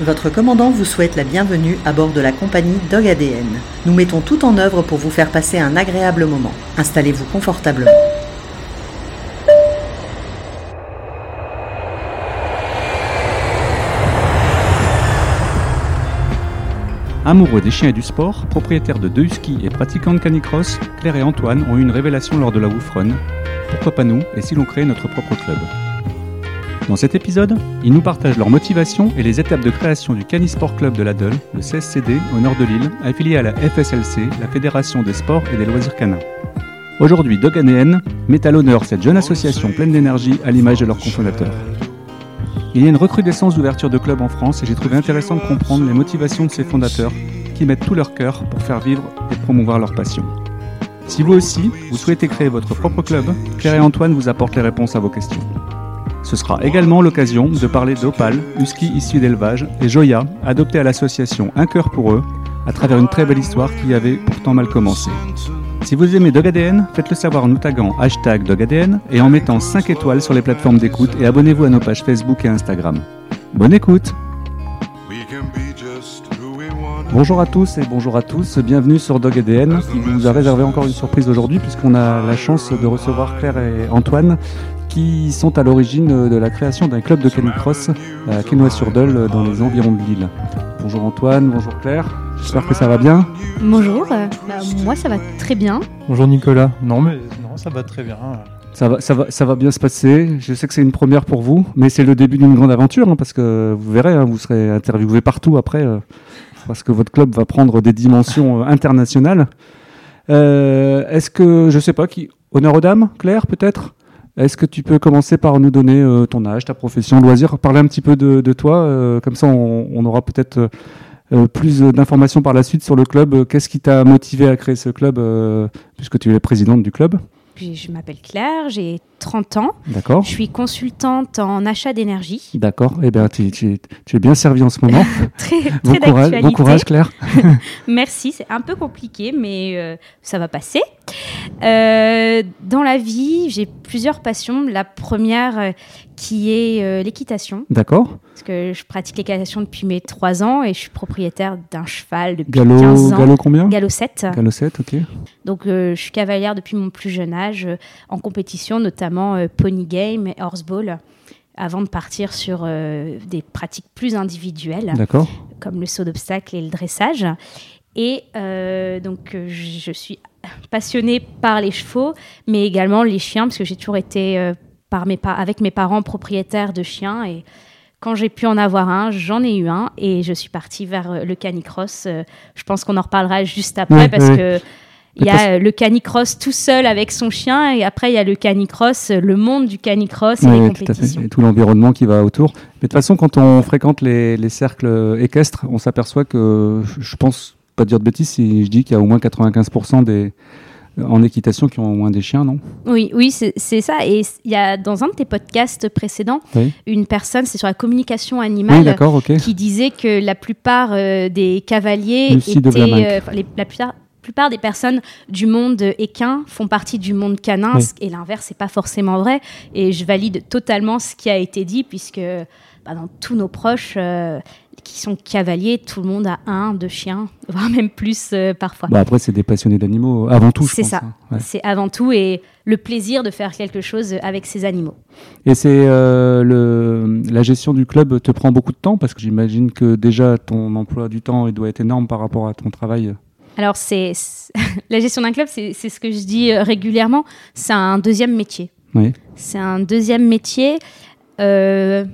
Votre commandant vous souhaite la bienvenue à bord de la compagnie Dog ADN. Nous mettons tout en œuvre pour vous faire passer un agréable moment. Installez-vous confortablement. Amoureux des chiens et du sport, propriétaires de deux huskies et pratiquants de canicross, Claire et Antoine ont eu une révélation lors de la Woof Run. Pourquoi pas nous et si l'on créait notre propre club? Dans cet épisode, ils nous partagent leur motivation et les étapes de création du Canisport Club de l'Adel, le CSCD, au nord de l'île, affilié à la FSLC, la Fédération des sports et des loisirs canins. Aujourd'hui, Dog ADN met à l'honneur cette jeune association pleine d'énergie à l'image de leur cofondateur. Il y a une recrudescence d'ouverture de clubs en France et j'ai trouvé intéressant de comprendre les motivations de ces fondateurs qui mettent tout leur cœur pour faire vivre et promouvoir leur passion. Si vous aussi, vous souhaitez créer votre propre club, Claire et Antoine vous apportent les réponses à vos questions. Ce sera également l'occasion de parler d'Opal, husky issu d'élevage, et Joya, adopté à l'association Un cœur pour eux, à travers une très belle histoire qui avait pourtant mal commencé. Si vous aimez DogADN, faites-le savoir en nous taguant hashtag DogADN et en mettant 5 étoiles sur les plateformes d'écoute et abonnez-vous à nos pages Facebook et Instagram. Bonne écoute Bonjour à tous et bonjour à tous, bienvenue sur DogADN qui vous a réservé encore une surprise aujourd'hui puisqu'on a la chance de recevoir Claire et Antoine qui sont à l'origine de la création d'un club de canicross à Quesnoy-sur-Dole dans les environs de Lille. Bonjour Antoine, bonjour Claire, j'espère que ça va bien. Bonjour, euh, bah, moi ça va très bien. Bonjour Nicolas. Non mais non, ça va très bien. Ça va, ça, va, ça va bien se passer. Je sais que c'est une première pour vous, mais c'est le début d'une grande aventure hein, parce que vous verrez, hein, vous serez interviewé partout après euh, parce que votre club va prendre des dimensions euh, internationales. Euh, Est-ce que, je sais pas, qui, honneur aux dames, Claire peut-être? Est-ce que tu peux commencer par nous donner euh, ton âge, ta profession, loisir, parler un petit peu de, toi, euh, comme ça on, aura peut-être euh, plus d'informations par la suite sur le club. Qu'est-ce qui t'a motivé à créer ce club, puisque tu es présidente du club? Je m'appelle Claire, j'ai 30 ans. D'accord Je suis consultante en achat d'énergie. D'accord. Eh bien, tu, tu- tu es bien servi en ce moment. Très, bon, très courage, d'actualité. bon courage, Claire. Merci, c'est un peu compliqué, mais euh, ça va passer. Euh, dans la vie, j'ai plusieurs passions. La première euh, qui est l'équitation, D'accord. Parce que je pratique l'équitation depuis mes 3 ans et je suis propriétaire d'un cheval depuis Galop, 15 ans. galop combien Galop 7. Galop 7, ok. Donc, euh, je suis cavalière depuis mon plus jeune âge euh, en compétition, notamment euh, pony game et horseball, avant de partir sur euh, des pratiques plus individuelles, comme le saut d'obstacle et le dressage. Et donc, je suis passionnée par les chevaux, mais également les chiens, parce que j'ai toujours été par mes avec mes parents propriétaires de chiens. Et quand j'ai pu en avoir un, j'en ai eu un, et je suis partie vers euh, le canicross. Euh, je pense qu'on en reparlera juste après, parce ouais. que il y a euh, le canicross tout seul avec son chien, et après il y a le canicross, le monde du canicross et Oui, les tout compétitions. Et tout l'environnement qui va autour. Mais de toute façon, quand on fréquente les, les cercles équestres, on s'aperçoit que, je- je pense pas dire de bêtises si je dis qu'il y a au moins 95% des en équitation qui ont moins des chiens, non? Oui, oui, c'est ça. Et il y a dans un de tes podcasts précédents, Oui. une personne, c'est sur la communication animale, qui disait que la plupart euh, des cavaliers Lucie étaient, euh, les- la plupart, plupart des personnes du monde équin font partie du monde canin, Oui. et l'inverse c'est pas forcément vrai. Et je valide totalement ce qui a été dit, puisque bah, dans tous nos proches euh, qui sont cavaliers, tout le monde a un, deux chiens, voire même plus euh, parfois. Bah après, c'est des passionnés d'animaux avant tout, je C'est ça. hein. Ouais. C'est avant tout et le plaisir de faire quelque chose avec ces animaux. Et c'est euh, le la gestion du club te prend beaucoup de temps parce que j'imagine que déjà ton emploi du temps il doit être énorme par rapport à ton travail. Alors, c'est la gestion d'un club, c'est ce que je dis euh, régulièrement, c'est un deuxième métier. Oui. C'est un deuxième métier. Euh,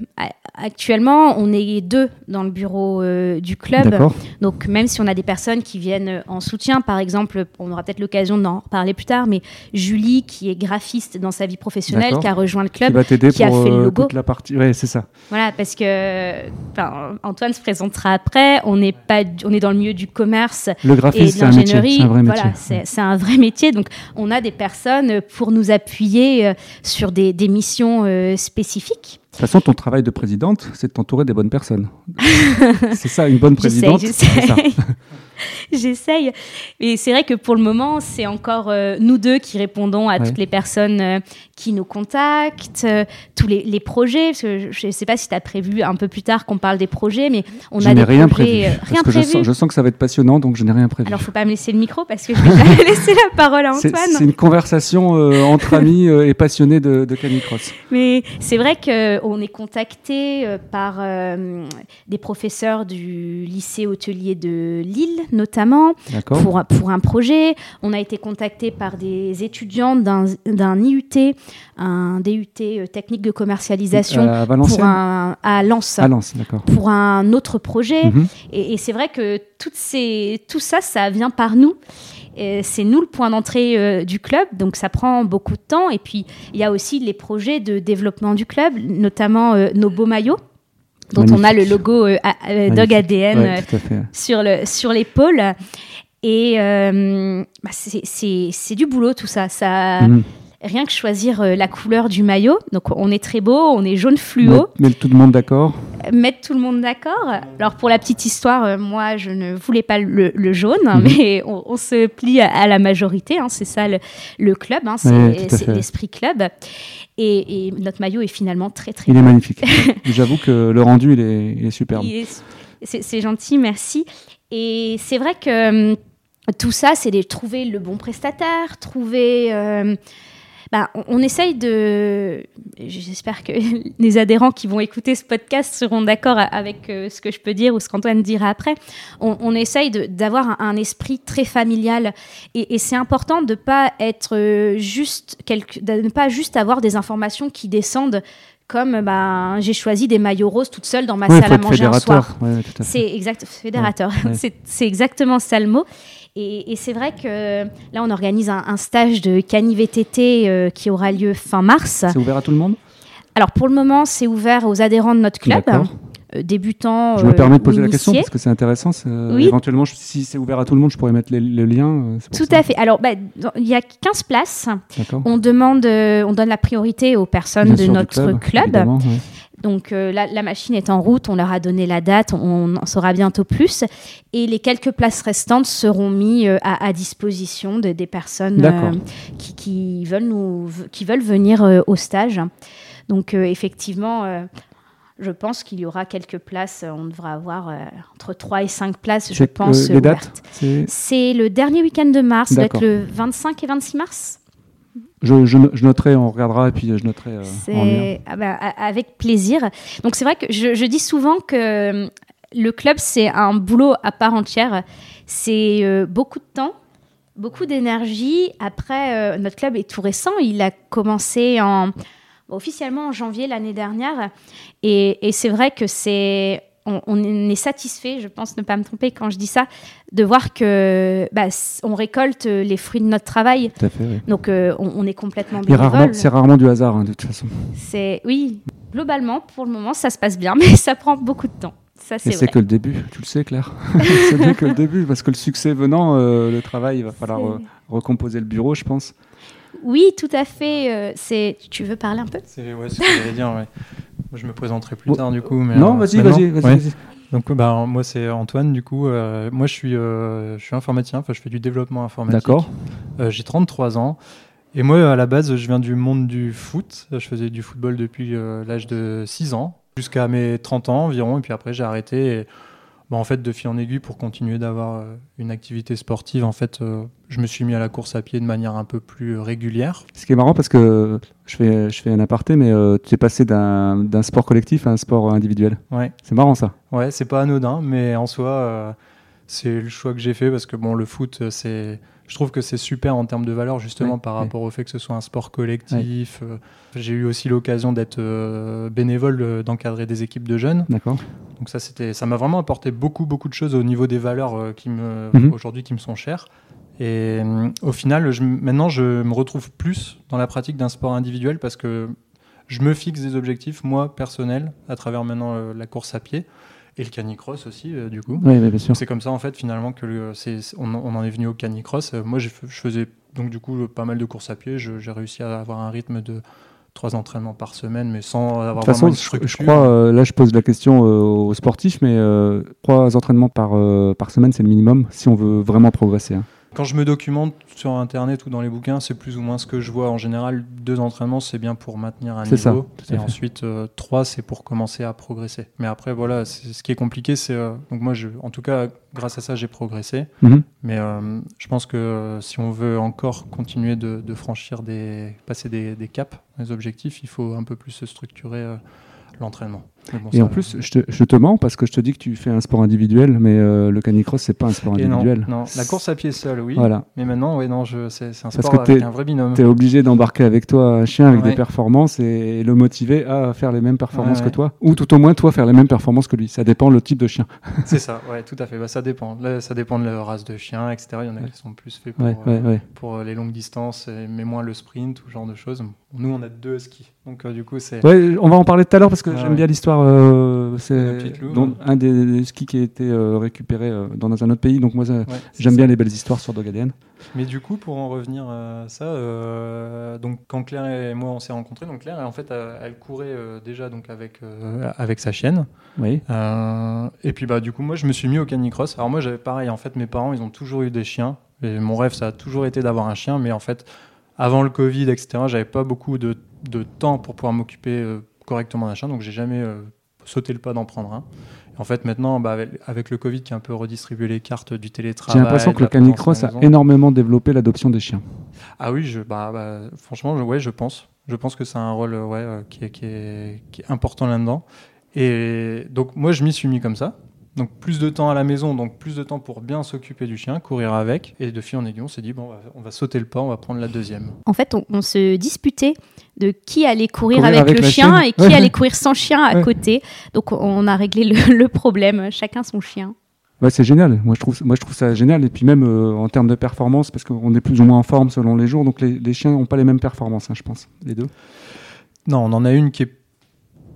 actuellement, on est deux dans le bureau euh, du club. Donc, même si on a des personnes qui viennent euh, en soutien, par exemple, on aura peut-être l'occasion d'en reparler plus tard, mais Julie, qui est graphiste dans sa vie professionnelle, qui a rejoint le Qui club, va qui a fait le euh, logo. toute la partie. Ouais, c'est ça. Voilà, parce que Antoine se présentera après. On est pas, on est dans le milieu du commerce Le et de l'ingénierie. Voilà, c'est un vrai métier. Donc, on a des personnes pour nous appuyer euh, sur des, des missions spécifiques. De toute façon, ton travail de présidente, c'est de t'entourer des bonnes personnes. c'est ça, une bonne présidente. J'essaye, c'est ça. j'essaye. Et c'est vrai que pour le moment, c'est encore euh, nous deux qui répondons à Ouais. toutes les personnes euh, qui nous contactent, euh, tous les, les projets. Parce que je ne sais pas si tu as prévu un peu plus tard qu'on parle des projets, mais on je a des rien projets, prévu. rien je prévu. sens, je sens que ça va être passionnant, donc je n'ai rien prévu. Alors, faut pas me laisser le micro parce que je vais laisser la parole à Antoine. c'est une conversation entre amis et passionnés de, de canicross. Mais c'est vrai qu'on est contacté par des professeurs du lycée hôtelier de Lille, notamment, pour, pour un projet. On a été contacté par des étudiants d'un IUT, un DUT euh, technique de commercialisation, À pour un, à Lens, À Lens, d'accord. pour un autre projet. Mhm. Et, et c'est vrai que toutes ces, tout ça, ça vient par nous. C'est nous le point d'entrée euh, du club, donc ça prend beaucoup de temps. Et puis, il y a aussi les projets de développement du club, notamment euh, nos beaux maillots, dont on a le logo euh, euh, Dog. ADN Ouais, euh, sur le sur l'épaule. Et euh, bah, c'est- du boulot tout ça. ça Mhm. Rien que choisir euh, la couleur du maillot. Donc on est très beau, on est jaune fluo Mettre, tout le monde d'accord? mettre tout le monde d'accord. Alors pour la petite histoire, euh, moi je ne voulais pas le, le jaune, Mhm. mais on, on se plie à, la majorité. hein, c'est ça le, le club, hein, c'est Ouais, l'esprit club. Et, et notre maillot est finalement très très Il est magnifique. J'avoue que le rendu, il est, il est superbe. C'est gentil, merci. Et c'est vrai que hum, tout ça, c'est de trouver le bon prestataire, trouver. euh, bah, on, on essaye de. J'espère que les adhérents qui vont écouter ce podcast seront d'accord avec euh, ce que je peux dire ou ce qu'Antoine dira après. On, on essaye d'avoir un, un esprit très familial et, et c'est important de pas être euh, juste quelque, de ne pas juste avoir des informations qui descendent comme bah, j'ai choisi des maillots roses toute seule dans ma Ouais, salle à manger un soir. Ouais. C'est exact, fédérateur. Ouais, C'est exactement ça le mot. Et, et c'est vrai que là, on organise un, un stage de cani VTT euh, qui aura lieu fin mars. C'est ouvert à tout le monde? Alors pour le moment, c'est ouvert aux adhérents de notre club, D'accord. euh, débutants. Je me euh, permets de poser la question parce que c'est intéressant. Oui. Éventuellement, je- si c'est ouvert à tout le monde, je pourrais mettre le lien. euh, Tout ça. à fait. Alors, bah, il y a 15 places. On demande, on donne la priorité aux personnes Bien de sûr, notre club. ouais. Donc euh, la, la machine est en route, on leur a donné la date, on en saura bientôt plus. Et les quelques places restantes seront mises euh, à, à disposition de, des personnes euh, qui, qui veulent nous, qui veulent venir au stage. Donc effectivement, je pense qu'il y aura quelques places. On devra avoir entre 3 et 5 places, je pense. les dates c'est- le dernier week-end de mars, ça doit être le 25 et 26 mars. Je, noterai, on regardera et puis je noterai euh, en ah bah, avec plaisir. Donc c'est vrai que je, dis souvent que euh, le club c'est un boulot à part entière. C'est euh, beaucoup de temps, beaucoup d'énergie. Après, notre club est tout récent. Il a commencé en officiellement en janvier l'année dernière. Et c'est vrai que c'est on, on est satisfait, je pense ne pas me tromper quand je dis ça, de voir que bah, on récolte les fruits de notre travail. Tout à fait. oui. Donc euh, on, on est complètement bénévole. C'est rarement du hasard, hein, de toute façon. C'est oui, globalement pour le moment ça se passe bien, mais ça prend beaucoup de temps. Ça Et c'est que le début, tu le sais, Claire. c'est que le début, parce que le succès venant, euh, le travail, il va falloir euh, recomposer le bureau, je pense. Oui, tout à fait. euh, c'est. Tu veux parler un peu? C'est ouais, c'est ce que j'allais dire. Ouais. Je me présenterai plus Bon. tard du coup. Mais, non, euh, vas-y, maintenant vas-y, vas-y. Ouais. Donc bah, moi c'est Antoine du coup. euh, moi je suis, euh, je suis informaticien, enfin je fais du développement informatique. D'accord. Euh, J'ai 33 ans. Et moi à la base je viens du monde du foot. Je faisais du football depuis euh, l'âge de 6 ans jusqu'à mes 30 ans environ. Et puis après j'ai arrêté. Et, bah, en fait de fil en aiguille pour continuer d'avoir euh, une activité sportive. En fait euh, je me suis mis à la course à pied de manière un peu plus régulière. Ce qui est marrant, parce que je fais, je fais un aparté, mais euh, tu es passé d'un sport collectif à un sport individuel. Ouais. C'est marrant, ça. Ouais, c'est pas anodin, mais en soi, euh, c'est le choix que j'ai fait parce que bon, le foot, euh, c'est, je trouve que c'est super en termes de valeur justement Ouais, par ouais. rapport au fait que ce soit un sport collectif. Euh, J'ai eu aussi l'occasion d'être euh, bénévole, euh, d'encadrer des équipes de jeunes. D'accord. Donc ça, c'était, ça m'a vraiment apporté beaucoup, beaucoup de choses au niveau des valeurs qui me, Mhm. aujourd'hui, qui me sont chères. Et au final, je, maintenant, je me retrouve plus dans la pratique d'un sport individuel parce que je me fixe des objectifs, moi, personnels, à travers maintenant la course à pied et le canicross aussi, euh, du coup. Oui, bien sûr. C'est comme ça, en fait, finalement, que le- on, on en est venu au canicross. Euh, moi, je faisais donc, du coup, pas mal de courses à pied. Je- J'ai réussi à avoir un rythme de trois entraînements par semaine, mais sans avoir De toute vraiment façon, une je, structure. je crois, euh, là je pose la question euh, aux sportifs, mais euh, trois entraînements par, euh, par semaine c'est le minimum si on veut vraiment progresser. hein. Quand je me documente sur Internet ou dans les bouquins, c'est plus ou moins ce que je vois. En général, deux entraînements, c'est bien pour maintenir un ça, niveau. et fait. ensuite, euh, trois, c'est pour commencer à progresser. Mais après, voilà, ce qui est compliqué, c'est... euh, donc moi, je, en tout cas, grâce à ça, j'ai progressé. Mhm. Mais euh, je pense que si on veut encore continuer de, de franchir des... passer des, des caps, des objectifs, il faut un peu plus se structurer l'entraînement. Bon, Et en plus, je te, je te ments parce que je te dis que tu fais un sport individuel, mais euh, le canicross c'est pas un sport Et non, individuel. non, la course à pied seule, oui. Voilà. Mais maintenant, ouais, non, je, c'est, c'est un Parce sport que avec un vrai binôme. Tu es obligé d'embarquer avec toi un chien avec Ouais. des performances et le motiver à faire les mêmes performances Ouais, que toi, ou tout au moins toi faire les mêmes performances que lui. Ça dépend le type de chien. C'est ça, ouais, tout à fait. Bah, ça dépend. Là, ça dépend de la race de chien, etc. Il y en a qui sont plus faits pour, euh, pour euh, les longues distances, mais moins le sprint ou ce genre de choses. Nous, on a deux skis. Donc, euh, du coup, c'est. Ouais, on va en parler tout à l'heure parce que j'aime ouais. bien l'histoire. euh, c'est un des, des skis qui a été euh, récupéré dans un autre pays. Donc moi, ouais, j'aime bien les belles histoires sur Dog ADN. Mais du coup, pour en revenir à ça, donc quand Claire et moi on s'est rencontrés, donc Claire, en fait, elle, courait déjà donc avec avec sa chienne. Oui. Et puis bah du coup, moi, je me suis mis au canicross. Alors moi, j'avais pareil. En fait, mes parents, ils ont toujours eu des chiens. Et mon rêve, ça a toujours été d'avoir un chien. Mais en fait, avant le Covid, etc., j'avais pas beaucoup de, de temps pour pouvoir m'occuper euh, correctement d'un chien. Donc j'ai jamais euh, sauté le pas d'en prendre un. Et en fait, maintenant, bah, avec, avec le Covid qui a un peu redistribué les cartes du télétravail. J'ai l'impression que le canicross a énormément développé l'adoption des chiens. Ah oui, je, bah, bah, franchement, je- ouais, je pense. Je pense que c'est un rôle euh, ouais, qui, est, qui, est, qui est important là-dedans. Et donc, moi, je m'y suis mis comme ça. Donc, plus de temps à la maison, donc plus de temps pour bien s'occuper du chien, courir avec. Et de fil en aiguille, on s'est dit, bon, on va, on va sauter le pas, on va prendre la deuxième. En fait, on, on se disputait de qui allait courir, Courir avec, avec le chien chienne. et qui Ouais. allait courir sans chien à Ouais. côté. Donc, on a réglé le, le problème, chacun son chien. Ouais, c'est génial. Moi je, trouve, moi, je trouve ça génial. Et puis même euh, en termes de performance, parce qu'on est plus ou moins en forme selon les jours, donc les, les chiens n'ont pas les mêmes performances, hein, je pense, les deux? Non, on en a une qui est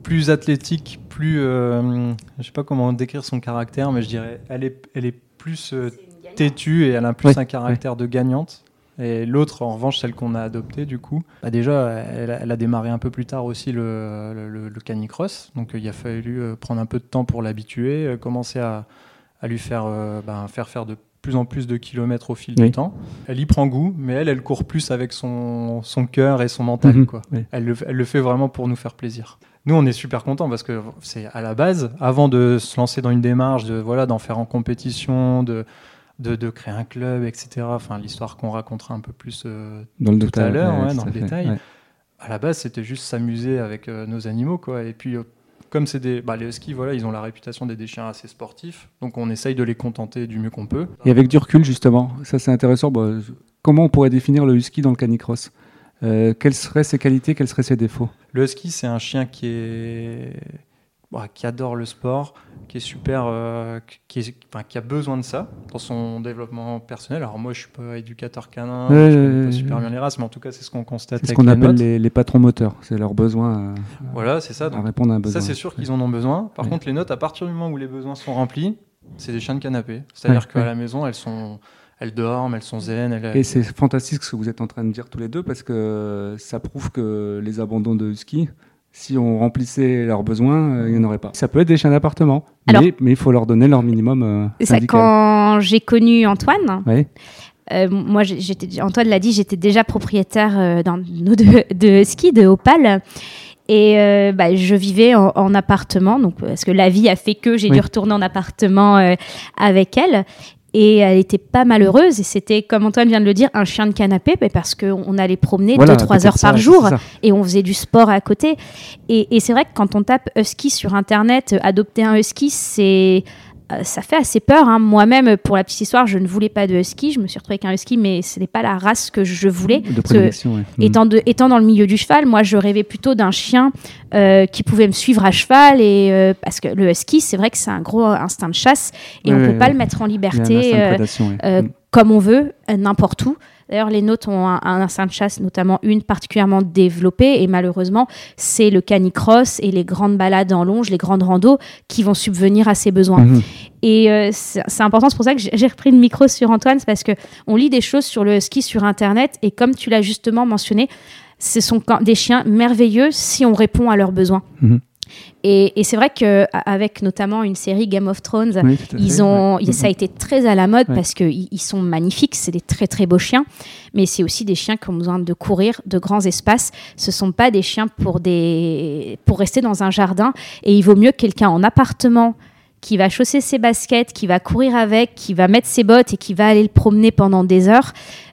plus athlétique, plus. euh, je sais pas comment décrire son caractère, mais je dirais, elle est, elle est plus euh, têtue et elle a plus un caractère de gagnante. Et l'autre, en revanche, celle qu'on a adoptée, du coup, bah déjà, elle, a- elle a démarré un peu plus tard aussi le, le, canicross. Donc, euh, il a fallu euh, prendre un peu de temps pour l'habituer, commencer à, à lui faire, euh, ben, faire faire de plus en plus de kilomètres au fil Oui. du temps. Elle y prend goût, mais elle, elle court plus avec son, son cœur et son mental. Mhm, quoi. oui. Elle, le, elle le fait vraiment pour nous faire plaisir. Nous, on est super contents parce que c'est à la base, avant de se lancer dans une démarche, de voilà, d'en faire en compétition, de, de, de créer un club, etc. Enfin, l'histoire qu'on racontera un peu plus euh, Dans le Tout à détail, l'heure, ouais, tout dans à le fait, détail. ouais. à la base, c'était juste s'amuser avec euh, nos animaux, quoi. Et puis, euh, comme c'est des, bah, les huskies, voilà, ils ont la réputation d'être des chiens assez sportifs, donc on essaye de les contenter du mieux qu'on peut. Et avec du recul, justement, ça c'est intéressant. Bah, comment on pourrait définir le husky dans le canicross? Quelles seraient ses qualités, quels seraient ses défauts? Le husky, c'est un chien qui est, bah, qui adore le sport, qui est super, euh, qui, est- enfin, qui a besoin de ça dans son développement personnel. Alors moi, je suis pas éducateur canin, Ouais, je connais pas super ouais. bien les races, mais en tout cas, c'est ce qu'on constate. C'est ce qu'on appelle les, les patrons moteurs. C'est leur besoin euh, Voilà, c'est ça. à Donc, répondre à un besoin. Ça, c'est sûr qu'ils en ont besoin. Par Ouais. contre, les notes, à partir du moment où les besoins sont remplis, c'est des chiens de canapé. C'est-à-dire qu'à la maison, elles sont, elles dorment, elles sont zen. Elles... Et c'est fantastique ce que vous êtes en train de dire tous les deux parce que ça prouve que les abandons de husky, si on remplissait leurs besoins, euh, il n'y en aurait pas. Ça peut être des chiens d'appartement, Alors- mais, mais il faut leur donner leur minimum euh, C'est ça, quand j'ai connu Antoine, euh, moi, j'étais, Antoine l'a dit, j'étais déjà propriétaire euh, d'un de, de ski, de Opal. Et euh, bah, je vivais en, en appartement, donc parce que la vie a fait que j'ai Oui. dû retourner en appartement euh, avec elle. Et elle était pas malheureuse. Et c'était, comme Antoine vient de le dire, un chien de canapé, mais parce qu'on allait promener Voilà, 2-3 peut-être heures ça, par jour et on faisait du sport à côté. Et, et c'est vrai que quand on tape husky sur internet, euh, adopter un husky, c'est ça fait assez peur. hein. Moi-même, pour la petite histoire, je ne voulais pas de husky. Je me suis retrouvée avec un husky, mais ce n'est pas la race que je voulais. De que ouais. Mhm. Étant, de- étant dans le milieu du cheval, moi, je rêvais plutôt d'un chien euh, qui pouvait me suivre à cheval. Et, euh, parce que le husky, c'est vrai que c'est un gros instinct de chasse et Ouais, on ne peut ouais, pas le mettre en liberté. euh, euh, Mm. comme on veut, euh, n'importe où. D'ailleurs, les nôtres ont un, un instinct de chasse, notamment une particulièrement développée, et malheureusement, c'est le canicross et les grandes balades en longe, les grandes randos, qui vont subvenir à ces besoins. Mhm. Et euh, c'est important, c'est pour ça que j'ai j'ai repris le micro sur Antoine, c'est parce que on lit des choses sur le ski sur Internet, et comme tu l'as justement mentionné, ce sont des chiens merveilleux si on répond à leurs besoins. Mhm. Et, et c'est vrai qu'avec notamment une série Game of Thrones, Oui, ils fait, ont, ouais. ça a été très à la mode Ouais. parce qu'ils ils sont magnifiques, c'est des très très beaux chiens, mais c'est aussi des chiens qui ont besoin de courir, de grands espaces. Ce sont pas des chiens pour, des, pour rester dans un jardin et il vaut mieux quelqu'un en appartement qui va chausser ses baskets, qui va courir avec, qui va mettre ses bottes et qui va aller le promener pendant des heures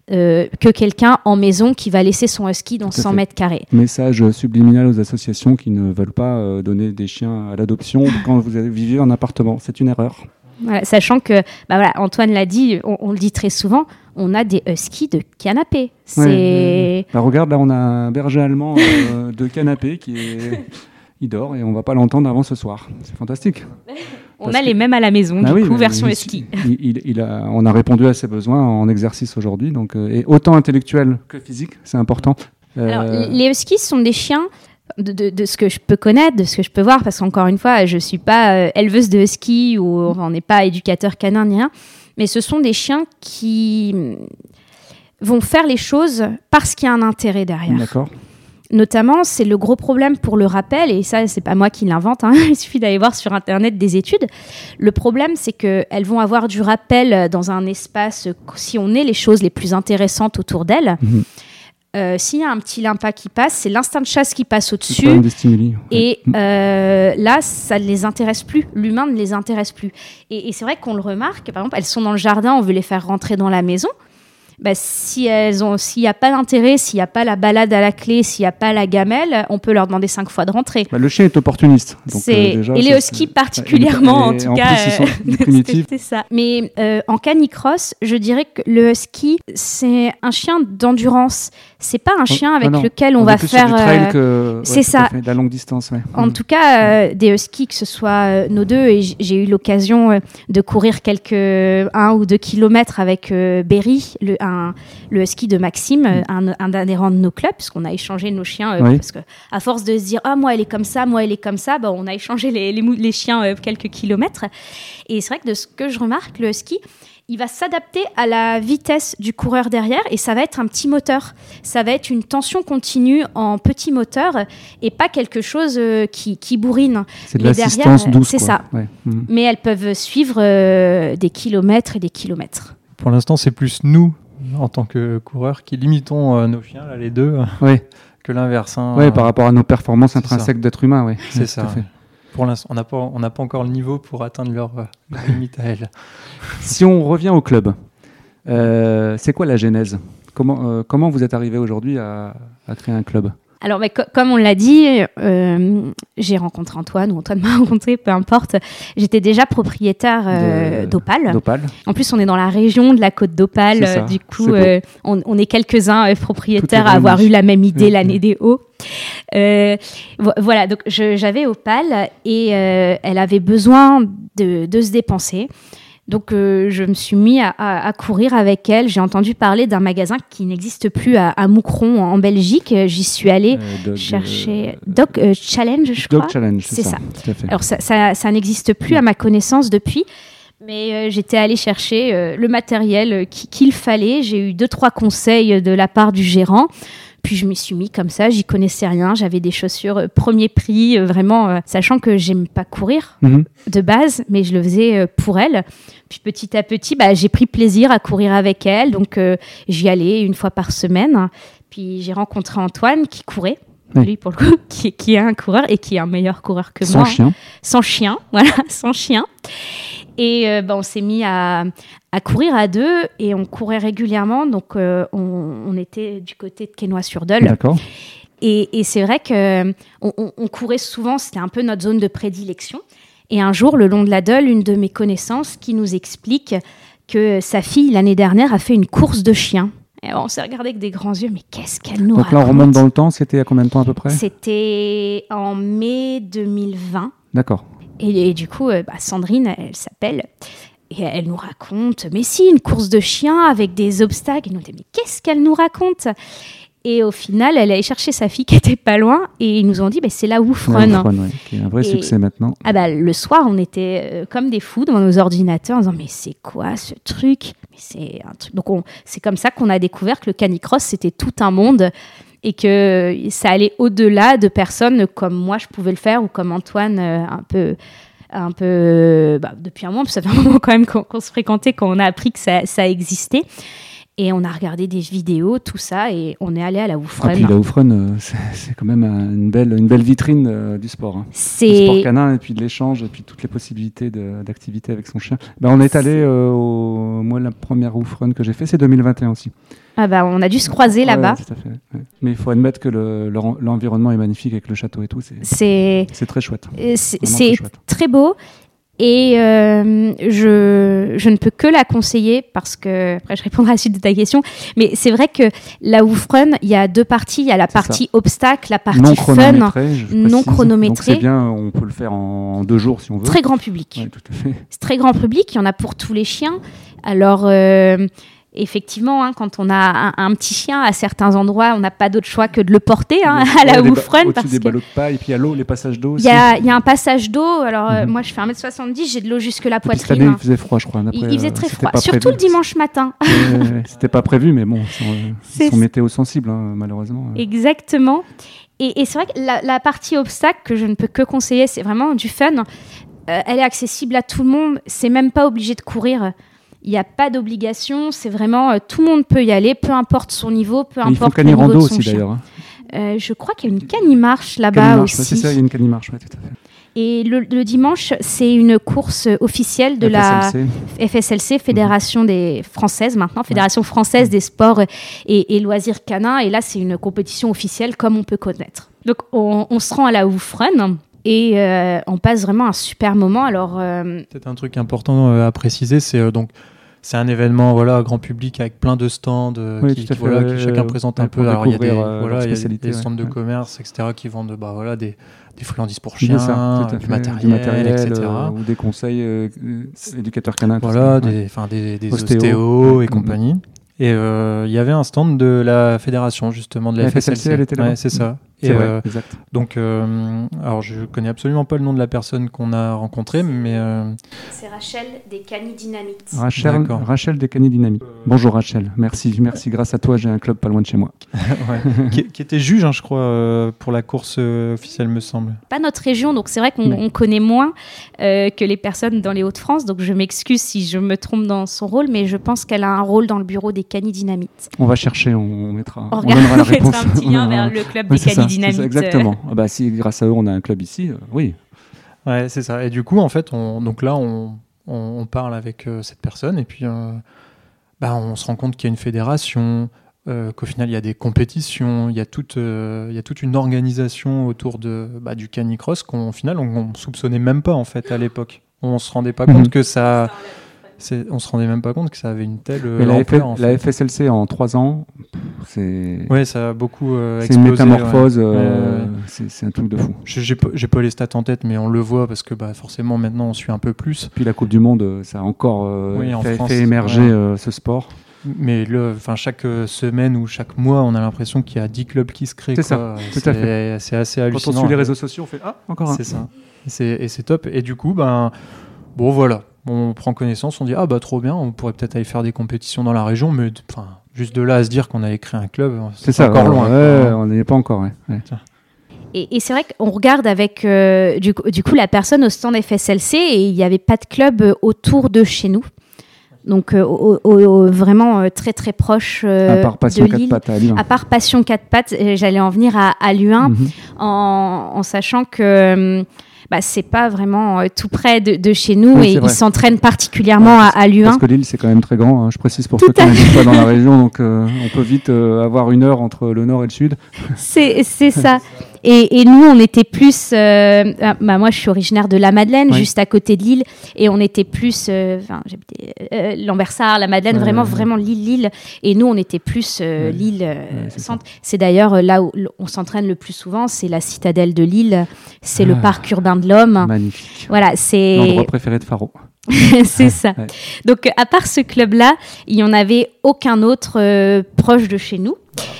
euh, que quelqu'un en maison qui va laisser son husky dans Tout à 100 fait. mètres carrés. Message subliminal aux associations qui ne veulent pas euh, donner des chiens à l'adoption quand vous vivez en appartement. C'est une erreur. Voilà, sachant que, bah voilà, Antoine l'a dit, on, on le dit très souvent, on a des huskies de canapé. C'est Ouais, Bah, regarde, là, on a un berger allemand euh, de canapé qui est. Il dort et on va pas l'entendre avant ce soir. C'est fantastique. on a les mêmes à la maison, Ah du oui, coup, version il- husky. il- il- il a, on a répondu à ses besoins en exercice aujourd'hui, donc euh, et autant intellectuel que physique, c'est important. Euh, Alors, les huskies sont des chiens. De, de- de ce que je peux connaître, de ce que je peux voir, parce qu'encore une fois, je suis pas euh, éleveuse de husky ou on n'est pas éducateur canin ni rien, mais ce sont des chiens qui mm, vont faire les choses parce qu'il y a un intérêt derrière. D'accord. Notamment, c'est le gros problème pour le rappel, et ça, c'est pas moi qui l'invente, hein, il suffit d'aller voir sur Internet des études. Le problème, c'est qu'elles vont avoir du rappel dans un espace, si on est les choses les plus intéressantes autour d'elles. Mhm. Euh, S'il y a un petit limpa qui passe, c'est l'instinct de chasse qui passe au-dessus. Et Ouais. euh, là, ça ne les intéresse plus. L'humain ne les intéresse plus. Et, et c'est vrai qu'on le remarque. Par exemple, elles sont dans le jardin, on veut les faire rentrer dans la maison. Bah, si elles ont, s'il n'y a pas d'intérêt, s'il n'y a pas la balade à la clé, s'il n'y a pas la gamelle, on peut leur demander cinq fois de rentrer. Bah, le chien est opportuniste. donc, C'est- euh, déjà, et les huskies c'est- particulièrement, et- en tout cas. plus, euh, c'est ça. Mais euh, en canicross, je dirais que le husky, c'est un chien d'endurance. C'est pas un chien avec non, non. lequel on, va faire. euh, que- ouais, c'est ça. fait, de la longue distance. ouais. En Mm. tout cas, des huskies, que ce soit nos deux, et j'ai eu l'occasion de courir quelques un ou deux kilomètres avec Berry, le, un- le husky de Maxime, euh, un, un adhérent de nos clubs, parce qu'on a échangé nos chiens, euh, Oui. parce que à force de se dire ah moi elle est comme ça, moi elle est comme ça, bah, on a échangé les, les, mou- les chiens euh, quelques kilomètres. Et c'est vrai que de ce que je remarque, le husky, il va s'adapter à la vitesse du coureur derrière et ça va être un petit moteur. Ça va être une tension continue en petit moteur et pas quelque chose qui, qui bourrine. C'est de l'assistance derrière, douce. c'est ça. Ouais. Mm. Mais elles peuvent suivre euh, des kilomètres et des kilomètres. Pour l'instant, c'est plus nous, en tant que coureurs, qui limitons euh, nos chiens, là, les deux, Ouais. que l'inverse. hein. Ouais, par rapport à nos performances intrinsèques d'être humain. Ouais. C'est ça, tout à fait. Pour l'instant, on n'a pas, on n'a pas encore le niveau pour atteindre leur, euh, leur limite à elles. Si on revient au club, euh, c'est quoi la genèse? Comment, euh, comment vous êtes arrivé aujourd'hui à, à créer un club? Alors, mais co- comme on l'a dit, euh, j'ai rencontré Antoine ou Antoine m'a rencontré, peu importe. J'étais déjà propriétaire euh. D'Opal En plus, on est dans la région de la côte euh, Du coup, euh, on, on est quelques-uns euh, propriétaires à avoir eu la même idée l'année des hauts. Vo- voilà, donc j'avais Opale et elle avait besoin de, de se dépenser. Donc euh, je me suis mis à, à- à courir avec elle. J'ai entendu parler d'un magasin qui n'existe plus à, à Moucron en Belgique. J'y suis allée Euh, Dog, chercher euh, Doc euh, Challenge, je Dog crois. Challenge, C'est ça. Alors ça, ça, ça n'existe plus à ma connaissance depuis, mais euh, j'étais allée chercher euh, le matériel euh, qui- qu'il fallait. J'ai eu deux trois conseils de la part du gérant. Puis je m'y suis mis comme ça, j'y connaissais rien. J'avais des chaussures euh, premier prix, euh, vraiment, euh, sachant que j'aime pas courir Mhm. de base, mais je le faisais pour elle. Puis petit à petit, bah, j'ai pris plaisir à courir avec elle, donc j'y allais une fois par semaine. Puis j'ai rencontré Antoine qui courait, Oui. lui pour le coup, qui, qui est un coureur et qui est un meilleur coureur que Sans moi chien. sans chien, voilà, sans chien. Et euh, bah, on s'est mis à, à courir à deux et on courait régulièrement. Donc euh, on, on était du côté de Quesnoy-sur-Dole. D'accord. Et, et c'est vrai que on, on- on courait souvent, c'était un peu notre zone de prédilection. Et un jour, le long de la Dole, une de mes connaissances qui nous explique que sa fille, l'année dernière, a fait une course de chiens. Et on s'est regardé avec des grands yeux, mais qu'est-ce qu'elle nous Donc là, on raconte? remonte dans le temps. C'était à combien de temps à peu près? C'était en mai 2020. D'accord. Et, et du coup, euh, bah, Sandrine, elle, s'appelle, et elle nous raconte, mais si, une course de chiens avec des obstacles. Et nous, on dit, mais qu'est-ce qu'elle nous raconte? Et au final, elle allait chercher sa fille qui était pas loin, et ils nous ont dit, bah, c'est la Woofrun. Ouais, Woofrun, ouais, qui est un vrai Et- succès maintenant. Ah bah, le soir, on était euh, comme des fous devant nos ordinateurs en disant, mais c'est quoi ce truc? Mais c'est un truc. Donc, on- c'est comme ça qu'on a découvert que le canicross, c'était tout un monde. et que ça allait au-delà de personnes comme moi je pouvais le faire ou comme Antoine euh, un peu un peu bah, depuis un moment, parce que ça fait un moment quand même qu'on se fréquentait quand on a appris que ça, ça existait. Et on a regardé des vidéos, tout ça, et on est allé à la Oufren. Ah, puis la Oufren, euh, c'est- quand même un- une belle, une belle vitrine euh, du sport. hein. Du C'est sport canin, et puis de l'échange, et puis toutes les possibilités d'activité avec son chien. Ben, on est allé, euh, au, moi, la première Oufren que j'ai fait, c'est 2021 aussi. ah bah on a dû se croiser Ouais, là-bas. tout à fait, ouais. Mais il faut admettre que le- le- l'environnement est magnifique avec le château et tout. c'est- très chouette. c'est très beau. Et euh, je, je ne peux que la conseiller parce que, après je répondrai à la suite de ta question, mais c'est vrai que la Oufrun, il y a deux parties. Il y a la ça. partie obstacle, la non partie fun, non précise. chronométré. Donc c'est bien, on peut le faire en deux jours si on veut. très grand public. Ouais, tout à fait. C'est très grand public, il y en a pour tous les chiens. Alors, euh, effectivement, hein, quand on a un, un petit chien, à certains endroits, on n'a pas d'autre choix que de le porter hein, à la Oufrun. Au-dessus des ballots de paille, et puis il y a l'eau, les passages d'eau il y a, il y a un passage d'eau. Alors, euh, Mhm. moi, je fais 1m70, j'ai de l'eau jusque la puis cette poitrine. année, hein. il faisait froid, je crois. Il, faisait euh, très froid, surtout prévu. le dimanche matin. C'était pas prévu, mais bon, ils sont, euh, C'est- ils sont météo sensibles, hein, malheureusement. Exactement. Et, et c'est vrai que la, la partie obstacle que je ne peux que conseiller, c'est vraiment du fun. Euh, elle est accessible à tout le monde. C'est même pas obligé de courir. Il n'y a pas d'obligation. C'est vraiment euh, tout le monde peut y aller, peu importe son niveau, peu importe le niveau de son aussi, d'ailleurs. hein. Euh, je crois qu'il y a une canimarche là-bas aussi. C'est ça, il y a une canimarche, ouais, tout à fait. Et le, le dimanche, c'est une course officielle de la FSLC. FSLC, Fédération des françaises maintenant, Fédération française des sports et, et loisirs canins. Et là, c'est une compétition officielle comme on peut connaître. Donc, on, on se rend à la Oufrun et euh, on passe vraiment un super moment. Alors, euh, Peut-être un truc important euh, à préciser, c'est euh, donc c'est un événement voilà grand public avec plein de stands euh, Oui, qui, voilà, ouais, qui chacun euh, présente un peu. Alors il y a des euh, voilà, y a des ouais. stands de Ouais. commerce etc qui vendent bah voilà des, des friandises pour chiens, ça, du, fait, matériel, etc. euh, ou des conseils euh, éducateurs canins. Voilà, ça, ouais. des, des, des Ostéo. ostéos et Mhm. compagnie. Et euh, il y avait un stand de la fédération, justement, de la, La FSLC, elle était là-bas Ouais, c'est ça. Et vrai, euh, exact. donc, euh, alors je connais absolument pas le nom de la personne qu'on a rencontrée, mais euh, c'est Rachel des Canis Dynamites. Rachel. Rachel Descani Dynamique. Bonjour Rachel, merci, merci. Grâce à toi, j'ai un club pas loin de chez moi. ouais, qui, qui était juge, hein, je crois, euh, pour la course officielle, me semble. Pas notre région, donc c'est vrai qu'on Ouais. connaît moins euh, que les personnes dans les Hauts-de-France. Donc, je m'excuse si je me trompe dans son rôle, mais je pense qu'elle a un rôle dans le bureau des Canis Dynamites. On va chercher, on, on mettra, On, on regarde, donnera la on mettra réponse. un petit lien vers le club Ouais, des c'est ça, euh, exactement. Ah bah, si grâce à eux, on a un club ici, euh, oui. Ouais, c'est ça. Et du coup, en fait, on, donc là, on, on, on parle avec euh, cette personne et puis euh, bah, on se rend compte qu'il y a une fédération, euh, qu'au final, il y a des compétitions, il y a toute, euh, il y a toute une organisation autour de, bah, du canicross qu'on, au final, on, on soupçonnait même pas en fait à l'époque. On se rendait pas Mhm. compte que ça, on se rendait même pas compte que ça avait une telle Mais la, ampleur, F- en la fait. FSLC en trois ans, pff, c'est Ouais, ça a beaucoup euh, c'est une métamorphose, ouais. euh, c'est c'est un truc de fou. Je- J'ai pas, j'ai pas les stats en tête, mais on le voit parce que bah, forcément maintenant on suit un peu plus. Puis la Coupe du Monde, euh, ça a encore euh, Oui, en fait, France, fait émerger ouais. euh, ce sport. Mais le, enfin, chaque semaine ou chaque mois, on a l'impression qu'il y a 10 clubs qui se créent. C'est quoi. tout à C'est- C'est assez Quand hallucinant. on suit les réseaux sociaux, on fait Ah, encore un. C'est ça. Et c'est- Et c'est top. Et du coup, ben, bon, voilà. On prend connaissance, on dit Ah, bah, trop bien, on pourrait peut-être aller faire des compétitions dans la région, mais enfin, juste de là à se dire qu'on avait créé un club, C'est ça, encore ouais, loin. ouais, on n'y est pas encore. ouais, ouais. Et, et c'est vrai qu'on regarde avec euh, du, coup- du coup la personne au stand FSLC et il n'y avait pas de club euh, autour de chez nous. Donc euh, au- au- au- vraiment euh, très très proche euh, à part Passion de 4 Lille. pattes à Lyon. À part Passion 4 pattes, euh, j'allais en venir à, à Luin Mhm. en, en sachant que bah, c'est pas vraiment euh, tout près de, de chez nous Oui, et ils s'entraînent particulièrement à, à. Parce que l'île, c'est quand même très grand. hein. Je précise pour Tout ceux qui à n'habitent pas dans la région, donc euh, on peut vite euh, avoir une heure entre le nord et le sud. C'est c'est ça. Et, et nous, on était plus. euh, ah, bah, moi, je suis originaire de la Madeleine, Oui. juste à côté de Lille, et on était plus. euh, Enfin, j'habitais euh, Lambersart, la Madeleine, Ouais, vraiment, ouais, vraiment Lille, Lille. Et nous, on était plus Ouais. Lille centre. C'est d'ailleurs là où on s'entraîne le plus souvent, c'est la citadelle de Lille, c'est le Ah. parc urbain de l'Homme. Magnifique. Voilà, c'est L'endroit préféré de Faro. c'est ça. Ouais. Donc, à part ce club-là, il n'y en avait aucun autre euh, proche de chez nous.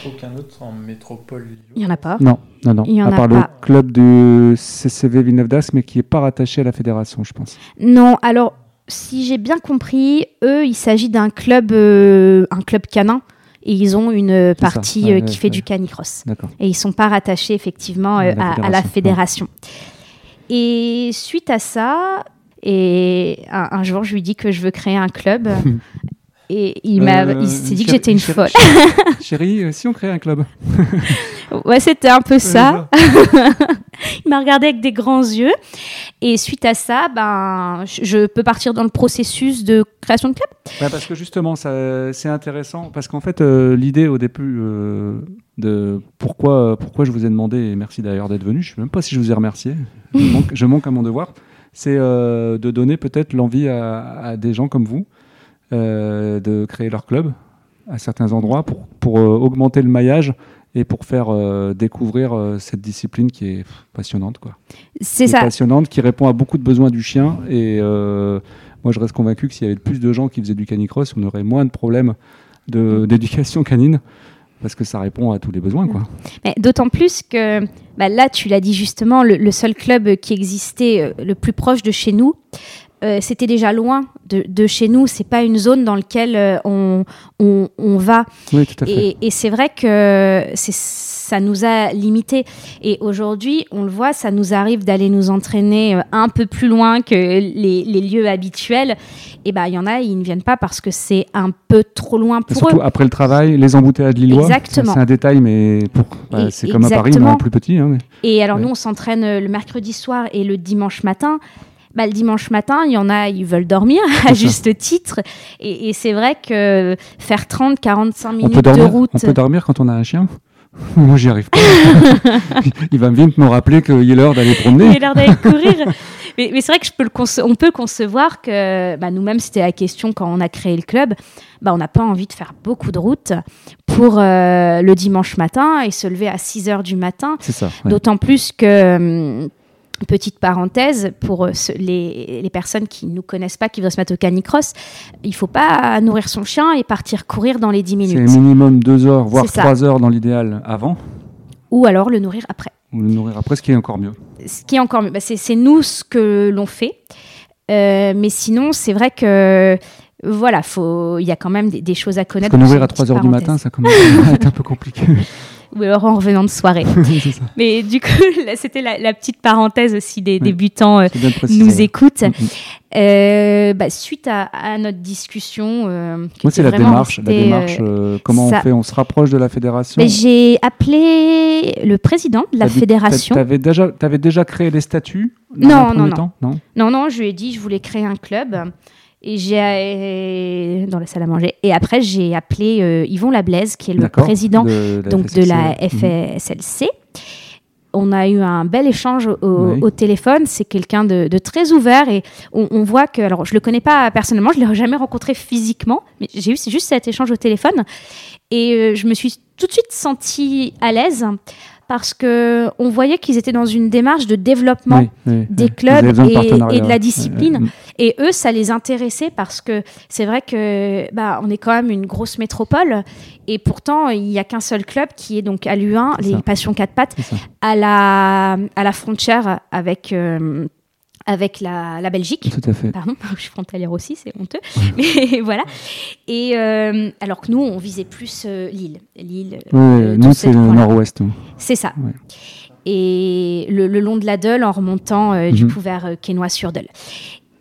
Aucun autre en métropole. Il n'y en a pas. Non, non, non. Il y en à a part pas. le club du CCV Villeneuve d'Ascq, mais qui n'est pas rattaché à la fédération, je pense. Non, alors si j'ai bien compris, eux, il s'agit d'un club, euh, un club canin et ils ont une partie ouais, euh, ouais, qui fait ouais. du canicross. Et ils sont pas rattachés effectivement À euh, la à, à la fédération, fédération. Et suite à ça, et un, un jour, je lui dis que je veux créer un club. Et il m'a, Euh, il s'est dit que j'étais une chérie- folle. Chérie, euh, si on crée un club. Ouais, c'était un peu ça. il m'a regardé avec des grands yeux. Et suite à ça, ben, je- peux partir dans le processus de création de club. Ouais, parce que justement, ça, c'est intéressant. Parce qu'en fait, euh, l'idée au début euh, de pourquoi, pourquoi je vous ai demandé, et merci d'ailleurs d'être venu, je ne sais même pas si je vous ai remercié, je, manque, je manque à mon devoir, c'est de donner peut-être l'envie à, à des gens comme vous de créer leur club à certains endroits pour, pour euh, augmenter le maillage et pour faire euh, découvrir euh, cette discipline qui est passionnante. Quoi. C'est ça. passionnante, qui répond à beaucoup de besoins du chien. Et euh, moi, je reste convaincu que s'il y avait plus de gens qui faisaient du canicross, on aurait moins de problèmes de- d'éducation canine. Parce que ça répond à tous les besoins, quoi. D'autant plus que bah, là, tu l'as dit justement, le, le seul club qui existait euh, le plus proche de chez nous, euh, c'était déjà loin de, de chez nous. C'est pas une zone dans laquelle euh, on, on, on va. Oui, tout à fait. Et, et c'est vrai que ça nous a limités. Et aujourd'hui, on le voit, ça nous arrive d'aller nous entraîner euh, un peu plus loin que les, les lieux habituels. Et ben, il y en a, ils ne viennent pas parce que c'est un peu trop loin Et pour surtout eux. après le travail, les embouteillages lillois. Exactement. C'est un détail, mais pour, bah, c'est comme à Paris, mais en plus petit. hein, mais- Et alors, Ouais. nous, on s'entraîne le mercredi soir et le dimanche matin. Bah, le dimanche matin, il y en a, ils veulent dormir à juste titre. Et, et c'est vrai que faire 30, 45 On minutes peut, dormir, de route. on peut dormir quand on a un chien? Moi, j'y arrive pas. Il va vite me rappeler qu'il est l'heure d'aller Il promener. a l'air d'aller courir. Mais, mais c'est vrai que je peux le conce- on peut concevoir que bah, nous-mêmes, c'était la question quand on a créé le club. Bah, on n'a pas envie de faire beaucoup de route pour euh, le dimanche matin et se lever à 6 heures du matin. C'est ça. ouais. D'autant plus que, hum, petite parenthèse, pour euh, les, les personnes qui ne nous connaissent pas, qui veulent se mettre au canicross, il faut pas nourrir son chien et partir courir dans les 10 C'est minutes. minimum deux heures, voire C'est ça. trois heures dans l'idéal avant, Ou alors le nourrir après. ou le nourrir après, ce qui est encore mieux. Ce qui est encore mieux, bah, c'est c'est nous ce que l'on fait. Euh, mais sinon, c'est vrai que voilà, il y a quand même des, des choses à Parce connaître. que nourrir C'est à une 3 petite heures du matin, ça commence à être un peu compliqué. Ou alors en revenant de soirée. c'est mais du coup, c'était la, la petite parenthèse aussi des débutants euh, C'est nous écoutent. Mm, mm. Euh, bah, suite à, à notre discussion, euh, Moi, c'est était la démarche. La démarche euh, euh, comment ça- on fait On se rapproche de la fédération j'ai appelé le président de la fédération. Tu avais déjà, t'avais déjà créé les statuts Non, non, non. temps? Non? Non, non, je lui ai dit je voulais créer un club. Et j'ai dans la salle à manger. Et après, j'ai appelé euh, Yvon Lablaise, qui est le président de, la donc de FSLC, la ouais. FSLC. On a eu un bel échange au, Oui. au téléphone. C'est quelqu'un de, de très ouvert et on, on voit que, alors je le connais pas personnellement, je l'ai jamais rencontré physiquement, mais j'ai eu c'est juste cet échange au téléphone et euh, je me suis tout de suite sentie à l'aise parce que on voyait qu'ils étaient dans une démarche de développement Oui, oui, des clubs de et- de la discipline. Et eux, ça les intéressait parce que c'est vrai que bah, on est quand même une grosse métropole et pourtant il n'y a qu'un seul club qui est donc à Luin, C'est les ça. Passions 4 pattes, à la, à la frontière avec, euh, avec la, la Belgique. Tout à fait. Pardon, je suis frontalière aussi, c'est honteux. Mais voilà. Et euh, alors que nous, on visait plus euh, Lille. Lille, Oui, euh, nous, tout c'est ce le nord-ouest. nous. C'est ça. Ouais. Et le, le long de la Deule en remontant euh, du Mhm. coup vers Quesnoy-sur-Deule.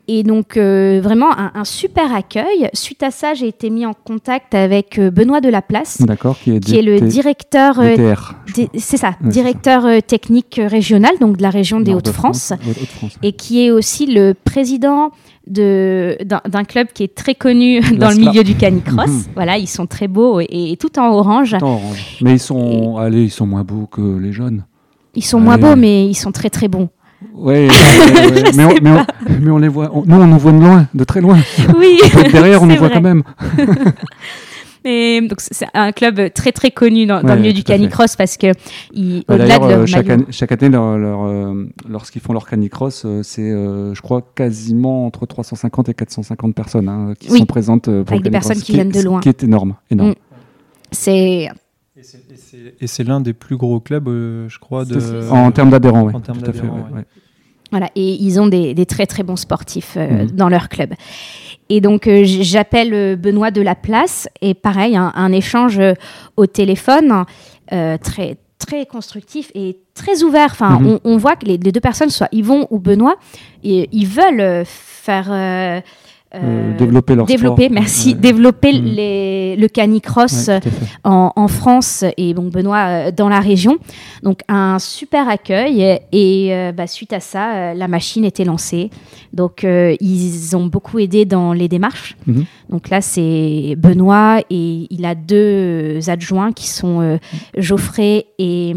Et donc euh, vraiment un, un super accueil. Suite à ça, j'ai été mis en contact avec euh, Benoît Delaplace, qui est, qui est le directeur, euh, c'est ça, directeur technique régional, donc de la région des. Hauts-de-France, et qui est aussi le président de- d'un club qui est très connu dans le milieu du canicross. Mhm. Voilà, ils sont très beaux et, et tout en orange. Tout en orange. Mais ils sont, allez, ils sont moins beaux que les jeunes. Ils sont moins beaux, mais ils sont très très bons. Ouais, ouais, ouais, mais, on, mais, on, mais on les voit. on- nous, on nous voit de loin, de très loin. Oui, derrière, on les voit quand même. Mais donc c'est un club très très connu dans, le milieu du fait. canicross parce que ils, Bah, au-delà D'ailleurs, de leur euh, chaque, année, chaque année, leur- leur, euh, lorsqu'ils font leur canicross, euh, c'est, je crois, quasiment entre 350 et 450 personnes hein, qui Oui. sont présentes pour Avec le des personnes qui ce viennent de ce loin. Qui est énorme, énorme. Mm. c'est Et c'est- l'un des plus gros clubs, euh, je crois, de... En termes d'adhérents, oui. en termes tout à fait. d'adhérents, ouais, ouais. ouais. voilà et ils ont des, des très très bons sportifs euh, Mhm. dans leur club. Et donc euh, j'appelle Benoît de la place et pareil, un, un échange au téléphone euh, très très constructif et très ouvert. Enfin, Mhm. on, on voit que les, les deux personnes, soit Yvon ou Benoît, et, ils veulent euh, faire euh, Euh, développer leur développer, sport. merci, Ouais. développer les, le canicross Ouais, en, en France et donc Benoît euh, dans la région. Donc un super accueil et, euh, bah, suite à ça, la machine était lancée. Donc euh, ils ont beaucoup aidé dans les démarches. Mhm. Donc là c'est Benoît et il a deux adjoints qui sont Geoffrey et,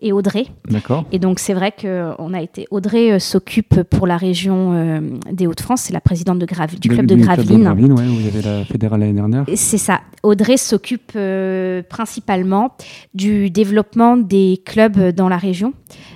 et Audrey. D'accord. Et donc c'est vrai que on a été Audrey s'occupe pour la région des Hauts-de-France, c'est la présidente de Grave- du club de Gravelines. Gravelines, ouais, où il y avait la fédérale l'année dernière. C'est ça. Audrey s'occupe euh, principalement du développement des clubs dans la région.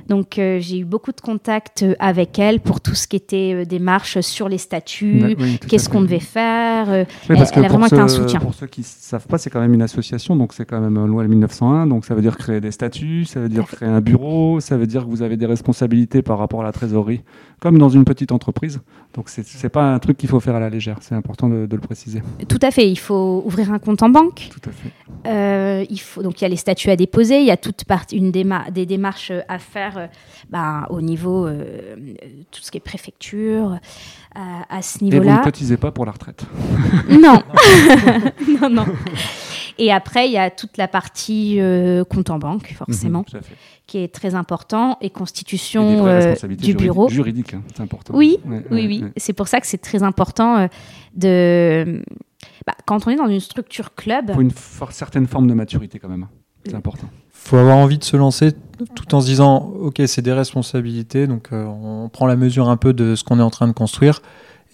Donc euh, j'ai eu beaucoup de contacts euh, avec elle pour tout ce qui était euh, démarches sur les statuts, oui, qu'est-ce qu'on devait faire. euh, Oui, parce elle- elle que a vraiment été un soutien. pour ceux qui ne savent pas, c'est quand même une association, donc c'est quand même une loi de 1901, donc ça veut dire créer des statuts, ça veut dire créer un bureau, ça veut dire que vous avez des responsabilités par rapport à la trésorerie, comme dans une petite entreprise. Donc c'est c'est pas un truc qu'il faut faire à la légère, c'est important de, de le préciser. Tout à fait. Il faut ouvrir un compte en banque. Tout à fait. Euh, il faut donc il y a les statuts à déposer, il y a toute partie une déma- des démarches euh, à faire euh, ben, au niveau euh, tout ce qui est préfecture à, à ce Et vous niveau-là. ne cotisez pas pour la retraite. Non, non, non. Et après, il y a toute la partie euh, compte en banque, forcément, Mhm, qui est très important, et constitution euh, du bureau. Juridiques, hein, c'est important. Oui, Ouais, Oui, ouais, oui. ouais. C'est pour ça que c'est très important euh, de. bah, quand on est dans une structure club, Il faut une for- certaine forme de maturité quand même. C'est important. faut avoir envie de se lancer tout en se disant ok c'est des responsabilités donc euh, on prend la mesure un peu de ce qu'on est en train de construire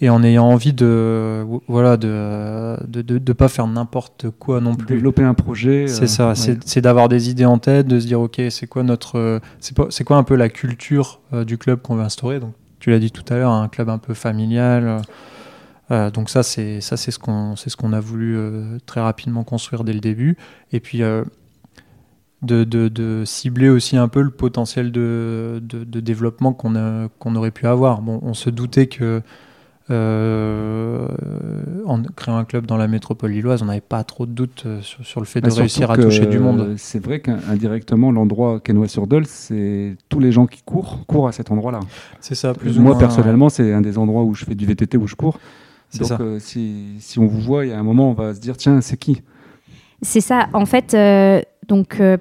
et en ayant envie de voilà de de, de, de pas faire n'importe quoi non plus Développer un projet. c'est euh, ça ouais. c'est c'est d'avoir des idées en tête de se dire ok c'est quoi notre c'est pas c'est quoi un peu la culture euh, du club qu'on veut instaurer? Donc tu l'as dit tout à l'heure un club un peu familial euh, donc ça c'est ça c'est ce qu'on c'est ce qu'on a voulu très rapidement construire dès le début et puis de, de, de cibler aussi un peu le potentiel de, de, de développement qu'on a- qu'on aurait pu avoir. Bon, on se doutait que euh, en créant un club dans la métropole lilloise, on n'avait pas trop de doutes euh, sur, sur le fait de Bah, réussir à toucher du monde. C'est vrai qu'indirectement, l'endroit Quesnoy-sur-Dole, c'est tous les gens qui courent, courent à cet endroit-là. C'est ça, plus ou Moi, moins, personnellement, c'est un des endroits où je fais du VTT, où je cours. C'est Donc, ça. euh, si, si on vous voit, il y a un moment, on va se dire, tiens, c'est qui? C'est ça. En fait, euh, donc euh,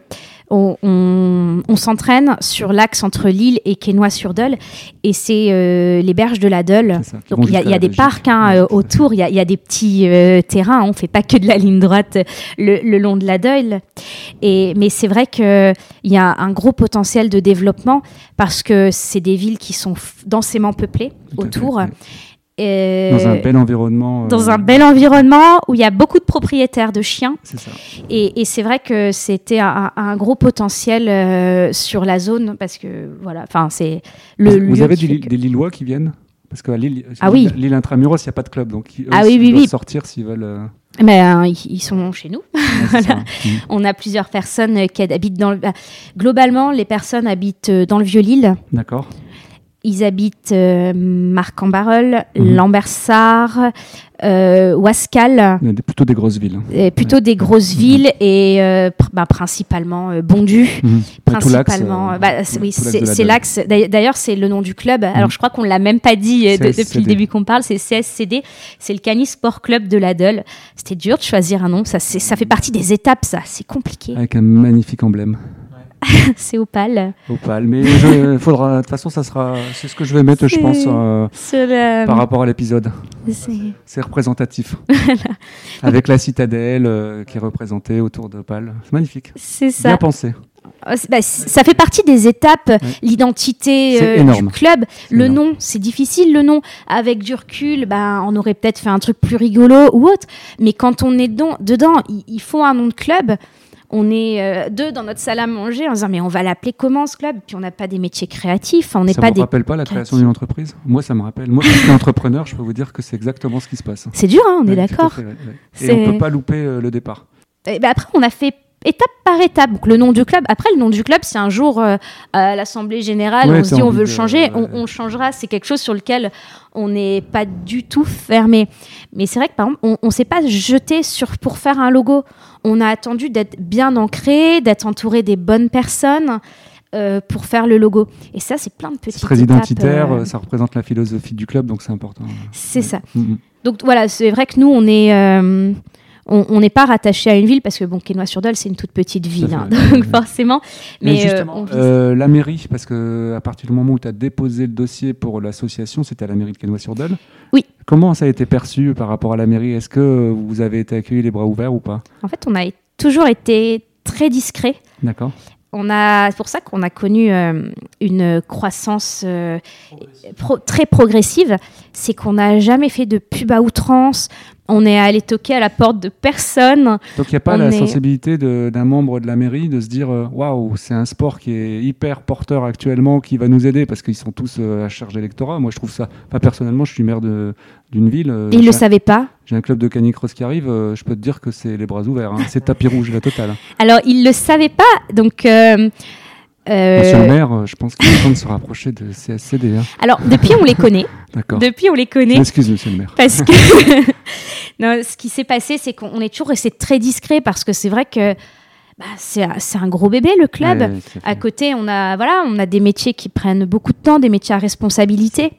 on, on- on s'entraîne sur l'axe entre Lille et Quesnoy-sur-Dole, et c'est euh, les berges de la Dole. Donc il y a, y des Belgique. parcs hein, Ouais, euh, autour, il y a, il y a des petits euh, terrains, hein, on fait pas que de la ligne droite le, le long de la Dole. Et, mais c'est vrai qu'il y a un gros potentiel de développement parce que c'est des villes qui sont densément peuplées fait, autour. ouais. Et- Dans un bel environnement. euh, dans un bel environnement où il y a beaucoup de propriétaires de chiens. Ça. Et, et c'est vrai que c'était un, un gros potentiel euh, sur la zone parce que voilà, enfin c'est le vous lieu avez du- que- des Lillois qui viennent? Parce qu'à Lille, Ah oui. Lille Intramuros, il n'y a pas de club. Donc, eux, Ah oui, ils oui, doivent sortir s'ils veulent. euh, Mais, euh, ils, ils sont chez nous. Mm. On a plusieurs personnes qui habitent dans le. bah, globalement, les personnes habitent dans le Vieux-Lille. D'accord. Ils habitent euh, Marc-en-Barœul, Mhm. Lambersart, euh, plutôt des grosses villes. hein. et plutôt des grosses villes et euh, pr- bah, principalement Bondu. Mhm. Principalement, bah, c'est- oui, l'axe c'est. D'ailleurs- c'est le nom du club. Alors, Mhm. je crois qu'on l'a même pas dit de- depuis le début qu'on parle. C'est CSCD. C'est le Canis Sport Club de la Dole. C'était dur de choisir un nom. Ça, ça fait partie des étapes. Ça, c'est compliqué. Avec un magnifique emblème. c'est opale. Opale. Mais je- faudra. De toute façon, ça sera. C'est ce que je vais mettre, je pense, euh, le- par rapport à l'épisode. c'est- représentatif. Avec la citadelle euh, qui est représentée autour d'Opale. C'est magnifique. C'est ça. Bien pensé. Euh, bah, ça fait partie des étapes, l'identité euh, du club. Le énorme. nom, c'est difficile le nom. Avec du recul, bah, on aurait peut-être fait un truc plus rigolo ou autre. Mais quand on est dedans, il, il faut un nom de club. On est euh, deux dans notre salle à manger en disant mais on va l'appeler comment ce club? Puis on n'a pas des métiers créatifs, on n'est Ça pas vous des. rappelle pas la création d'une entreprise? Moi, ça me rappelle. Moi, qui suis entrepreneur, je peux vous dire que c'est exactement ce qui se passe. C'est dur, hein, on est Ouais, d'accord. ouais, ouais. Et on peut pas louper euh, le départ. Et bah, après, on a fait étape par étape. Donc, le nom du club, après, le nom du club, c'est un jour euh, à l'Assemblée Générale, Ouais, on se dit on veut le de- changer, on, on changera. C'est quelque chose sur lequel on n'est pas du tout fermé. Mais c'est vrai que, par exemple, on ne s'est pas jeté sur, pour faire un logo. On a attendu d'être bien ancré, d'être entouré des bonnes personnes. euh, pour faire le logo. Et ça, c'est plein de petites C'est très étapes, identitaire, euh, ça représente la philosophie du club, donc c'est important. c'est ça. Mhm. Donc voilà, c'est vrai que nous, on est, euh, on n'est pas rattaché à une ville parce que bon, Quesnoy-sur-Dole, c'est une toute petite ville, hein, donc forcément. Mais, Mais, euh, justement, on euh, la mairie, parce que à partir du moment où tu as déposé le dossier pour l'association, c'était à la mairie de Quesnoy-sur-Dole. Oui. Comment ça a été perçu par rapport à la mairie? Est-ce que vous avez été accueillis les bras ouverts ou pas? En fait, on a toujours été très discret. D'accord. On a, c'est pour ça qu'on a connu euh, une croissance euh, pro- très progressive. C'est qu'on n'a jamais fait de pub à outrance. On est allé toquer à la porte de personne. Donc il n'y a pas On la est- sensibilité d'un membre de la mairie de se dire euh, waouh, c'est un sport qui est hyper porteur actuellement, qui va nous aider parce qu'ils sont tous euh, à charge d'électorat. Moi je trouve ça. Pas personnellement, je suis maire d'une ville. euh, ils ne le savaient pas. J'ai un club de canicross qui arrive, euh, je peux te dire que c'est les bras ouverts. hein. C'est tapis rouge la totale. Alors, ils ne le savaient pas. Donc, euh, euh, Monsieur le maire, je pense qu'il est temps de se rapprocher de CSCD. hein. alors, depuis, on les connaît. D'accord. Depuis, on les connaît. m'excuse, monsieur le maire. Parce que non, ce qui s'est passé, c'est qu'on est toujours resté très discret parce que c'est vrai que bah, c'est un- gros bébé le club. Ouais, à côté, on a voilà, on a des métiers qui prennent beaucoup de temps, des métiers à responsabilité.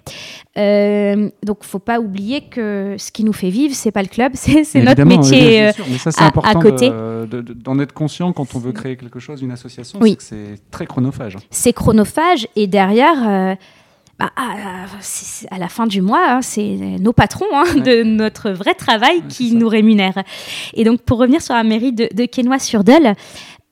Euh, donc, faut pas oublier que ce qui nous fait vivre, c'est pas le club, c'est notre oui, métier. bien euh, mais ça c'est à- à important côté. de- de- de- d'en être conscient quand on veut créer quelque chose, une association, Oui. c'est très chronophage. c'est chronophage et derrière. euh, bah, à, c'est- c'est- à la fin du mois, hein, c'est nos patrons hein, Ouais. de notre vrai travail Ouais, qui nous rémunèrent. Et donc, pour revenir sur la mairie de, de Quesnoy-sur-Dole,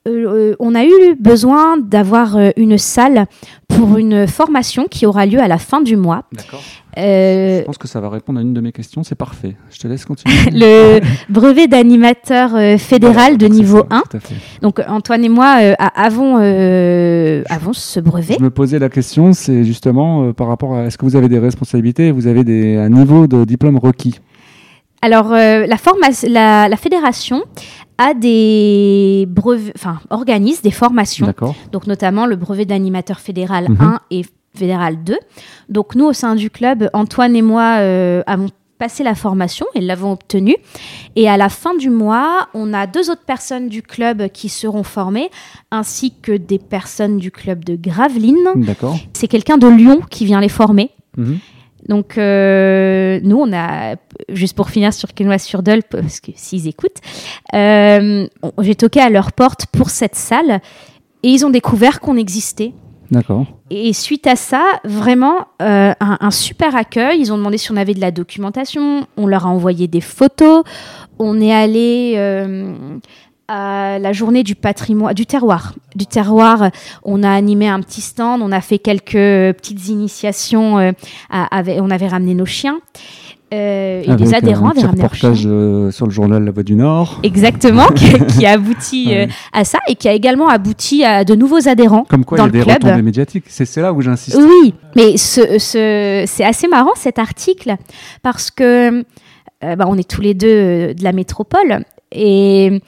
euh, euh, on a eu besoin d'avoir euh, une salle pour une formation qui aura lieu à la fin du mois. D'accord. Euh, Je pense que ça va répondre à une de mes questions, c'est parfait. Je te laisse continuer. le brevet d'animateur euh, fédéral Ouais, de niveau ça, 1. tout à fait. Donc Antoine et moi euh, avons, euh, avons ce brevet. Je me posais la question, c'est justement euh, par rapport à est-ce que vous avez des responsabilités et vous avez des, un niveau de diplôme requis? Alors euh, la, la, la fédération a des brevets, enfin organise des formations, donc notamment le brevet d'animateur fédéral Mhm. 1 et fédéral 2. Donc nous au sein du club, Antoine et moi euh, avons passé la formation et l'avons obtenue. Et à la fin du mois, on a deux autres personnes du club qui seront formées, ainsi que des personnes du club de Gravelines. C'est quelqu'un de Lyon qui vient les former. Mhm. Donc, euh, nous, on a, juste pour finir sur Quesnoy-sur-Dole, parce que s'ils écoutent, euh, j'ai toqué à leur porte pour cette salle et ils ont découvert qu'on existait. D'accord. Et suite à ça, vraiment euh, un, un super accueil. Ils ont demandé si on avait de la documentation. On leur a envoyé des photos. On est allé euh, la journée du patrimoine, du terroir. Du terroir, on a animé un petit stand. On a fait quelques petites initiations. euh, à- avec- on avait ramené nos chiens. Euh, et les adhérents un avaient ramené leurs chiens. reportage euh, sur le journal La Voix du Nord. Exactement, qui, qui a abouti euh, Ouais. à ça et qui a également abouti à de nouveaux adhérents. Comme quoi, dans il y a le des club. retombées médiatiques. C'est là où j'insiste. Oui, mais ce, ce- c'est assez marrant cet article parce que bah, on est tous les deux de la métropole et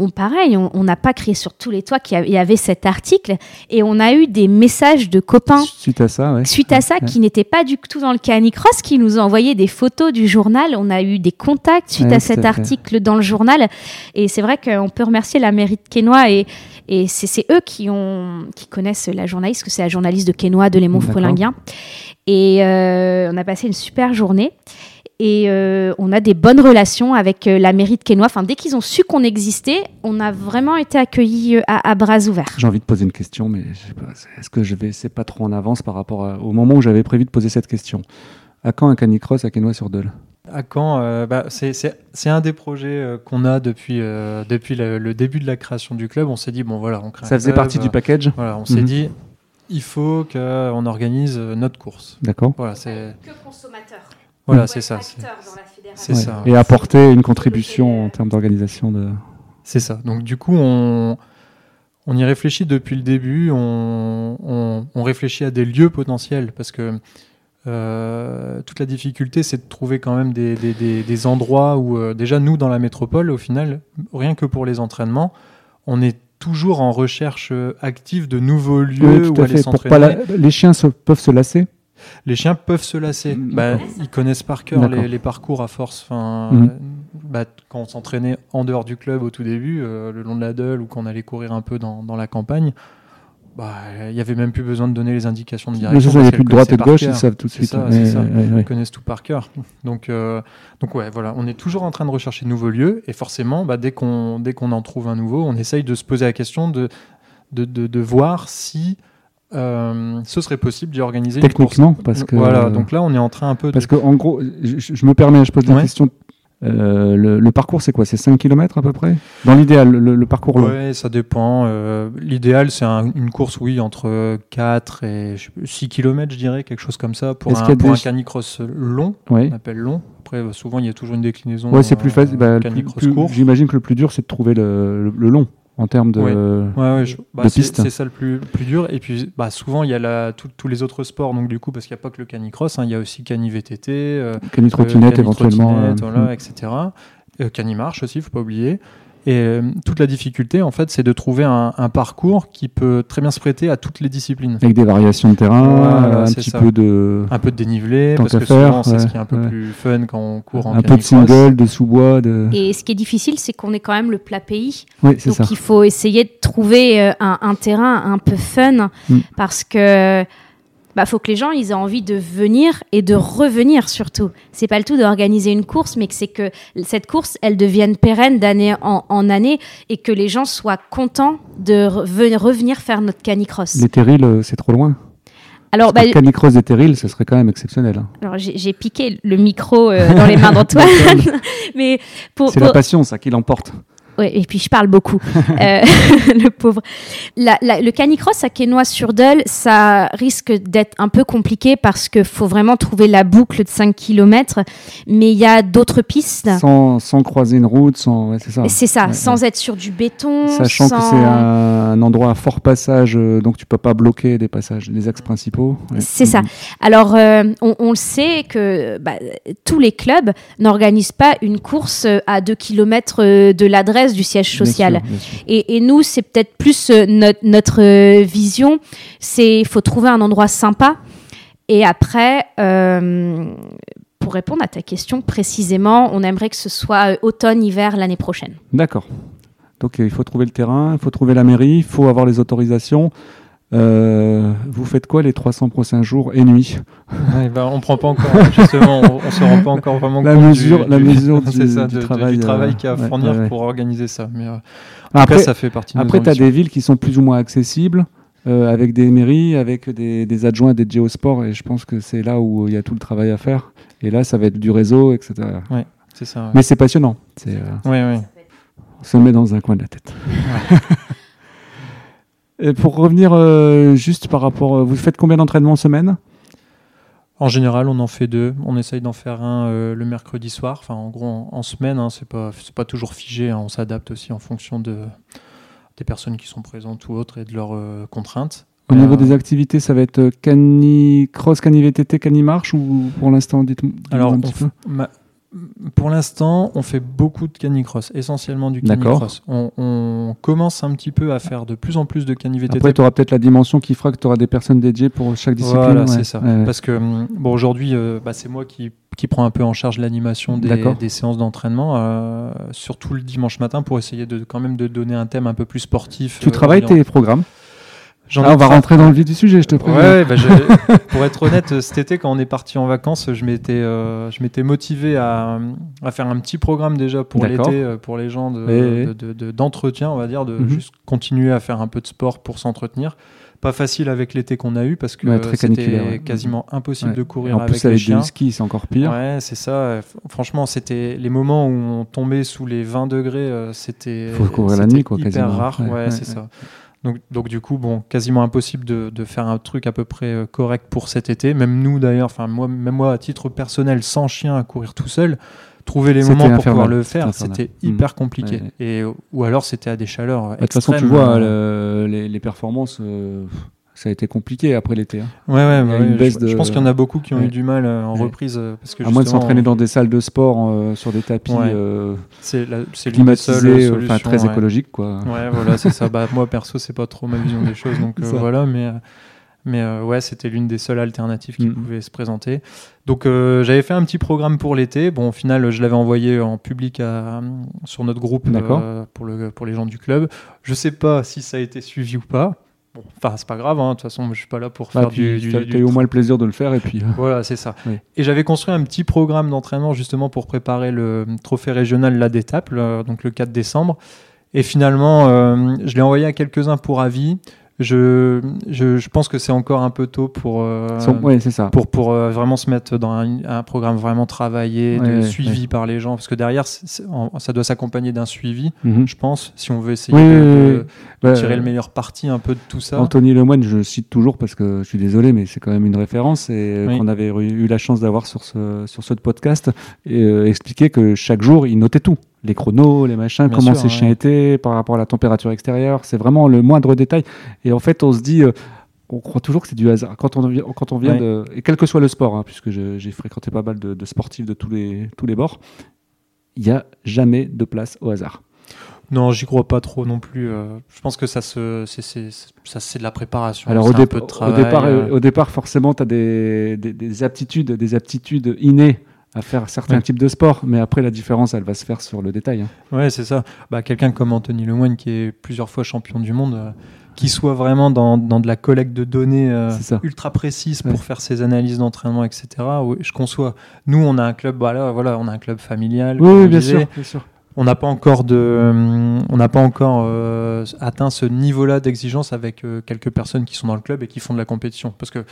on, pareil, on n'a pas crié sur tous les toits qu'il y avait cet article et on a eu des messages de copains Suite à ça, ouais. suite à ça Ouais. qui n'étaient pas du tout dans le canicross, qui nous ont envoyé des photos du journal. On a eu des contacts suite Ouais, à cet à article dans le journal. Et c'est vrai qu'on peut remercier la mairie de Quesnoy et, et c'est eux qui, ont, qui connaissent la journaliste, que c'est la journaliste de Quesnoy, de Lémont. Frelinguien. Et euh, on a passé une super journée. Et euh, on a des bonnes relations avec euh, la mairie de Quesnoy. Enfin, dès qu'ils ont su qu'on existait, on a vraiment été accueillis euh, à, à bras ouverts. J'ai envie de poser une question, mais est-ce que je vais, c'est pas trop en avance par rapport à- au moment où j'avais prévu de poser cette question? À quand un canicross à Quesnoy-sur-Dole À quand euh, bah, C'est un des projets euh, qu'on a depuis, euh, depuis le, le début de la création du club. On s'est dit, bon voilà, on crée un Ça faisait club, partie euh, du package? Voilà, on s'est Mhm. dit, il faut qu'on organise notre course. D'accord. Voilà, c'est Que consommateur. Voilà, c'est ça. c'est- Ouais. ça. Et apporter une contribution en termes d'organisation de. C'est ça. Donc du coup, on, on y réfléchit depuis le début. On, on- on réfléchit à des lieux potentiels parce que euh, toute la difficulté, c'est de trouver quand même des, des- des- des endroits où euh, déjà nous dans la métropole, au final, rien que pour les entraînements, on est toujours en recherche euh, active de nouveaux lieux Oui, où tout à aller fait. Pour pas la- Les chiens se- peuvent se lasser. Les chiens peuvent se lasser. Mm, Bah, ils connaissent par cœur les, les parcours à force. Enfin, Mhm. euh, bah, quand on s'entraînait en dehors du club au tout début, euh, le long de la Deule ou qu'on allait courir un peu dans, dans la campagne, bah, il n'y avait même plus besoin de donner les indications de Mais direction. c'est ça, il plus de droite et de gauche, ils savent tout de suite. ça, Ouais, c'est ça. ouais, ouais, ouais. Ils connaissent tout par cœur. Donc, euh, donc ouais, voilà, on est toujours en train de rechercher de nouveaux lieux et forcément, bah, dès qu'on en trouve un nouveau, on essaye de se poser la question de de, de, de voir si euh, ce serait possible d'y organiser une course. Techniquement, parce que. Voilà, donc là, on est en train un peu de Parce que, en gros, je, me permets, je pose des Ouais. questions. Euh, le, le parcours, c'est quoi? C'est 5 km à peu près? Dans l'idéal, le, le parcours long. Ouais, ça dépend. Euh, L'idéal, c'est un- une course, oui, entre 4 et je sais plus, 6 km, je dirais, quelque chose comme ça, pour Est-ce un, qu'il y a pour des- un canicross long, Ouais. on appelle long. Après, euh, souvent, il y a toujours une déclinaison. Ouais, c'est plus facile. Bah. J'imagine que le plus dur, c'est de trouver le long en termes de. Ouais. Ouais, ouais, je- bah, de c'est piste. c'est ça le plus, plus dur. Et puis, bah, souvent, il y a la, tout- tous les autres sports, donc du coup, parce qu'il n'y a pas que le canicross, hein, il y a aussi cani VTT, euh, Cani-trottinette euh, éventuellement. euh, etc. Euh, cani-marche aussi, faut pas oublier. Et euh, toute la difficulté, en fait, c'est de trouver un, un parcours qui peut très bien se prêter à toutes les disciplines. Avec des variations de terrain, Voilà, un petit ça. peu de. Un peu de dénivelé, Tant parce qu'à que faire, souvent, c'est ce qui est un peu ouais. plus fun quand on court en Un peu de single, de sous-bois. De... Et ce qui est difficile, c'est qu'on est quand même le plat pays. Oui, c'est Donc ça. il faut essayer de trouver euh, un, un terrain un peu fun Mm. parce que bah faut que les gens ils aient envie de venir et de revenir surtout. C'est pas le tout d'organiser une course, mais que c'est que cette course elle devienne pérenne d'année en, en année et que les gens soient contents de re- revenir faire notre canicross. Les terrils, euh, c'est trop loin. Alors bah, Le canicross des terrils, ce serait quand même exceptionnel. hein. alors j'ai j'ai piqué le micro euh, dans les mains d'Antoine, mais pour, C'est pour- la passion, ça, qui l'emporte. Ouais, et puis je parle beaucoup, Euh, le pauvre. La- la- le canicross à Quesnoy-sur-Dole, ça risque d'être un peu compliqué parce qu'il faut vraiment trouver la boucle de 5 km, mais il y a d'autres pistes. Sans, sans croiser une route, sans. ouais, c'est ça. C'est ça, Ouais, sans être sur du béton. Sachant que c'est un, un endroit à fort passage, euh, donc tu peux pas bloquer des passages, des axes principaux. C'est ça. Alors, euh, on, on le sait que bah, tous les clubs n'organisent pas une course à 2 km de l'adresse du siège Bien social. sûr, bien sûr. Et, et nous, c'est peut-être plus euh, notre, notre euh, vision, c'est il faut trouver un endroit sympa. Et après, euh, pour répondre à ta question précisément, on aimerait que ce soit automne-hiver l'année prochaine. D'accord. Donc euh, il faut trouver le terrain, il faut trouver la mairie, il faut avoir les autorisations. Euh, vous faites quoi les 300 prochains jours et nuits? Ouais, bah, on prend pas encore, justement, on, on se rend pas encore vraiment La compte mesure- du, la du- mesure du- ça, du de- de- travail, euh, qu'il y a à ouais, fournir ouais, pour organiser ça. Mais euh, Après, après, ça fait partie de après tu as des villes qui sont plus ou moins accessibles, avec des mairies, avec des, des adjoints des géosports, et je pense que c'est là où il y a tout le travail à faire. Et là, ça va être du réseau, etc. Ça. Mais c'est passionnant. C'est, on se met dans un coin de la tête. Et pour revenir euh, juste par rapport, euh, vous faites combien d'entraînements en semaine? En général, on en fait deux. On essaye d'en faire un euh, le mercredi soir. Enfin, en gros, en, en semaine, hein, c'est pas c'est pas toujours figé. hein. On s'adapte aussi en fonction de des personnes qui sont présentes ou autres et de leurs euh, contraintes. Au niveau des activités, ça va être cani cross, cani VTT, cani marche ou pour l'instant, dites-moi Alors, un petit peu. ma- pour l'instant, on fait beaucoup de canicross, essentiellement du canicross. On, on commence un petit peu à faire de plus en plus de cani VTT. Après, tu auras peut-être la dimension qui fera que tu auras des personnes dédiées pour chaque discipline. Voilà, ouais. c'est ça. Ouais. Parce que hum, bon, aujourd'hui, euh, bah, c'est moi qui, qui prends un peu en charge l'animation des, séances d'entraînement, euh, surtout le dimanche matin, pour essayer de quand même de donner un thème un peu plus sportif. Tu euh, travailles tes programmes? J'en Ah, on va rentrer dans le vif du sujet, je te préviens. Ouais, bah, je- pour être honnête, cet été, quand on est parti en vacances, je m'étais, euh, je m'étais motivé à, à faire un petit programme déjà pour l'été, euh, pour les gens de, Oui, oui. de- de- de- d'entretien, on va dire, de Mhm. juste continuer à faire un peu de sport pour s'entretenir. Pas facile avec l'été qu'on a eu parce que Ouais, c'était ouais. quasiment impossible de courir en avec plus, les avec chiens. du ski, c'est encore pire. Ouais, c'est ça. Franchement, c'était les moments où on tombait sous les 20 degrés, euh, c'était Faut courir la nuit, quoi, hyper quasiment. rare. Ouais, c'est ça. Donc, donc du coup, bon, quasiment impossible de, de faire un truc à peu près euh, correct pour cet été. Même nous, d'ailleurs, enfin moi, même moi à titre personnel, sans chien à courir tout seul, trouver les moments pour pouvoir le faire, c'était hyper compliqué. Ouais. Et ou alors c'était à des chaleurs. Bah, De toute façon, tu vois, euh, le- les, les performances, euh, ça a été compliqué après l'été. hein. Ouais, ouais, bah une oui, baisse je, de- je pense qu'il y en a beaucoup qui ont eu du mal euh, en reprise euh, parce que À moins de s'entraîner dans des salles de sport euh, sur des tapis euh, c'est la- climatisés, enfin très écologiques quoi. Ouais, voilà, c'est ça. Bah, moi, perso, c'est pas trop ma vision des choses, donc euh, voilà, mais, mais euh, ouais, c'était l'une des seules alternatives qui Mhm. pouvaient se présenter. Donc, euh, j'avais fait un petit programme pour l'été. Bon, au final, je l'avais envoyé en public à- sur notre groupe euh, pour, le, pour les gens du club. Je sais pas si ça a été suivi ou pas. Bon, enfin, c'est pas grave, hein, de toute façon, je suis pas là pour Ah, faire puis, du, t'as eu au moins le plaisir de le faire et puis. euh, voilà, c'est ça. Oui. Et j'avais construit un petit programme d'entraînement justement pour préparer le trophée régional La d'étape, donc le 4 décembre. Et finalement, euh, je l'ai envoyé à quelques-uns pour avis. Je, je, je pense que c'est encore un peu tôt pour, euh, ouais, ça. pour, pour euh, vraiment se mettre dans un, un programme vraiment travaillé, Ouais, de ouais, suivi par les gens. Parce que derrière, en- ça doit s'accompagner d'un suivi, Mhm. je pense, si on veut essayer Oui, de, Bah, tirer le meilleur parti un peu de tout ça. Anthony Lemoine, je cite toujours parce que je suis désolé, mais c'est quand même une référence et euh, Oui. qu'on avait eu eu la chance d'avoir sur ce, sur ce podcast et euh, expliquer que chaque jour, il notait tout. Les chronos, les machins, Bien comment sûr, ces ouais. chiens étaient par rapport à la température extérieure. C'est vraiment le moindre détail. Et en fait, on se dit, euh, on croit toujours que c'est du hasard. Quand on vient, quand on vient Ouais. de. Et quel que soit le sport, hein, puisque j'ai fréquenté pas mal de, de sportifs de tous les, tous les bords, il n'y a jamais de place au hasard. Non, j'y crois pas trop non plus. euh, je pense que ça se, c'est, de la préparation. Alors au, un dép- peu de au travail, départ, euh, au départ, forcément, tu as des, des, des aptitudes, des aptitudes innées à faire certains Ouais. types de sports, mais après la différence, elle va se faire sur le détail. hein. Ouais, c'est ça. Bah, quelqu'un comme Anthony Lemoine, qui est plusieurs fois champion du monde, euh, qui soit vraiment dans, dans de la collecte de données euh, ultra précise Ouais. pour faire ses analyses d'entraînement, etc. Je conçois. Nous, on a un club, voilà, voilà, on a un club familial. Oui, bien sûr, bien sûr. On n'a pas encore de, euh, on pas encore euh, atteint ce niveau-là d'exigence avec quelques personnes qui sont dans le club et qui font de la compétition. Parce que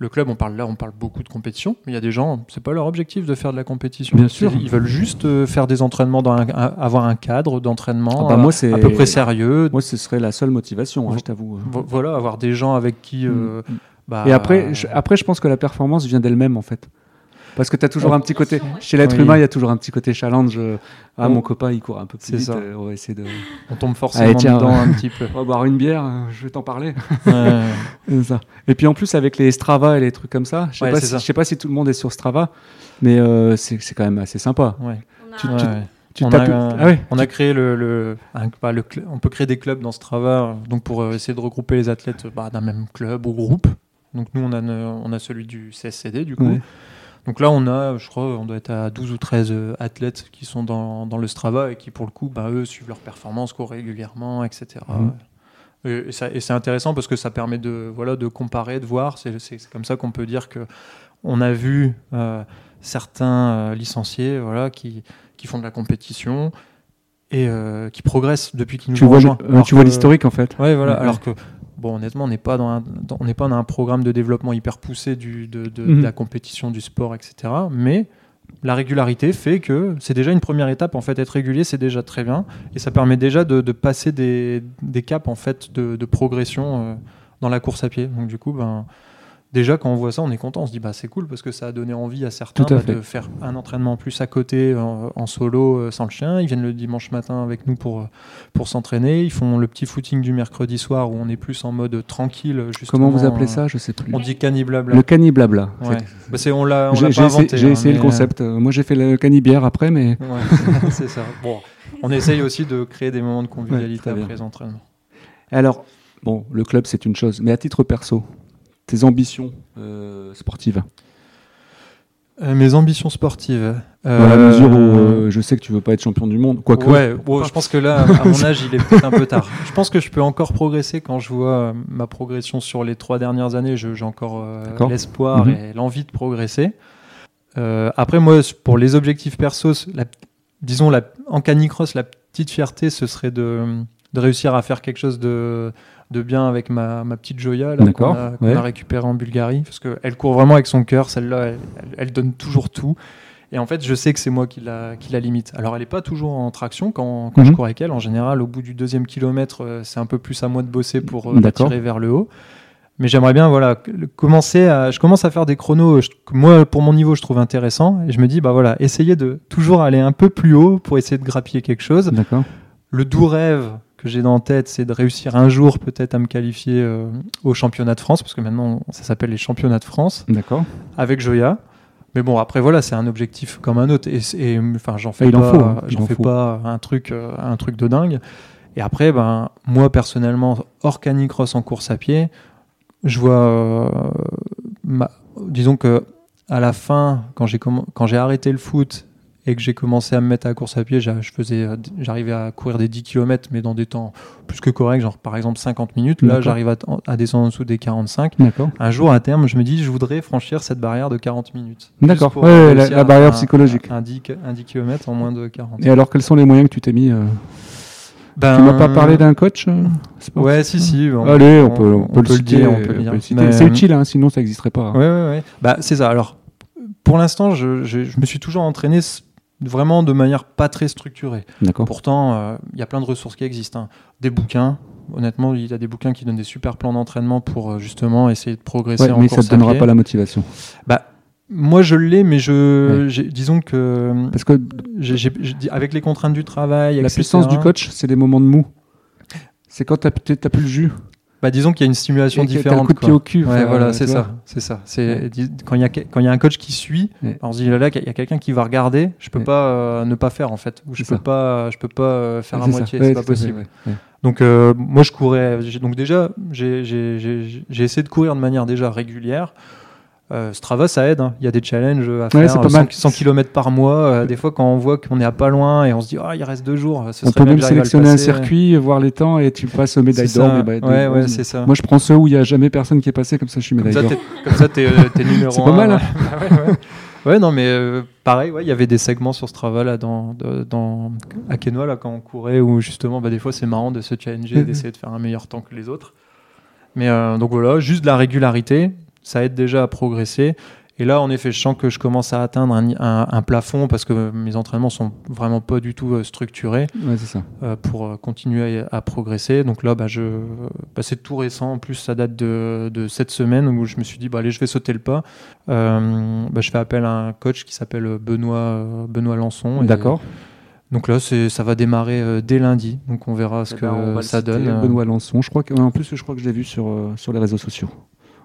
le club, on parle là, on parle beaucoup de compétition, mais il y a des gens, c'est pas leur objectif de faire de la compétition. Bien sûr. Ils veulent juste euh, faire des entraînements, dans un- un- avoir un cadre d'entraînement Ah bah, euh, moi, c'est- à peu près sérieux. Moi, ce serait la seule motivation, hein, je t'avoue. Vo- Voilà, avoir des gens avec qui. euh, Mm. bah, Et après je, après, je pense que la performance vient d'elle-même, en fait. Parce que tu as toujours un petit côté. Chez l'être Oui. humain, il y a toujours un petit côté challenge. euh, Ah, Oh. mon copain, il court un peu plus vite. ça. euh, On va essayer de. on tombe forcément Allez, tiens, dedans ouais. un petit peu. On va boire une bière, euh, je vais t'en parler. Ouais. C'est ça. Et puis en plus avec les Strava et les trucs comme ça, je sais Ouais, pas, c'est si, ça. je sais pas si tout le monde est sur Strava, mais euh, c'est quand même assez sympa. Ouais. Tu- Ouais, tu- ouais. Tu on, a, un- Ah ouais. on a créé le, le, un- bah, le on peut créer des clubs dans Strava donc pour euh, essayer de regrouper les athlètes bah, d'un même club ou groupe. Donc nous on a, ne- on a celui du CSCD du coup. Ouais. Donc là on a, je crois, on doit être à 12 ou 13 euh, athlètes qui sont dans, dans le Strava et qui pour le coup, bah, eux suivent leurs performances, courent régulièrement, etc. Mhm. Et, et ça- et c'est intéressant parce que ça permet de, voilà, de comparer, de voir. C'est comme ça qu'on peut dire que on a vu euh, certains euh, licenciés voilà, qui, qui font de la compétition et euh, qui progressent depuis qu'ils nous Tu ont vois, le- euh, tu vois que- l'historique en fait. Ouais, voilà. Ouais. Alors que, bon, honnêtement, on n'est pas dans un, dans- on n'est pas dans un programme de développement hyper poussé du, de, de- Mhm. de la compétition, du sport, etc. Mais la régularité fait que c'est déjà une première étape. En fait, être régulier, c'est déjà très bien, et ça permet déjà de, de passer des, des caps en fait de, de progression euh, dans la course à pied. Donc du coup, ben déjà quand on voit ça, on est content. On se dit bah c'est cool parce que ça a donné envie à certains Tout à bah, de faire un entraînement en plus à côté en, en solo euh, sans le chien. Ils viennent le dimanche matin avec nous pour euh, pour s'entraîner. Ils font le petit footing du mercredi soir où on est plus en mode tranquille. Comment vous appelez euh, ça? Je sais plus. On dit caniblabla. Le caniblabla. Ouais. Bah, c'est on l'a on J'ai l'a j'ai essayé, hein, essayé le mais, concept. Moi j'ai fait le canibière après, mais Ouais, c'est ça. Bon, on essaye aussi de créer des moments de convivialité après les entraînements. alors bon, le club c'est une chose, mais à titre perso, tes ambitions euh, sportives. Euh, mes ambitions sportives. Dans la euh, mesure où je sais que tu veux pas être champion du monde, quoique. Ouais, bon, je pense que là, à mon âge, il est peut-être un peu tard. Je pense que je peux encore progresser quand je vois ma progression sur les trois dernières années. Je- J'ai encore l'espoir Mhm. et l'envie de progresser. Euh, après, moi, pour les objectifs persos, la- disons la, en canicross, la petite fierté, ce serait de, de réussir à faire quelque chose de, de bien avec ma, ma petite Joya là, qu'on a, qu'on ouais. a récupérée en Bulgarie. Parce qu'elle court vraiment avec son cœur. Celle-là, elle, elle- elle donne toujours tout. Et en fait, je sais que c'est moi qui la, qui la limite. Alors, elle n'est pas toujours en traction quand, quand je Mhm. cours avec elle. En général, au bout du deuxième kilomètre, euh, c'est un peu plus à moi de bosser pour euh, la tirer vers le haut. Mais j'aimerais bien, voilà, commencer à. Je commence à faire des chronos je- que moi, pour mon niveau, je trouve intéressant. Et je me dis, bah voilà, essayer de toujours aller un peu plus haut pour essayer de grappiller quelque chose. D'accord. Le doux rêve que j'ai dans tête, c'est de réussir un jour peut-être à me qualifier euh, au championnat de France, parce que maintenant ça s'appelle les championnats de France, D'accord. avec Joya. Mais bon, après voilà, c'est un objectif comme un autre, et, enfin j'en fais pas, faut, hein, en fais pas un truc, euh, un truc de dingue. Et après, ben moi personnellement, hors canicross en course à pied, je vois, euh, ma- disons que à la fin, quand j'ai quand j'ai arrêté le foot et que j'ai commencé à me mettre à la course à pied, euh, j'arrivais à courir des 10 km, mais dans des temps plus que corrects, genre par exemple 50 minutes. Là, j'arrive à, à descendre en dessous des 45. D'accord. Un jour, à terme, je me dis, je voudrais franchir cette barrière de 40 minutes. D'accord. Ouais, la- barrière un- psychologique. Un, 10, un 10 km en moins de 40. Et alors, quels sont les moyens que tu t'es mis euh, Ben, Tu m'as pas parlé d'un coach euh, Ouais, si, si. Allez, on, peut, on peut le, citer, dire, on peut le dire. Mais- C'est utile, hein, sinon ça n'existerait pas. hein. Ouais, ouais, ouais. Bah, c'est ça. Alors, pour l'instant, je, je- je me suis toujours entraîné vraiment de manière pas très structurée. Pourtant, euh, il y a plein de ressources qui existent. hein. Des bouquins. Honnêtement, il y a des bouquins qui donnent des super plans d'entraînement pour euh, justement essayer de progresser Ouais, en mais ça te donnera à pied. pas la motivation. Bah, moi, je l'ai, mais je, disons que Parce que avec les contraintes du travail, la etc., puissance du coach, c'est les moments de mou. C'est quand t'as t'as plus le jus. Bah, disons qu'il y a une stimulation Et différente. coup de pied au cul. Ouais, voilà, c'est ça, c'est ça. C'est quand il y a que- quand il y a un coach qui suit, Ouais. on se dit là, là, il y a quelqu'un qui va regarder. Je peux Ouais. pas euh, ne pas faire en fait, ou je peux ça. pas, je peux pas faire à moitié. C'est pas possible. Donc euh, moi je courais. Donc déjà, j'ai essayé de courir de manière déjà régulière. Euh, Strava, ça aide. hein. Il y a des challenges à Ouais, faire. c'est pas 100, mal. 100 km par mois. Euh, des fois, quand on voit qu'on est à pas loin et on se dit, ah, il reste deux jours. Ce On peut même sélectionner un circuit, voir les temps et tu passes aux médailles d'or. de Ouais, ouais, bronze. c'est ça. Moi, je prends ceux où il n'y a jamais personne qui est passé, comme ça je suis médaille d'or. comme ça, t'es euh, t'es numéro C'est pas mal, hein. Bah ouais, non, mais euh, pareil, ouais, il y avait des segments sur Strava là, dans, à Quenoa là, quand on courait, où justement, bah, des fois, c'est marrant de se challenger, d'essayer de faire un meilleur temps que les autres. Mais euh, donc voilà, juste de la régularité, ça aide déjà à progresser. Et là, en effet, je sens que je commence à atteindre un, un- un plafond parce que mes entraînements sont vraiment pas du tout euh, structurés Ouais, c'est ça. euh, pour euh, continuer à, à progresser. Donc là, bah, je, bah, c'est tout récent. En plus, ça date de, de cette semaine où je me suis dit, bah, allez, je vais sauter le pas. Euh, bah, je fais appel à un coach qui s'appelle Benoît, Benoît Lançon. D'accord. Donc là, ça va démarrer euh, dès lundi. Donc on verra ce Eh que ben, le ça donne. Benoît Lançon. Je crois que, en plus, je crois que je l'ai vu sur, sur les réseaux sociaux.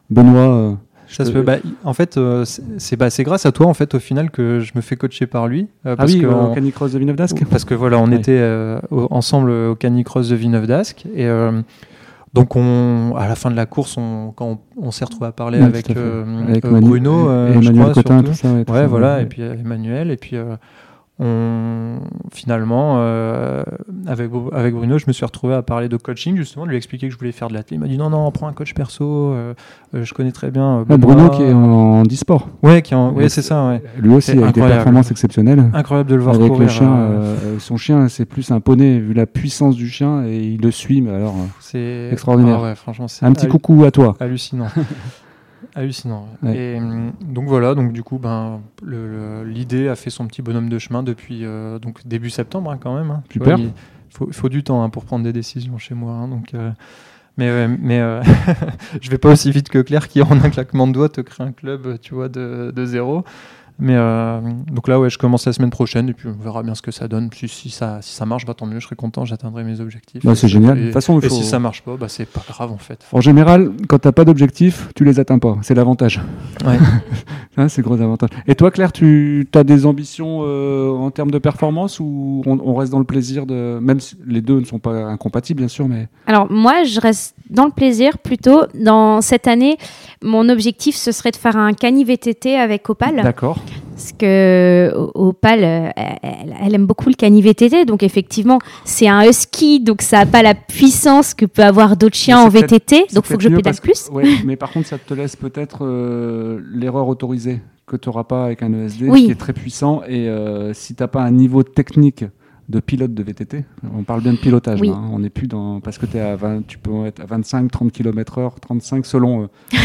Benoît. euh, Ça se peut. Bah, en fait, euh, c'est, bah, c'est grâce à toi, en fait, au final, que je me fais coacher par lui. euh, Ah oui, que au Canicross de Villeneuve d'Ascq. Parce que voilà, on était euh, au- ensemble au Canicross de Villeneuve d'Ascq et donc on, à la fin de la course, on, quand on, on s'est retrouvé à parler Ouais, avec, à Bruno, et- et je Emmanuel crois, Cotin, surtout. tout ça. Ouais, tout Ouais, ça, voilà, et puis Emmanuel, et puis on, finalement, euh, avec, avec Bruno, je me suis retrouvé à parler de coaching, justement, de lui expliquer que je voulais faire de l'athlète. Il m'a dit non, non, prends un coach perso, euh, euh, je connais très bien. Ah, Bruno qui est en e-sport. Ouais, qui est en- ouais, c'est ça, ouais. Lui aussi, avec des incroyable. performances exceptionnelles. Incroyable de le voir Avec courir. le chien, son chien, c'est plus un poney, vu la puissance du chien, et il le suit, mais alors, c'est extraordinaire. Ah ouais, franchement, un petit coucou à toi. hallucinant. hallucinant. Ouais. Et hum, donc voilà, donc du coup, ben, l'idée a fait son petit bonhomme de chemin depuis euh, donc début septembre hein, quand même. hein. Super. il faut, faut du temps hein, pour prendre des décisions chez moi. donc, euh, mais mais euh, je vais pas aussi vite que Claire qui en un claquement de doigts te crée un club, tu vois, de, de zéro. Mais euh, donc là, ouais, je commence la semaine prochaine et puis on verra bien ce que ça donne. Si, si ça, si ça marche, bah, tant mieux, je serai content, j'atteindrai mes objectifs. Bah, c'est génial. De Et, toute façon, il et si ça marche pas, bah, c'est pas grave en fait. En général, quand t'as pas d'objectif, tu les atteins pas. C'est l'avantage. Ouais. Hein, c'est le gros avantage. Et toi, Claire, tu as des ambitions euh, en termes de performance ou on, on reste dans le plaisir de. Même si les deux ne sont pas incompatibles, bien sûr, mais. Alors moi, je reste dans le plaisir plutôt. Dans cette année, mon objectif, ce serait de faire un cani VTT avec Opal. D'accord. Parce que O- Opal, euh, elle, elle aime beaucoup le cani VTT. Donc effectivement, c'est un husky, donc ça n'a pas la puissance que peut avoir d'autres chiens en VTT. Donc il faut que je pédale plus. que- ouais, mais par contre, ça te laisse peut-être euh, l'erreur autorisée que tu n'auras pas avec un ESD Oui. qui est très puissant. Et euh, si tu n'as pas un niveau technique de pilote de VTT, on parle bien de pilotage, Oui. là, hein, on n'est plus dans. Parce que es à 20, tu peux être à 25, 30 km/h, 35 selon eux.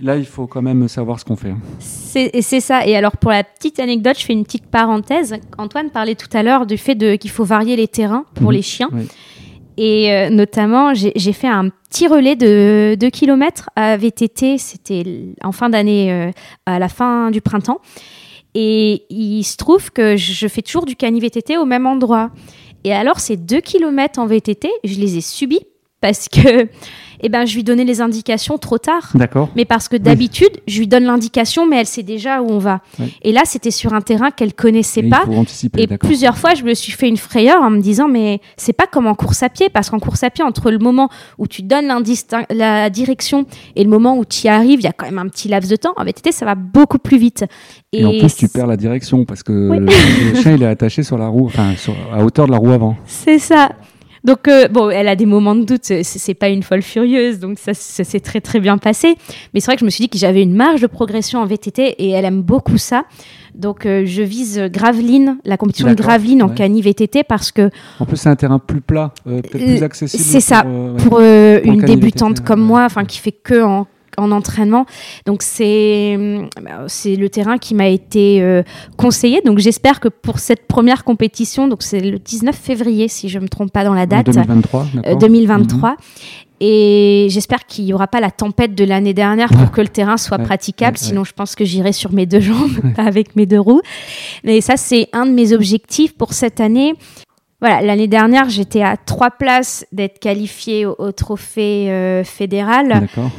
Là, il faut quand même savoir ce qu'on fait. hein. C'est ça. Et alors, pour la petite anecdote, je fais une petite parenthèse. Antoine parlait tout à l'heure du fait qu'il faut varier les terrains pour Mhm. les chiens. Oui. Et euh, notamment, j'ai fait un petit relais de 2 km à VTT. C'était en fin d'année, euh, à la fin du printemps. Et il se trouve que je fais toujours du cani VTT au même endroit. Et alors, ces deux kilomètres en VTT, je les ai subis parce que eh ben, je lui donnais les indications trop tard. D'accord. Mais parce que d'habitude, je lui donne l'indication, mais elle sait déjà où on va. Oui. Et là, c'était sur un terrain qu'elle connaissait Et pas. Et plusieurs fois, je me suis fait une frayeur en me disant, mais c'est pas comme en course à pied, parce qu'en course à pied, entre le moment où tu donnes la direction et le moment où tu y arrives, il y a quand même un petit laps de temps. En VTT, ça va beaucoup plus vite. Et, en plus, tu perds la direction parce que Oui. le, le chien il est attaché sur la roue, enfin sur- à hauteur de la roue avant. C'est ça. Donc, euh, bon, elle a des moments de doute, c'est- pas une folle furieuse, donc ça, ça s'est très très bien passé. Mais c'est vrai que je me suis dit que j'avais une marge de progression en VTT et elle aime beaucoup ça. Donc, euh, je vise Graveline, la compétition de Graveline en ouais. cani VTT parce que En plus, c'est un terrain plus plat, euh, peut-être plus accessible. c'est ça, pour, ouais. une débutante VTT, comme ouais. moi, enfin qui fait que en, en entraînement. Donc c'est bah, c'est le terrain qui m'a été euh, conseillé. Donc j'espère que pour cette première compétition, donc c'est le 19 février si je me trompe pas dans la date, 2023, euh, d'accord. 2023. Mhm. Et j'espère qu'il n'y aura pas la tempête de l'année dernière pour que le terrain soit Ouais, praticable. ouais. Sinon, je pense que j'irai sur mes deux jambes, pas avec mes deux roues. Mais ça, c'est un de mes objectifs pour cette année. Voilà, l'année dernière, j'étais à trois places d'être qualifiée au, au trophée euh, fédéral. D'accord.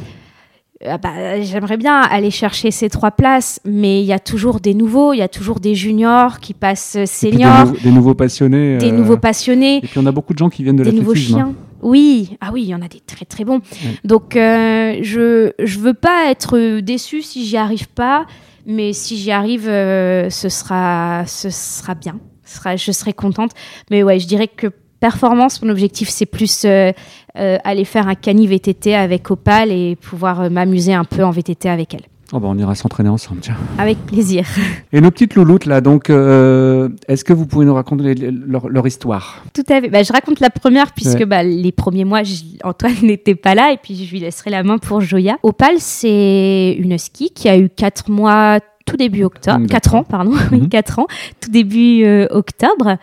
Ah bah, J'aimerais bien aller chercher ces trois places, mais il y a toujours des nouveaux, il y a toujours des juniors qui passent seniors, Des, nou- des nouveaux passionnés. des euh, nouveaux passionnés Et puis on a beaucoup de gens qui viennent de des nouveaux hein. chiens. Oui, ah oui, il y en a des très très bons. Donc euh, je je veux pas être déçue si j'y arrive pas, mais si j'y arrive, euh, ce sera ce sera bien. Ce sera, je serai contente. Mais ouais, je dirais que performance, mon objectif c'est plus euh, euh, aller faire un cani VTT avec Opal et pouvoir euh, m'amuser un peu en VTT avec elle. Oh bah, on ira s'entraîner ensemble, tiens. Avec plaisir. Et nos petites louloutes là, donc, euh, est-ce que vous pouvez nous raconter les- leur, leur histoire? Tout à fait. Bah, je raconte la première puisque Ouais. bah, les premiers mois, je- Antoine n'était pas là et puis je lui laisserai la main pour Joya. Opal, c'est une ski qui a eu 4 mois tout début octobre, Mm, 4 d'accord. ans, pardon, oui, Mhm. 4 ans, tout début euh, octobre.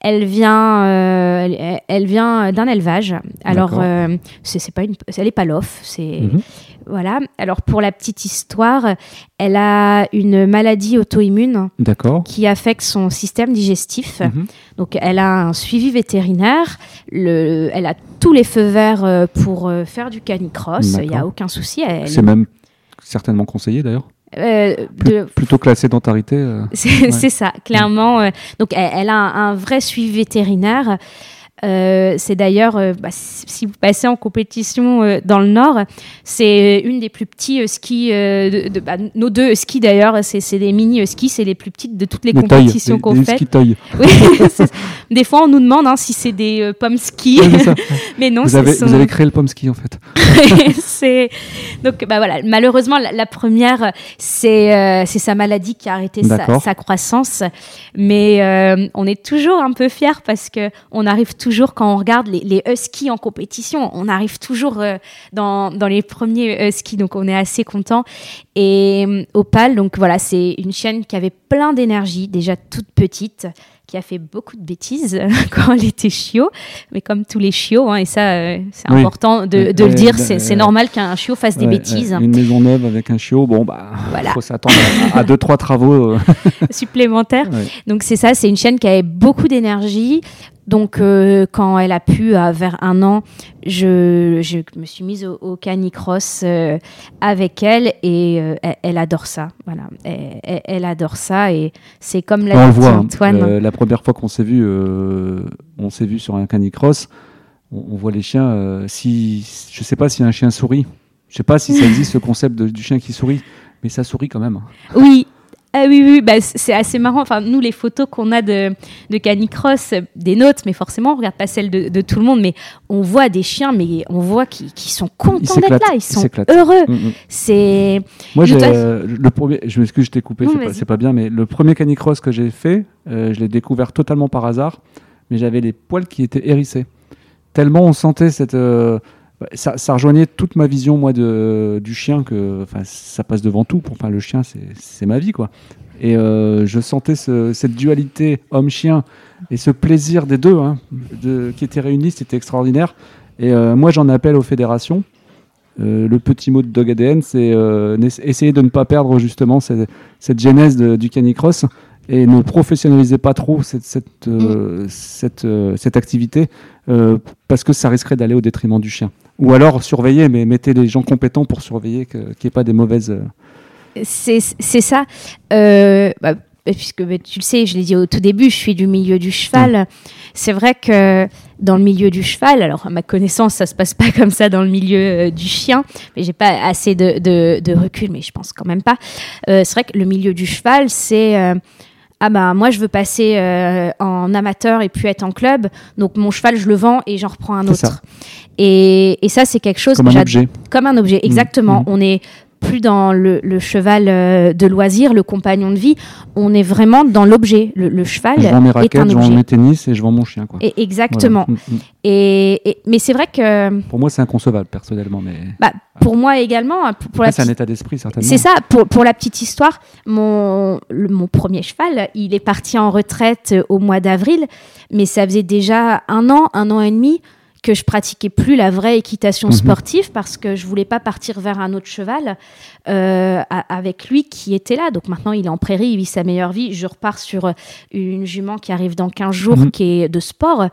Elle vient, euh, elle, elle vient d'un élevage. Alors, euh, c'est pas une, elle est pas l'off, c'est Mhm. voilà. Alors pour la petite histoire, elle a une maladie auto-immune D'accord. qui affecte son système digestif. Mhm. Donc, elle a un suivi vétérinaire. Le, elle a tous les feux verts euh, pour faire du canicross. Il n'y a aucun souci. Elle, C'est même certainement conseillé d'ailleurs. Euh, de- Plutôt que la sédentarité. euh, c'est ça, clairement. euh, donc, elle, elle a un, un vrai suivi vétérinaire. Euh, c'est d'ailleurs, euh, bah, si vous passez en compétition euh, dans le Nord, c'est une des plus petits skis, de, de- bah, nos deux skis d'ailleurs, c'est des mini skis, c'est les plus petites de toutes les compétitions qu'on fait. Oui, des fois on nous demande hein, si c'est des pommes ski, ça. mais non, vous, avez, sont- vous avez créé le pomme ski en fait. c'est donc bah voilà malheureusement la, la première c'est c'est sa maladie qui a arrêté sa, croissance mais on est toujours un peu fiers parce que on arrive toujours quand on regarde les, les huskies en compétition on arrive toujours euh, dans, dans les premiers huskies donc on est assez content et euh, Opal donc voilà c'est une chienne qui avait plein d'énergie déjà toute petite qui a fait beaucoup de bêtises quand elle était chiot, mais comme tous les chiots, hein, et ça, euh, c'est Oui. important de, le dire, c'est euh, normal qu'un chiot fasse des bêtises une maison neuve avec un chiot, bon bah, Voilà. faut s'attendre à, à deux trois travaux. euh. supplémentaires. Ouais. Donc c'est ça, c'est une chaîne qui avait beaucoup d'énergie. Donc euh, quand elle a pu, à vers un an, je, je me suis mise au, au canicross euh, avec elle et euh, elle, elle adore ça. Voilà, elle, adore ça et c'est comme l'a on le dit voit. hein. Antoine. La première fois qu'on s'est vu, on s'est vu sur un canicross. On, on voit les chiens. si je sais pas si un chien sourit. Je sais pas si ça existe ce concept de- du chien qui sourit, mais ça sourit quand même. Oui. Ah oui, oui, bah, c'est assez marrant. Enfin, nous, les photos qu'on a de, de canicross, euh, des nôtres, mais forcément, on regarde pas celles de, de tout le monde, mais on voit des chiens, mais on voit qu'ils sont contents d'être là, ils sont heureux. Mm, mm. C'est Moi, Je j'ai, euh, le premier, je m'excuse, je t'ai coupé, c'est pas, pas bien, mais le premier canicross que j'ai fait, euh, je l'ai découvert totalement par hasard, mais j'avais les poils qui étaient hérissés. Tellement on sentait cette. euh, ça, ça rejoignait toute ma vision, moi, de, du chien, que enfin, ça passe devant tout. Enfin, le chien, c'est, ma vie, quoi. Et euh, je sentais ce- cette dualité homme-chien et ce plaisir des deux hein, qui étaient réunis, c'était extraordinaire. Et euh, moi, j'en appelle aux fédérations. Euh, le petit mot de Dog ADN, c'est essayer de ne pas perdre justement cette, cette genèse du canicross et ne professionnalisez pas trop cette, cette, euh, cette, euh, cette activité euh, parce que ça risquerait d'aller au détriment du chien. Ou alors surveillez, mais mettez les gens compétents pour surveiller qu'il n'y ait pas des mauvaises. C'est ça. Euh, bah, puisque bah, tu le sais, je l'ai dit au tout début, je suis du milieu du cheval. C'est vrai que dans le milieu du cheval, alors à ma connaissance, ça se passe pas comme ça dans le milieu du chien, mais j'ai pas assez de, de- de recul, mais je pense quand même pas. Euh, c'est vrai que le milieu du cheval, c'est euh, ah bah moi je veux passer euh, en amateur et puis être en club, donc mon cheval je le vends et j'en reprends un autre. ça. Et, et ça c'est quelque chose Comme que un objet. comme un objet, exactement. Mhm. On est plus dans le, le cheval euh, de loisir, le compagnon de vie. On est vraiment dans l'objet. Le, le cheval Je vends mes est un raquettes, je vends mes tennis et je vends mon chien. Quoi. Et exactement. Voilà. Mm, mm. Et, et- mais c'est vrai que Pour moi, c'est inconcevable personnellement, mais bah, pour moi également, hein, pour, pour c'est un état d'esprit certainement. c'est ça, pour, pour la petite histoire, mon, le- mon premier cheval, il est parti en retraite euh, au mois d'avril, mais ça faisait déjà un an, un an et demi que je pratiquais plus la vraie équitation Mhm. sportive parce que je voulais pas partir vers un autre cheval euh, avec lui qui était là. Donc maintenant, il est en prairie, il vit sa meilleure vie. Je repars sur euh, une jument qui arrive dans 15 jours, Mhm. qui est de sport.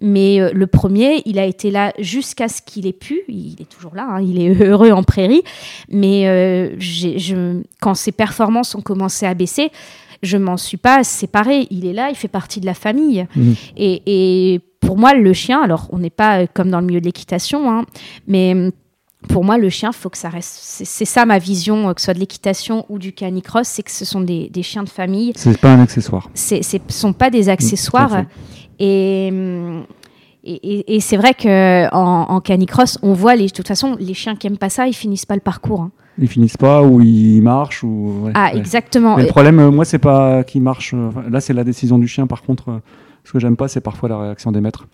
Mais euh, le premier, il a été là jusqu'à ce qu'il ait pu. Il est toujours là, hein, il est heureux en prairie. Mais euh, je, quand ses performances ont commencé à baisser, je m'en suis pas séparée. Il est là, il fait partie de la famille. Mhm. Et, et pour moi, le chien, alors on n'est pas euh, comme dans le milieu de l'équitation, hein, mais hum, pour moi, le chien, faut que ça reste. C'est ça ma vision, euh, que ce soit de l'équitation ou du canicross, c'est que ce sont des, des chiens de famille. C'est pas un accessoire. Ce ne sont pas des accessoires. Et, hum, et, et- c'est vrai qu'en en canicross, on voit, les, de toute façon, les chiens qui aiment pas ça, ils finissent pas le parcours. hein. Ils finissent pas ou ils marchent ou. ouais, Ah, ouais. exactement. Mais le problème, euh, moi, c'est pas qu'ils marchent. euh, là, c'est la décision du chien. Par contre, euh, ce que j'aime pas, c'est parfois la réaction des maîtres.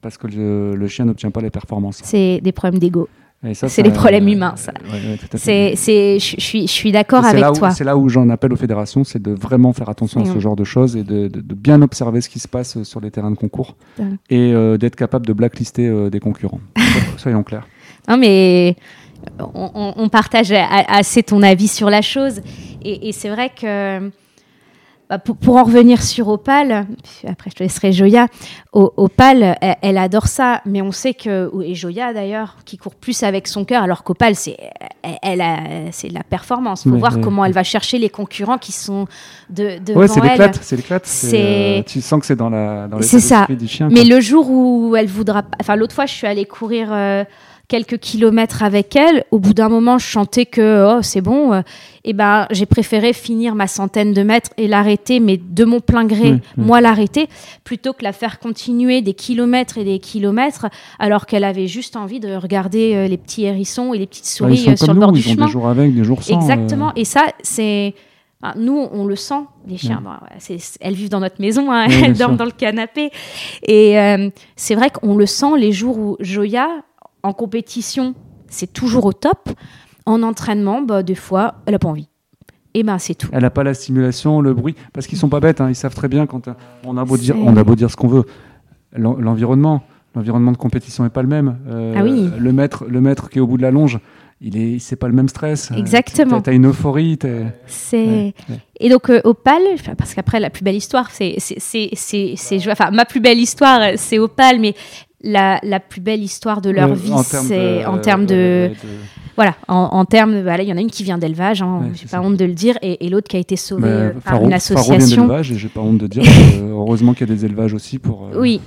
Parce que le, le chien n'obtient pas les performances. C'est des problèmes d'ego. C'est les problèmes humains, ça. ouais, ouais. C'est, je, suis, je suis Et d'accord avec là où- toi. C'est là où j'en appelle aux fédérations, c'est de vraiment faire attention à ce genre de choses et de, de- de bien observer ce qui se passe sur les terrains de concours Ouais. et euh, d'être capable de blacklister euh, des concurrents. Soyons clairs. Non, mais on, partage assez ton avis sur la chose. Et, et c'est vrai que pour, pour en revenir sur Opal, après je te laisserai Joya, Opal, elle, elle adore ça, mais on sait que, et Joya d'ailleurs, qui court plus avec son cœur, alors qu'Opal, c'est elle, c'est la performance. Il faut voir comment elle va chercher les concurrents qui sont de, devant Ouais, c'est l'éclate, c'est l'éclate. Euh, tu sens que c'est dans la dans du chien. Mais quoi. le jour où elle voudra, enfin l'autre fois, je suis allée courir euh, quelques kilomètres avec elle. Au bout d'un moment, je chantais que oh c'est bon. euh, et ben j'ai préféré finir ma centaine de mètres et l'arrêter, mais de mon plein gré, Oui, oui. moi l'arrêter, plutôt que la faire continuer des kilomètres et des kilomètres, alors qu'elle avait juste envie de regarder euh, les petits hérissons et les petites Ouais, souris euh, sur le bord nous, du ils ont chemin. des jours avec, des jours sans. Exactement. euh, Et ça, c'est. enfin, nous, on le sent, les chiens. Elles vivent dans notre maison, hein, Oui, elles dorment sûr. dans le canapé. Et euh, c'est vrai qu'on le sent les jours où Joya, en compétition, c'est toujours au top. En entraînement, bah, des fois, elle n'a pas envie. Et ben c'est tout. Elle n'a pas la stimulation, le bruit, parce qu'ils sont pas bêtes. hein, ils savent très bien quand euh, on a beau dire, on a beau dire ce qu'on veut. L'en- L'environnement, l'environnement de compétition n'est pas le même. Euh, Ah oui. Le maître, le maître qui est au bout de la longe, il est, c'est pas le même stress. Euh, Exactement. Tu as une euphorie. C'est ouais, ouais. et donc euh, Opal, parce qu'après la plus belle histoire, c'est c'est c'est c'est c'est Joya. Enfin ma plus belle histoire, c'est Opal, mais la, la plus belle histoire de leur Euh, vie, en termes c'est de- en termes de Voilà, en, en termes, voilà, il y en a une qui vient d'élevage, hein, Ouais, j'ai pas ça. honte de le dire, et, et l'autre qui a été sauvée euh, par Faro- une Faro vient association. d'élevage et j'ai pas honte de dire. que, euh, heureusement qu'il y a des élevages aussi pour. euh, Oui,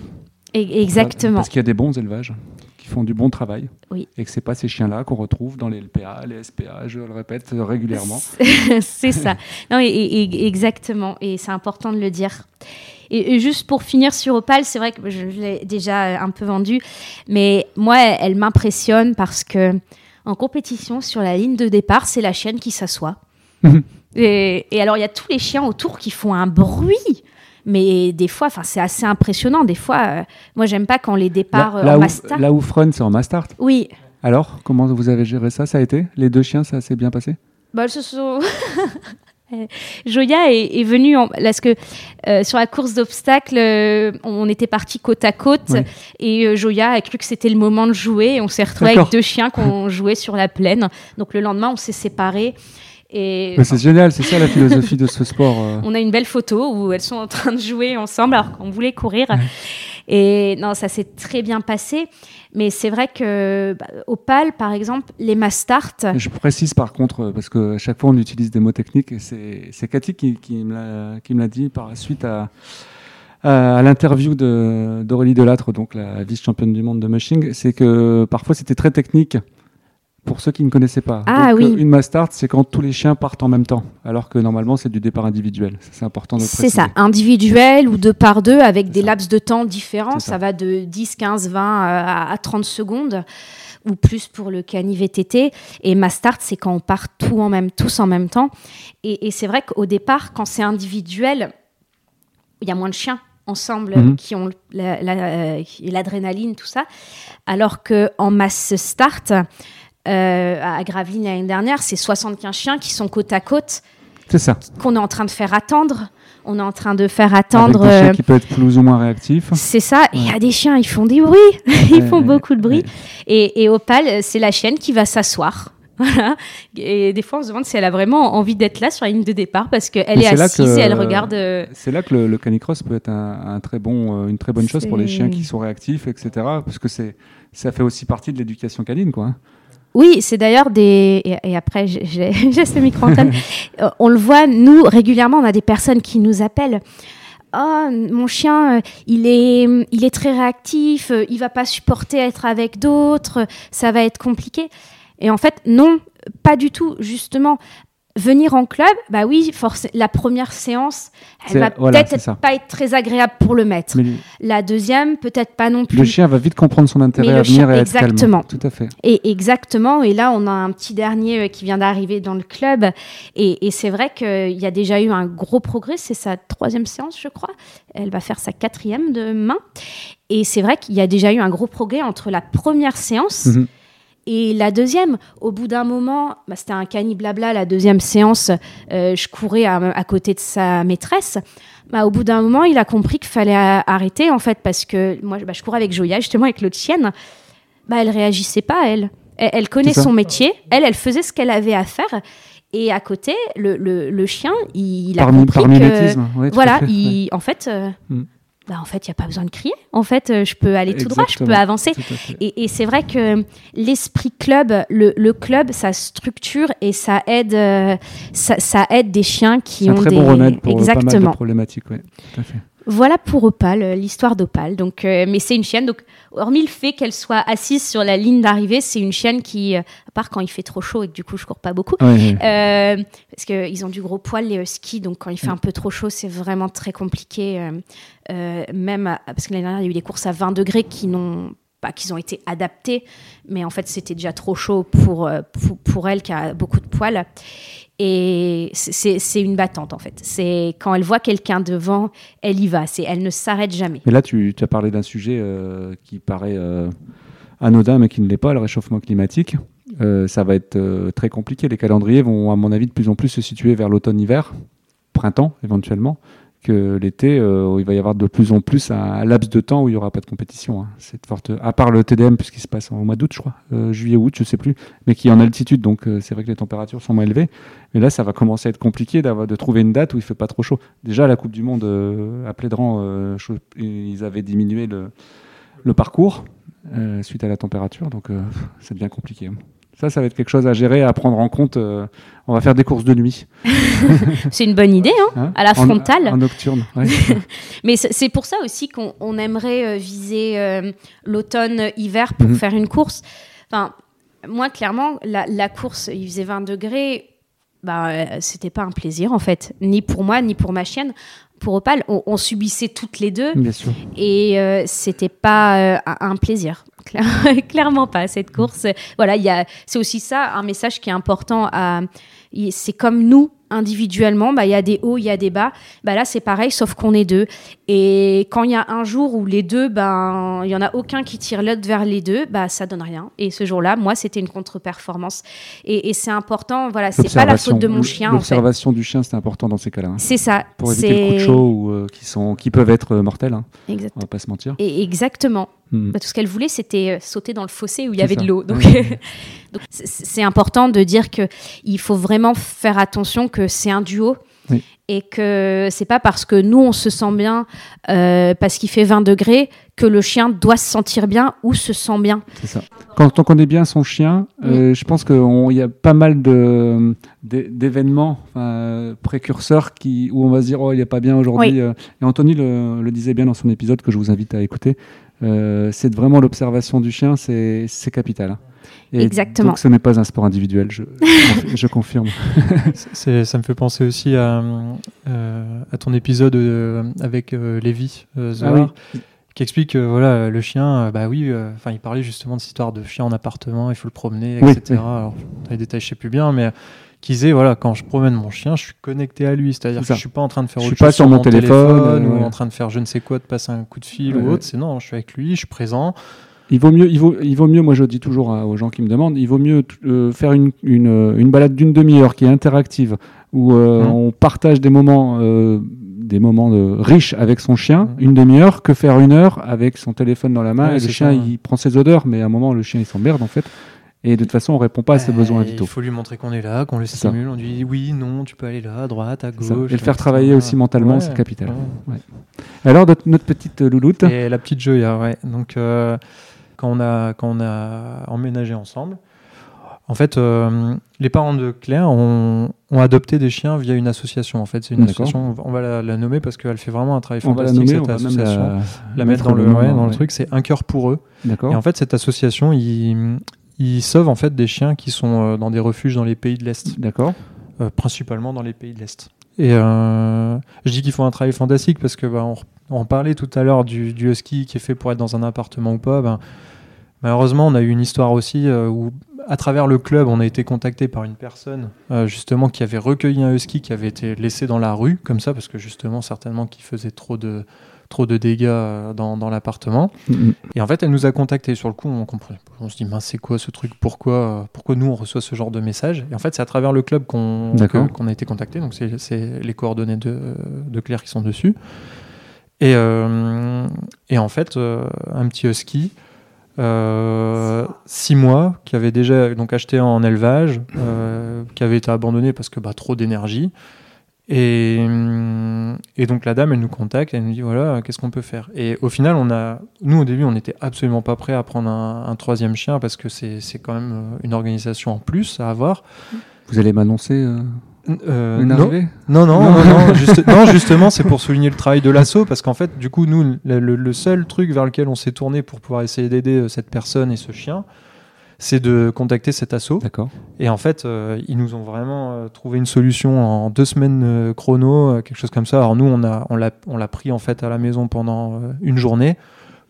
e- exactement. Parce qu'il y a des bons élevages qui font du bon travail. Oui. Et que c'est pas ces chiens-là qu'on retrouve dans les LPA, les SPA, je le répète euh, régulièrement. c'est ça. Non, et- exactement, et c'est important de le dire. Et, et juste pour finir sur Opal, c'est vrai que je l'ai déjà un peu vendu, mais moi, elle, elle m'impressionne parce que en compétition, sur la ligne de départ, c'est la chienne qui s'assoit. Et, et alors, il y a tous les chiens autour qui font un bruit. Mais des fois, enfin, c'est assez impressionnant. Des fois, euh, moi, j'aime pas quand les départs Là, euh, là en où, master. là où Frun, c'est en Mastart. Oui, Alors, comment vous avez géré ça? Ça a été? Les deux chiens, ça s'est bien passé? Bah, elles se sont- Euh, Joya est, est venue en- parce que euh, sur la course d'obstacles, euh, on était partis côte à côte Oui. et euh, Joya a cru que c'était le moment de jouer. Et on s'est retrouvés avec deux chiens qu'on jouait sur la plaine. Donc le lendemain, on s'est séparés. Et c'est génial, c'est ça la philosophie de ce sport. euh. on a une belle photo où elles sont en train de jouer ensemble alors qu'on voulait courir. Et non, ça s'est très bien passé. Mais c'est vrai que bah, par exemple, les Mastart, Je précise par contre, parce que à chaque fois on utilise des mots techniques, et c'est Cathy qui, me l'a- dit par la suite à, l'interview de- d'Aurélie Delattre, donc la vice-championne du monde de mushing, c'est que parfois c'était très technique pour ceux qui ne connaissaient pas. Ah Donc, oui. euh, Une mass start, c'est quand tous les chiens partent en même temps, alors que normalement c'est du départ individuel. C'est important de c'est ça, individuel ou deux par deux avec des ça. laps de temps différents. Ça. Ça. va de 10, 15, 20 à, à 30 secondes ou plus pour le cani VTT. Et ma start, c'est quand on part tout en même, tous en même temps. Et, et c'est vrai qu'au départ, quand c'est individuel, il y a moins de chiens ensemble Mhm. qui ont la- la- euh, l'adrénaline, tout ça. Alors qu'en masse start, euh, à Gravelines l'année dernière, c'est 75 chiens qui sont côte à côte, C'est ça. qu'on est en train de faire attendre. On est en train de faire Avec attendre. des chiens euh, qui peuvent être plus ou moins réactifs. c'est ça, et il y a des chiens, ils font du bruit, ils font beaucoup de bruit. Et, et Opal, c'est la chienne qui va s'asseoir. Voilà. Et des fois, on se demande si elle a vraiment envie d'être là sur la ligne de départ parce qu'elle est c'est là assise que- et elle regarde. euh, C'est là que le, le canicross peut être un, un très bon, euh, une très bonne chose pour les chiens qui sont réactifs, etc. Parce que ça fait aussi partie de l'éducation canine, quoi. Oui, c'est d'ailleurs des. Et, et après, j'ai- ce micro-antenne. Euh, on le voit, nous, régulièrement, on a des personnes qui nous appellent. Oh, mon chien, euh, il est, il est très réactif, euh, il va pas supporter être avec d'autres, ça va être compliqué. Et en fait, non, pas du tout. Justement, venir en club, bah oui, forcément, la première séance, elle va voilà, peut-être pas être très agréable pour le maître. La deuxième, peut-être pas non plus. le chien va vite comprendre son intérêt Mais à venir chien- et à être calme. exactement. Tout à fait. Et exactement. Et là, on a un petit dernier euh, qui vient d'arriver dans le club. Et, et c'est vrai qu'il y a déjà eu un gros progrès. C'est sa troisième séance, je crois. Elle va faire sa quatrième demain. Et c'est vrai qu'il y a déjà eu un gros progrès entre la première séance Mhm. Et la deuxième. Au bout d'un moment, bah, c'était un cani blabla. La deuxième séance, euh, je courais à, à côté de sa maîtresse. Bah, au bout d'un moment, il a compris qu'il fallait arrêter, en fait, parce que moi, bah, je courais avec Joya, justement, avec l'autre chienne. Bah, elle réagissait pas, elle. Elle, elle connaît son métier. Elle, elle faisait ce qu'elle avait à faire. Et à côté, le, le- le chien, il, il a par, compris par que... ouais, Voilà, ouais. en fait, euh, Mm. Bah, en fait, il n'y a pas besoin de crier. En fait, euh, je peux aller tout droit, je peux avancer. Et, et c'est vrai que l'esprit club, le, le club, ça structure et ça aide, euh, ça, ça aide des chiens qui un ont très des bon remède pour euh, pas mal de exactement. problématiques. Ouais, tout à fait. Voilà pour Opal, euh, l'histoire d'Opal. Donc, euh, mais c'est une chienne. Donc, hormis le fait qu'elle soit assise sur la ligne d'arrivée, c'est une chienne qui, euh, à part quand il fait trop chaud et que du coup je cours pas beaucoup, ouais. euh, parce qu'ils ont du gros poil, les huskies, donc quand il fait un peu trop chaud, c'est vraiment très compliqué. même à- parce que l'année dernière, il y a eu des courses à 20 degrés qui n'ont pas qu'ils ont été adaptés, mais en fait, c'était déjà trop chaud pour, pour, pour elle qui a beaucoup de poils. Et c'est- une battante, en fait. C'est quand elle voit quelqu'un devant, elle y va. Elle ne s'arrête jamais. Mais là, tu, as parlé d'un sujet euh, qui paraît euh, anodin, mais qui ne l'est pas, le réchauffement climatique. Euh, ça va être très compliqué. Les calendriers vont, à mon avis, de plus en plus se situer vers l'automne-hiver, printemps éventuellement, que l'été, euh, il va y avoir de plus en plus un, laps de temps où il n'y aura pas de compétition. hein. C'est forte, à part le TDM, puisqu'il se passe au mois d'août, je crois, euh, juillet-août, je sais plus, mais qui est en altitude, donc euh, c'est vrai que les températures sont moins élevées. Mais là, ça va commencer à être compliqué de trouver une date où il fait pas trop chaud. Déjà, la Coupe du Monde euh, à Plédran, euh, ils avaient diminué le, parcours suite à la température, donc ça devient compliqué. Ça, ça va être quelque chose à gérer, à prendre en compte. On va faire des courses de nuit. C'est une bonne idée, hein hein, À la frontale. En, nocturne. ouais. Mais c'est pour ça aussi qu'on on aimerait euh, viser euh, l'automne-hiver pour Mhm. faire une course. Enfin, moi, clairement, la, la course, il faisait 20 degrés. Bah, euh, c'était pas un plaisir en fait, ni pour moi, ni pour ma chienne. Pour Opal, on, on subissait toutes les deux Bien sûr. et euh, c'était pas un plaisir. Claire- Clairement pas cette course. Voilà, il c'est aussi ça un message qui est important. À, c'est comme nous individuellement, bah, il y a des hauts, il y a des bas. Bah, là, c'est pareil, sauf qu'on est deux. Et quand il y a un jour où les deux, ben, il y en a aucun qui tire l'autre vers les deux, bah, ça donne rien. Et ce jour-là, moi, c'était une contre-performance. Et, c'est important, voilà, c'est pas la faute de mon chien. L'observation du chien, c'est important dans ces cas-là. Hein. C'est ça. Pour éviter le coup de chaud ou, euh, qui, sont, qui peuvent être euh, mortels. Hein. Exactement. On va pas se mentir. Et exactement. Hmm. Bah, tout ce qu'elle voulait, c'était euh, sauter dans le fossé où il y avait de l'eau. Donc, c'est important de dire que il faut vraiment faire attention que c'est un duo. Et que c'est pas parce que nous on se sent bien euh, parce qu'il fait 20 degrés que le chien doit se sentir bien ou se sent bien. C'est ça. Quand on connaît bien son chien, euh, je pense qu'il y a pas mal de, d'événements précurseurs qui, où on va se dire oh il est pas bien aujourd'hui. Et Anthony le, le, disait bien dans son épisode que je vous invite à écouter. Euh, c'est vraiment l'observation du chien, c'est capital. Hein. Exactement. Donc ce n'est pas un sport individuel, je, je confirme. ça me fait penser aussi à, euh, à ton épisode euh, avec Lévi ah qui explique que voilà, le chien, bah oui, enfin il parlait justement de cette histoire de chien en appartement, il faut le promener, etc. Alors, les détails, je sais plus bien, mais qui disait voilà quand je promène mon chien je suis connecté à lui. C'est à dire que je suis pas en train de faire je autre suis pas sur mon téléphone, ou en train de faire je ne sais quoi de passer un coup de fil ou autre. C'est non je suis avec lui je suis présent. Il vaut mieux il vaut, il vaut mieux moi je dis toujours aux gens qui me demandent il vaut mieux euh, faire une, une, une balade d'une demi-heure qui est interactive où euh, mmh. on partage des moments euh, des moments de, riches avec son chien, mmh. une demi-heure, que faire une heure avec son téléphone dans la main et le chien il prend ses odeurs, mais à un moment le chien il s'emmerde en fait. Et de toute façon, on répond pas à ses besoins vitaux. Il faut lui montrer qu'on est là, qu'on le stimule, on lui dit oui, non, tu peux aller là, à droite, à gauche. Et le faire travailler aussi mentalement, c'est capital. Alors, notre, petite louloute. Et la petite Joya, ouais. Donc, euh, quand, on a, quand on a emménagé ensemble, en fait, euh, les parents de Claire ont, ont, adopté des chiens via une association. En fait, c'est une association. On va la, nommer parce qu'elle fait vraiment un travail fantastique. Va la nommer, association. la, mettre dans le, dans le truc. C'est un cœur pour eux. Et en fait, cette association, ils, ils sauvent en fait des chiens qui sont euh, dans des refuges dans les pays de l'Est. D'accord. Euh, principalement dans les pays de l'Est. Et euh, je dis qu'ils font un travail fantastique parce que bah, on, parlait tout à l'heure du, du, husky qui est fait pour être dans un appartement ou pas. Ben, malheureusement, on a eu une histoire aussi où, à travers le club, on a été contacté par une personne justement qui avait recueilli un husky qui avait été laissé dans la rue comme ça parce que justement certainement qu'il faisait trop de trop de dégâts euh, dans, dans l'appartement. Mm-hmm. Et en fait, elle nous a contactés. Sur le coup, on comprend. On se dit, mince, c'est quoi ce truc? Pourquoi, euh, pourquoi nous, on reçoit ce genre de message? Et en fait, c'est à travers le club qu'on a été contacté. Donc, c'est les coordonnées de, de, Claire qui sont dessus. Et, euh, et en fait, un petit husky. six mois, qui avait déjà donc acheté en élevage, qui avait été abandonné parce que bah, trop d'énergie, et, et, donc la dame, elle nous contacte, elle nous dit voilà, qu'est-ce qu'on peut faire? Et au final, on a, nous au début, on n'était absolument pas prêt à prendre un, troisième chien parce que c'est quand même euh, une organisation en plus à avoir. Vous allez m'annoncer euh, euh, une arrivée? Non. non, non, non, non, justement, c'est pour souligner le travail de l'assaut parce qu'en fait, du coup, nous, le, le, seul truc vers lequel on s'est tourné pour pouvoir essayer d'aider cette personne et ce chien, c'est de contacter cet assaut. D'accord. Et en fait, euh, ils nous ont vraiment euh, trouvé une solution en deux semaines euh, chrono, quelque chose comme ça. Alors nous, on a, on l'a, on l'a pris en fait à la maison pendant une journée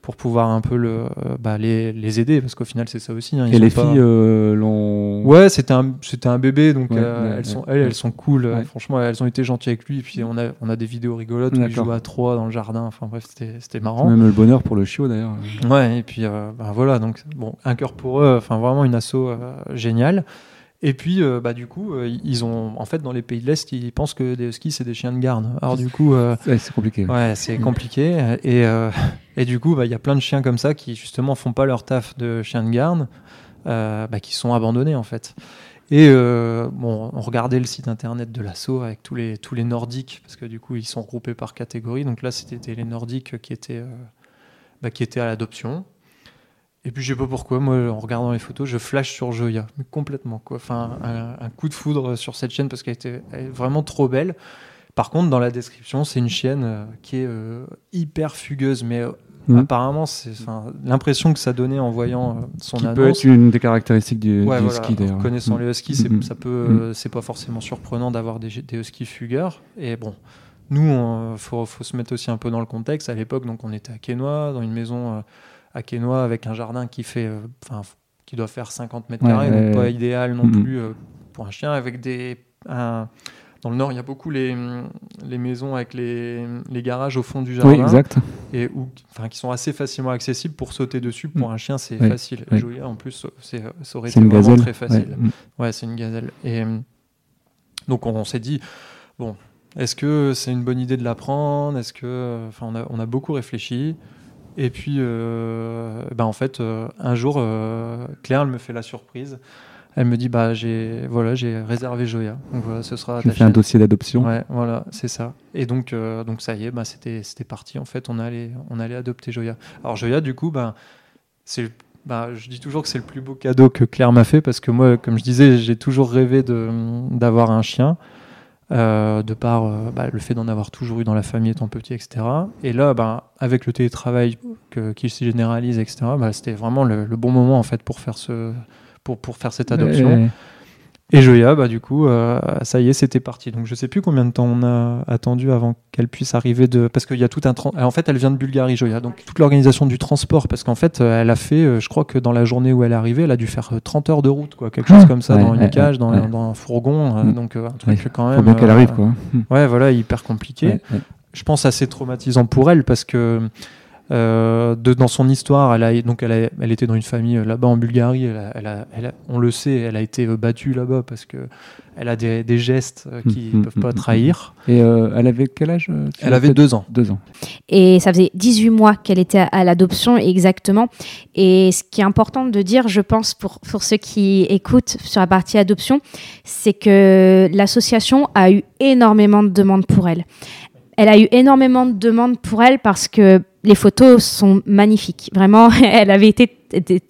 pour pouvoir un peu le, bah, les, les, aider parce qu'au final c'est ça aussi. Hein, et les filles l'ont. Ouais, c'était un, c'était un bébé donc elles sont, elles, elles sont cool. franchement, elles ont été gentilles avec lui. Et puis on a, on a des vidéos rigolotes où ils jouent à trois dans le jardin. Enfin bref, c'était, c'était marrant. Même le bonheur pour le chiot d'ailleurs. Ouais, et puis bah, voilà donc bon, un cœur pour eux. Enfin vraiment une asso géniale. Et puis, euh, bah, du coup, euh, ils ont, en fait, dans les pays de l'Est, ils pensent que des huskies, c'est des chiens de garde. Alors, du coup. Euh, c'est compliqué. Ouais, c'est compliqué. Et, et du coup, bah, il y a plein de chiens comme ça qui, justement, font pas leur taf de chiens de garde, bah, qui sont abandonnés, en fait. Et bon, on regardait le site internet de l'assaut avec tous les, tous les nordiques, parce que du coup, ils sont regroupés par catégorie. Donc là, c'était les nordiques qui étaient, bah, qui étaient à l'adoption. Et puis je sais pas pourquoi, moi en regardant les photos, je flash sur Joya, mais complètement quoi. Enfin, un, coup de foudre sur cette chaîne parce qu'elle était vraiment trop belle. Par contre, dans la description, c'est une chienne euh, qui est euh, hyper fugueuse, mais euh, mmh. apparemment, c'est l'impression que ça donnait en voyant son qui annonce. peut être une des caractéristiques du, ouais, husky d'ailleurs. Connaissant les huskies, mmh. ça peut, c'est pas forcément surprenant d'avoir des, des huskies fugueurs. Et bon, nous, il faut, faut, se mettre aussi un peu dans le contexte. À l'époque, donc on était à Quesnoy, dans une maison à Quesnoy avec un jardin qui fait, euh, enfin, qui doit faire 50 mètres carrés, donc pas idéal non plus euh, pour un chien, avec des un, dans le nord, il y a beaucoup les, les maisons avec les, les garages au fond du jardin. Oui, exact. Et où, enfin, qui sont assez facilement accessibles pour sauter dessus. Pour Mm. un chien, c'est Oui, facile. oui. En plus, c'est, ça aurait été une vraiment gazelle. très facile. Ouais. Mm. Ouais, c'est une gazelle. Et donc on, on s'est dit, bon, est-ce que c'est une bonne idée de la prendre? Est-ce que, enfin, on a, on a beaucoup réfléchi. Et puis, euh, ben en fait, euh, un jour, euh, Claire, elle me fait la surprise. Elle me dit, bah j'ai, voilà, j'ai réservé Joya. Donc voilà, ce sera J'ai ta fait un dossier d'adoption. Ouais, voilà, c'est ça. Et donc, euh, donc ça y est, bah, c'était, c'était parti. En fait, on allait, on allait adopter Joya. Alors Joya, du coup, ben, c'est, bah, je dis toujours que c'est le plus beau cadeau que Claire m'a fait parce que moi, comme je disais, j'ai toujours rêvé d'avoir un chien. Euh, de par euh, bah, le fait d'en avoir toujours eu dans la famille étant petit, etc. Et là, bah, avec le télétravail qui se généralise, etc., bah, c'était vraiment le, le bon moment en fait pour faire ce, pour, pour faire cette adoption. Ouais. Et Joya, bah, du coup, euh, ça y est, c'était parti. Donc je sais plus combien de temps on a attendu avant qu'elle puisse arriver de. Parce qu'il y a tout un. En fait, elle vient de Bulgarie, Joya. Donc toute l'organisation du transport, parce qu'en fait, euh, elle a fait, euh, je crois que dans la journée où elle est arrivée, elle a dû faire euh, 30 heures de route, quoi. Quelque chose comme ça, Ouais, dans une ouais, cage, dans, un fourgon. euh, Mm. donc un truc quand même. Faut bien qu'elle arrive, quoi. Mm. Ouais, voilà, hyper compliqué. Je pense assez traumatisant pour elle parce que. Euh, de, dans son histoire, elle, a, donc elle, a- elle était dans une famille euh, là-bas en Bulgarie. Elle a- elle a- elle a- on le sait, elle a été euh, battue là-bas parce que elle a des, des gestes euh, qui Mm, ne mm, peuvent pas mm, trahir. Et euh, elle avait quel âge Elle avait deux ans. Deux ans. Et ça faisait 18 mois qu'elle était à, à l'adoption exactement. Et ce qui est important de dire, je pense, pour, pour ceux qui écoutent sur la partie adoption, c'est que l'association a eu énormément de demandes pour elle. Elle a eu énormément de demandes pour elle parce que les photos sont magnifiques. Vraiment, elle avait, été,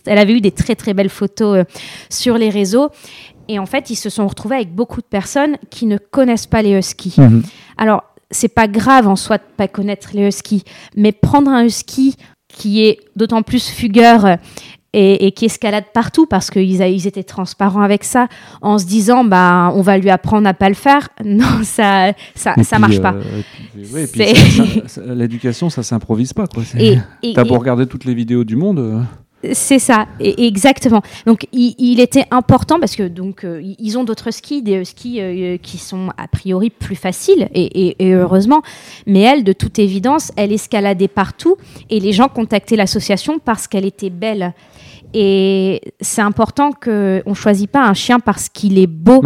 elle avait eu des très très belles photos euh, sur les réseaux. Et en fait, ils se sont retrouvés avec beaucoup de personnes qui ne connaissent pas les huskies. Mhm. Alors, c'est pas grave en soi de pas connaître les huskies, mais prendre un husky qui est d'autant plus fugueur et, et qui escalade partout parce qu'ils ils étaient transparents avec ça, en se disant bah on va lui apprendre à pas le faire, non ça ça, Et ça puis, marche pas. euh, ouais, ça- L'éducation, ça s'improvise pas. quoi. T'as beau regarder toutes les vidéos du monde. Euh, C'est ça, exactement. Donc il, était important parce que donc euh, ils ont d'autres skis, des skis euh, qui sont a priori plus faciles et, heureusement. Mais elle, de toute évidence, elle escaladait partout et les gens contactaient l'association parce qu'elle était belle. Et c'est important que on choisit pas un chien parce qu'il est beau.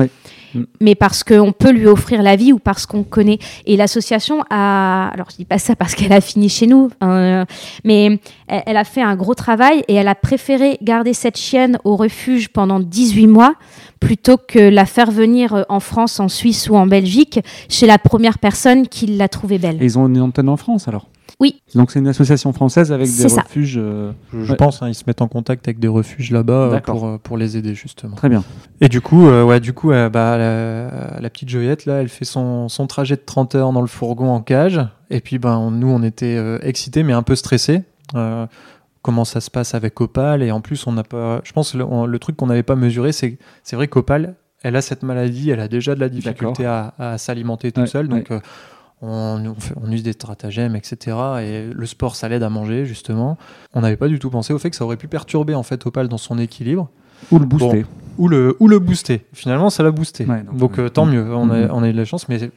Mm. Mais parce qu'on peut lui offrir la vie ou parce qu'on connaît. Et l'association a. Alors, je dis pas ça parce qu'elle a fini chez nous, hein, mais elle, elle a fait un gros travail et elle a préféré garder cette chienne au refuge pendant 18 mois plutôt que la faire venir euh, en France, en Suisse ou en Belgique chez la première personne qui l'a trouvée belle. Et ils ont une antenne en France alors? Oui. Donc c'est une association française avec des ça. refuges. euh, Je, je Ouais. pense, hein, ils se mettent en contact avec des refuges là-bas euh, pour, euh, pour les aider justement. Très bien. Et du coup, euh, ouais, du coup, euh, bah, la, la petite Joyette là, elle fait son, son trajet de 30 heures dans le fourgon en cage. Et puis, ben, on- nous, on était euh, excités, mais un peu stressés. Euh, comment ça se passe avec Opal Et en plus, on n'a pas. Je pense que le, on- le truc qu'on n'avait pas mesuré, c'est c'est vrai qu'Opal, elle a cette maladie, elle a déjà de la difficulté à, à s'alimenter toute Ouais, seule. Donc, euh, on, on fait- on use des stratagèmes, etc. Et le sport, ça l'aide à manger, justement. On n'avait pas du tout pensé au fait que ça aurait pu perturber en fait Opal dans son équilibre Ou le booster. ou le, ou le booster. Finalement, ça l'a boosté. Ouais, donc donc, euh, euh, tant mieux, on, a, Mhm. on a eu de la chance, mais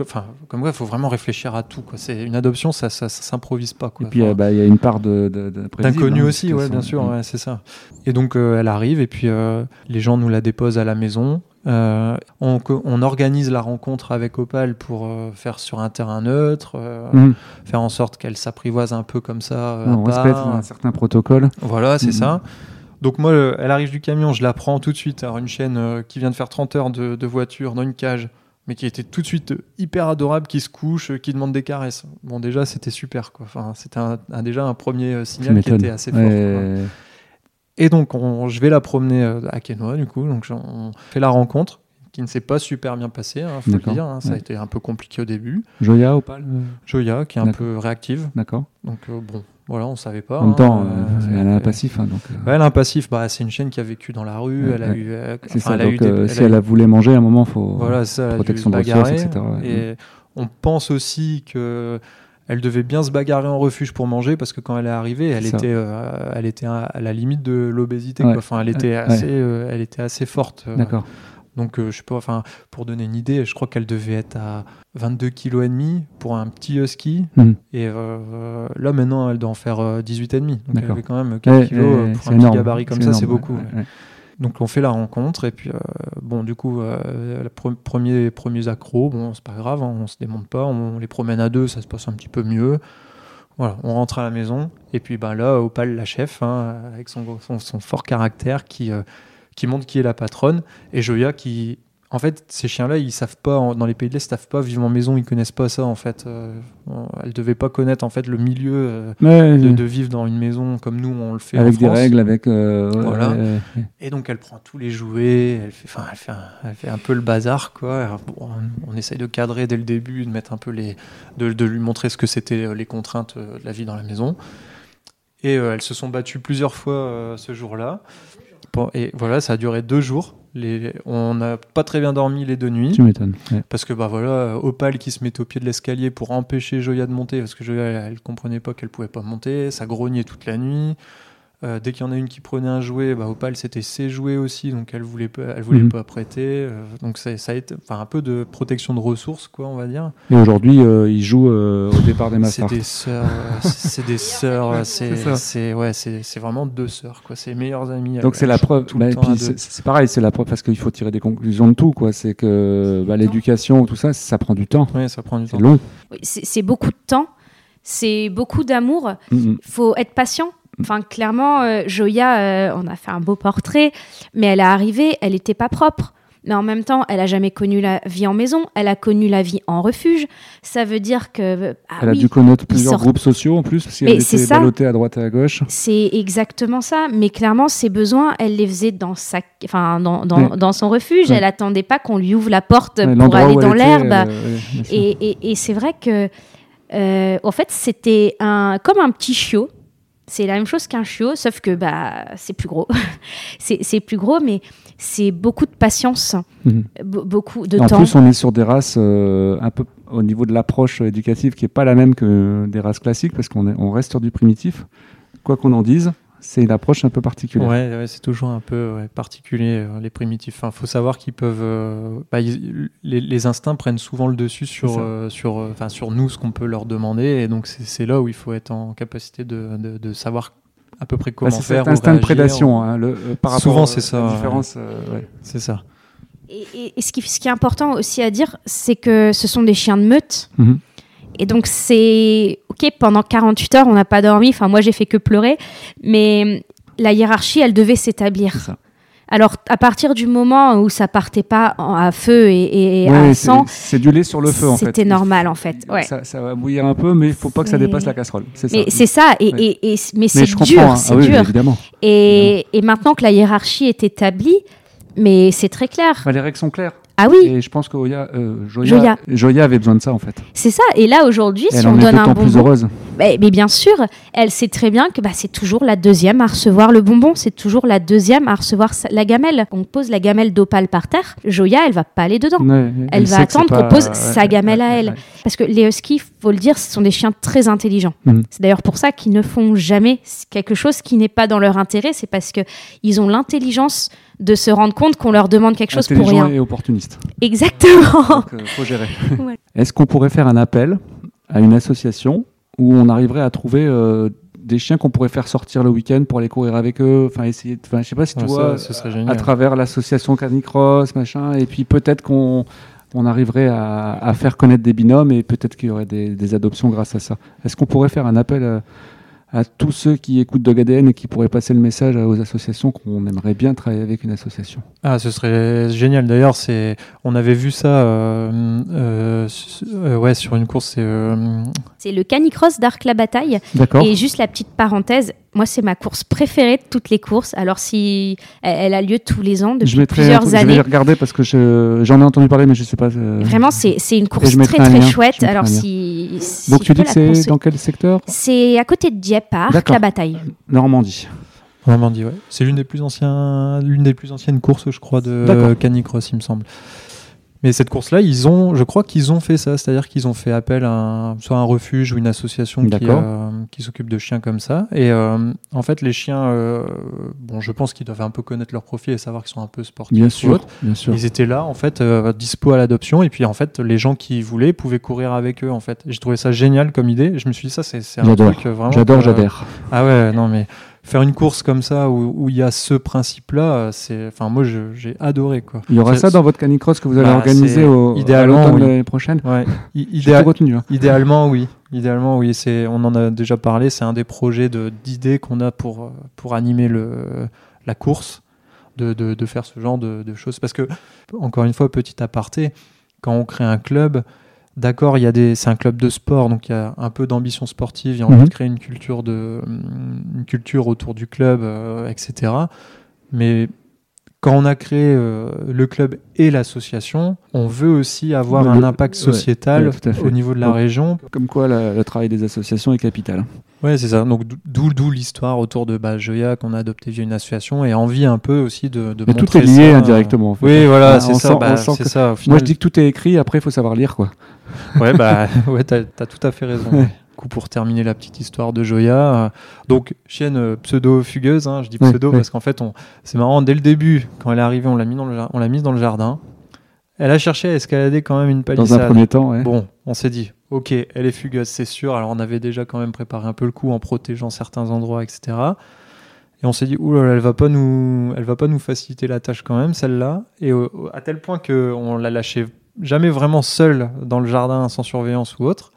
enfin, comme quoi, il faut vraiment réfléchir à tout. Quoi. C'est une adoption, ça, ça, ça s'improvise pas. Quoi. Et puis Enfin, euh, bah, il y a une part de, D'inconnu hein, aussi, ouais, bien sûr, ouais, c'est ça. Et donc euh, elle arrive et puis euh, les gens nous la déposent à la maison. Euh, on, organise la rencontre avec Opal pour faire sur un terrain neutre, Mhm. faire en sorte qu'elle s'apprivoise un peu comme ça. on respecte un certain protocole. Voilà, c'est Mhm. ça. Donc moi, elle arrive du camion, je la prends tout de suite. Alors une chaîne qui vient de faire 30 heures de, de voiture dans une cage, mais qui était tout de suite hyper adorable, qui se couche, qui demande des caresses. Bon, déjà, c'était super, quoi. Enfin, c'était un- un- déjà un premier euh, signal qui était assez fort. Ouais. Et donc, on- je vais la promener euh, à Quesnoy, du coup. Donc, on fait la rencontre, qui ne s'est pas super bien passée, hein, faut le dire. hein. Ça a été un peu compliqué au début. Joya, Opal euh, Joya, qui est un peu réactive. D'accord. Donc, euh, bon, voilà, on savait pas. En même temps, hein, euh, euh, elle a un passif. hein, donc, euh, Ouais, elle a un passif, bah, c'est une chaîne qui a vécu dans la rue, Ouais, elle a ouais. eu. c'est enfin, ça. elle a donc eu des- elle si elle a voulu manger, à un moment, faut. Voilà, ça, protection de ressources, etc.. Et on pense aussi que elle devait bien se bagarrer en refuge pour manger parce que quand elle est arrivée, elle ça. était, euh, elle était à la limite de l'obésité. Ouais. Enfin, elle était Ouais. assez, euh, elle était assez forte. euh, D'accord. Donc, euh, je sais pas, enfin, pour donner une idée, je crois qu'elle devait être à 22 kg et demi pour un petit husky. Hmm. Et euh, là, maintenant, elle doit en faire euh, 18 et demi. Donc, elle avait quand même 4 Ouais, kg ouais, pour un énorme. petit gabarit comme ça, c'est beaucoup. ouais. Donc, on fait la rencontre. Et puis, euh, bon, du coup, euh, le pre- premier, premiers accros, bon, c'est pas grave, hein, on se démonte pas. On, les promène à deux, ça se passe un petit peu mieux. Voilà, on rentre à la maison. Et puis, ben là, Opal, la chef, hein, avec son, son, son fort caractère, qui, euh, qui montre qui est la patronne. Et Joya qui. En fait, ces chiens-là, ils savent pas, en- dans les pays de l'Est, ils savent pas vivre en maison, ils connaissent pas ça, en fait. Euh, elle devait pas connaître, en fait, le milieu euh, Ouais, de, ouais. de vivre dans une maison comme nous, on le fait en avec des France. règles, avec. euh, Voilà. Et donc elle prend tous les jouets, elle fait, enfin, elle fait, un, elle fait un peu le bazar quoi. Bon, on, essaye de cadrer dès le début, de mettre un peu les, de, de lui montrer ce que c'était euh, les contraintes de la vie dans la maison. Et elles se sont battues plusieurs fois ce jour-là. Et voilà, ça a duré deux jours. Les, on n'a pas très bien dormi les deux nuits. Tu m'étonnes. ouais. Parce que bah voilà, Opal qui se met au pied de l'escalier pour empêcher Joya de monter, parce que Joya elle, elle comprenait pas qu'elle pouvait pas monter, ça grognait toute la nuit. Euh, dès qu'il y en a une qui prenait un jouet, bah, Opal c'était ses jouets aussi, donc elle voulait pas, elle voulait Mhm. pas prêter. euh, donc ça, ça a été enfin, un peu de protection de ressources, quoi, on va dire. Et aujourd'hui, euh, il joue euh, au départ des C'est Masters. des sœurs, c'est c'est des sœurs, c'est C'est c'est ouais, c'est c'est vraiment deux sœurs, quoi, c'est meilleures amies. Donc c'est la jouent preuve. bah, c'est c'est pareil, c'est la preuve parce qu'il faut tirer des conclusions de tout, quoi. C'est que bah, l'éducation, tout ça, ça prend du temps. Ouais, ça prend du C'est temps. long. Oui, C'est c'est beaucoup de temps, c'est beaucoup d'amour. Il faut être patient. Enfin, clairement, euh, Joya, euh, on a fait un beau portrait, mais elle est arrivée, elle n'était pas propre. Mais en même temps, elle a jamais connu la vie en maison, elle a connu la vie en refuge. Ça veut dire que ah Elle a dû connaître plusieurs groupes sociaux en plus, parce qu'elle était ça. ballottée à droite et à gauche. c'est exactement ça. Mais clairement, ses besoins, elle les faisait dans sa, enfin, dans, dans, Ouais. dans son refuge. Ouais. Elle attendait pas qu'on lui ouvre la porte Ouais, pour aller dans l'herbe. euh. Et, et- et c'est vrai que, euh, en fait, c'était un, comme un petit chiot. C'est la même chose qu'un chiot, sauf que bah, c'est plus gros. c'est plus gros, mais c'est beaucoup de patience, Mhm. be- beaucoup de Et en temps. plus, on est sur des races euh, un peu au niveau de l'approche éducative qui est pas la même que des races classiques, parce qu'on on reste sur du primitif. Quoi qu'on en dise, c'est une approche un peu particulière. Ouais, ouais, c'est toujours un peu ouais, particulier, euh, les primitifs. Il faut savoir qu'ils peuvent. euh, bah, ils- les, les instincts prennent souvent le dessus sur, C'est euh, sur, euh, enfin, sur nous, ce qu'on peut leur demander. Et donc, c'est c'est là où il faut être en capacité de, de, de savoir à peu près Bah, comment c'est faire. ou instinct de prédation ou- hein, le- euh, par Souvent, rapport c'est à ça, différence, euh, ouais. C'est ça. Et, et- et ce, qui, ce qui est important aussi à dire, c'est que ce sont des chiens de meute. Mhm. Et donc, c'est OK, pendant 48 heures, on n'a pas dormi. Enfin, moi, j'ai fait que pleurer. Mais la hiérarchie, elle devait s'établir. Alors, à partir du moment où ça partait pas à feu et, et Ouais, à sang, c'est du lait sur le feu en fait. c'était normal, en fait. Ouais. Ça, ça va bouillir un peu, mais il faut pas que ça dépasse la casserole. C'est ça. Mais c'est ça, et, Ouais. et- et- mais Mais c'est dur, hein. c'est Ah oui, dur. évidemment. Et, et maintenant que la hiérarchie est établie, mais c'est très clair. Bah, les règles sont claires. Ah oui, Et je pense que Oya, euh, Joya, Joya. Joya avait besoin de ça en fait. c'est ça. Et là, aujourd'hui, si elle on en est donne un d'autant plus bonbon, heureuse. mais, mais bien sûr, elle sait très bien que bah, c'est toujours la deuxième à recevoir le bonbon, c'est toujours la deuxième à recevoir la gamelle. On pose la gamelle d'opale par terre, Joya, elle va pas aller dedans. Ouais, Elle va attendre qu'on pose sa ouais, gamelle à elle. ouais. Parce que les huskies, faut le dire, ce sont des chiens très intelligents. Mhm. C'est d'ailleurs pour ça qu'ils ne font jamais quelque chose qui n'est pas dans leur intérêt. C'est parce que ils ont l'intelligence de se rendre compte qu'on leur demande quelque chose pour rien. et opportuniste. Exactement. Donc, euh, faut gérer. Ouais. Est-ce qu'on pourrait faire un appel à une association où on arriverait à trouver euh, des chiens qu'on pourrait faire sortir le week-end pour aller courir avec eux Enfin, essayer. Enfin, je sais pas si tu Ouais, vois. ça, ce serait à génial. travers l'association Canicross, machin, et puis peut-être qu'on on arriverait à, à faire connaître des binômes et peut-être qu'il y aurait des, des adoptions grâce à ça. Est-ce qu'on pourrait faire un appel à, à tous ceux qui écoutent Dog ADN et qui pourraient passer le message aux associations qu'on aimerait bien travailler avec une association Ah, ce serait génial. D'ailleurs, c'est, on avait vu ça, euh, euh, euh, ouais, sur une course. C'est, euh, C'est le canicross d'Arc la Bataille. D'accord Et juste la petite parenthèse, moi c'est ma course préférée de toutes les courses. Alors si elle, a lieu tous les ans depuis je, mettrai un plusieurs truc- je vais années. les regarder parce que je- j'en ai entendu parler, mais je sais pas. euh, Vraiment, c'est c'est une course très un très lien, chouette. Alors si, si Donc tu dis que c'est dans quel secteur? C'est à côté de Dieppe, à Arc la Bataille. Normandie. Normandie, ouais. C'est l'une des plus anciens, l'une des plus anciennes courses, je crois, de D'accord. Canicross, il me semble. Mais cette course-là, ils ont, je crois qu'ils ont fait ça, c'est-à-dire qu'ils ont fait appel à un- soit un refuge ou une association qui, euh, qui s'occupe de chiens comme ça. Et euh, en fait, les chiens, euh, bon, je pense qu'ils doivent un peu connaître leur profil et savoir qu'ils sont un peu sportifs. Bien sûr, autres. bien sûr. Ils étaient là, en fait, dispo à l'adoption. Et puis, en fait, les gens qui voulaient pouvaient courir avec eux, en fait. J'ai trouvé ça génial comme idée. Je me suis dit, ça, c'est un J'adore. truc vraiment. J'adore, j'adhère. Ah ouais, non, mais faire une course comme ça où où il y a ce principe-là, c'est. Enfin, moi, j'ai adoré, quoi. Il y aura ça dans votre canicross que vous allez Bah, organiser au, idéalement, oui. l'année prochaine? Ouais. Idéal- hein. Idéalement, oui. Idéalement, oui. C'est, on en a déjà parlé. C'est un des projets de, d'idées qu'on a pour, pour animer le, la course, de, de, de faire ce genre de, de choses. Parce que, encore une fois, petit aparté, quand on crée un club, d'accord, il y a des, c'est un club de sport, donc il y a un peu d'ambition sportive. Il y a envie Mhm. de créer une culture, de, une culture autour du club, euh, etc. Mais quand on a créé euh, le club et l'association, on veut aussi avoir Le- un impact sociétal ouais, au niveau de la région Comme quoi, le travail des associations est capital. Ouais, c'est ça. Donc d'o- d'où d'où l'histoire autour de bah, Joya qu'on a adopté via une association et envie un peu aussi de, de Mais tout est lié ça. indirectement. en fait. Oui, voilà, c'est ça. sent- bah, c'est que- ça. au Moi, je dis que tout est écrit. Après, il faut savoir lire, quoi. Ouais, bah, ouais, t'as as tout à fait raison. Ouais. Du coup, pour terminer la petite histoire de Joya, euh, donc chienne euh, pseudo-fugueuse, hein, je dis pseudo ouais. parce qu'en fait, on- c'est marrant, dès le début, quand elle est arrivée, on l'a mis dans le, jar- on l'a mise dans le jardin. Elle a cherché à escalader quand même une Dans un palissade. premier temps, ouais. Bon, on s'est dit, ok, elle est fugueuse, c'est sûr. Alors on avait déjà quand même préparé un peu le coup en protégeant certains endroits, etc. Et on s'est dit, oulala, elle va pas nous, elle va pas nous faciliter la tâche quand même, celle-là. Et euh, à tel point que on l'a lâchée jamais vraiment seule dans le jardin sans surveillance ou autre.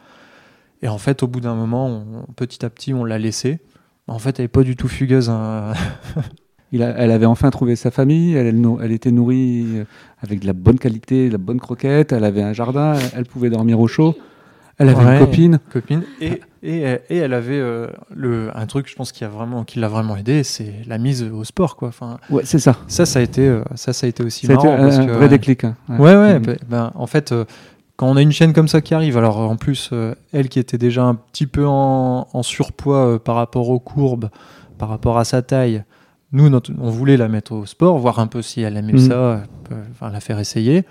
Et en fait, au bout d'un moment, on- petit à petit, on l'a laissée. En fait, elle est pas du tout fugueuse. hein. Il a- elle avait enfin trouvé sa famille. Elle, elle, nou- elle était nourrie euh, avec de la bonne qualité, de la bonne croquette. Elle avait un jardin. Elle, elle pouvait dormir au chaud. Elle avait Ouais. une copine. copine et, et, et elle avait euh, le, un truc je pense qui a vraiment qui l'a vraiment aidé c'est la mise au sport quoi enfin Ouais, c'est ça. ça ça a été euh, ça ça a été aussi Ça a été marrant un, parce un que vrai déclic. hein. ouais ouais Mhm. bah, ben, en fait euh, quand on a une chaîne comme ça qui arrive alors en plus euh, elle qui était déjà un petit peu en, en surpoids euh, par rapport aux courbes par rapport à sa taille nous notre- on voulait la mettre au sport voir un peu si elle aimait Mhm. ça enfin la faire essayer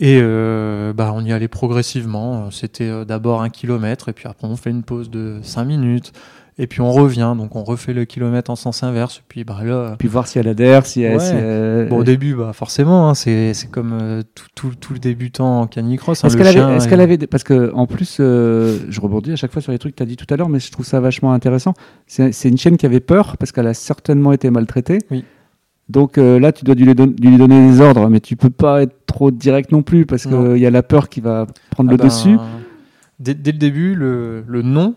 et euh, bah, on y allait progressivement. C'était euh, d'abord un kilomètre, et puis après on fait une pause de 5 minutes, et puis on revient. Donc on refait le kilomètre en sens inverse. Et puis bah, là, Puis voir si elle adhère, si elle. Ouais. si elle- bon, au début, bah, forcément, hein, c'est comme euh, tout, tout, tout le débutant en canicross. hein, Est-ce le qu'elle avait, parce que en plus, euh, je rebondis à chaque fois sur les trucs que tu as dit tout à l'heure, mais je trouve ça vachement intéressant. C'est une chaîne qui avait peur parce qu'elle a certainement été maltraitée. Oui. Donc euh, là, tu dois lui, don- lui donner des ordres, mais tu peux pas être trop direct non plus parce qu'il y a la peur qui va prendre Ah le ben, dessus. Dès, dès le début, le, le non,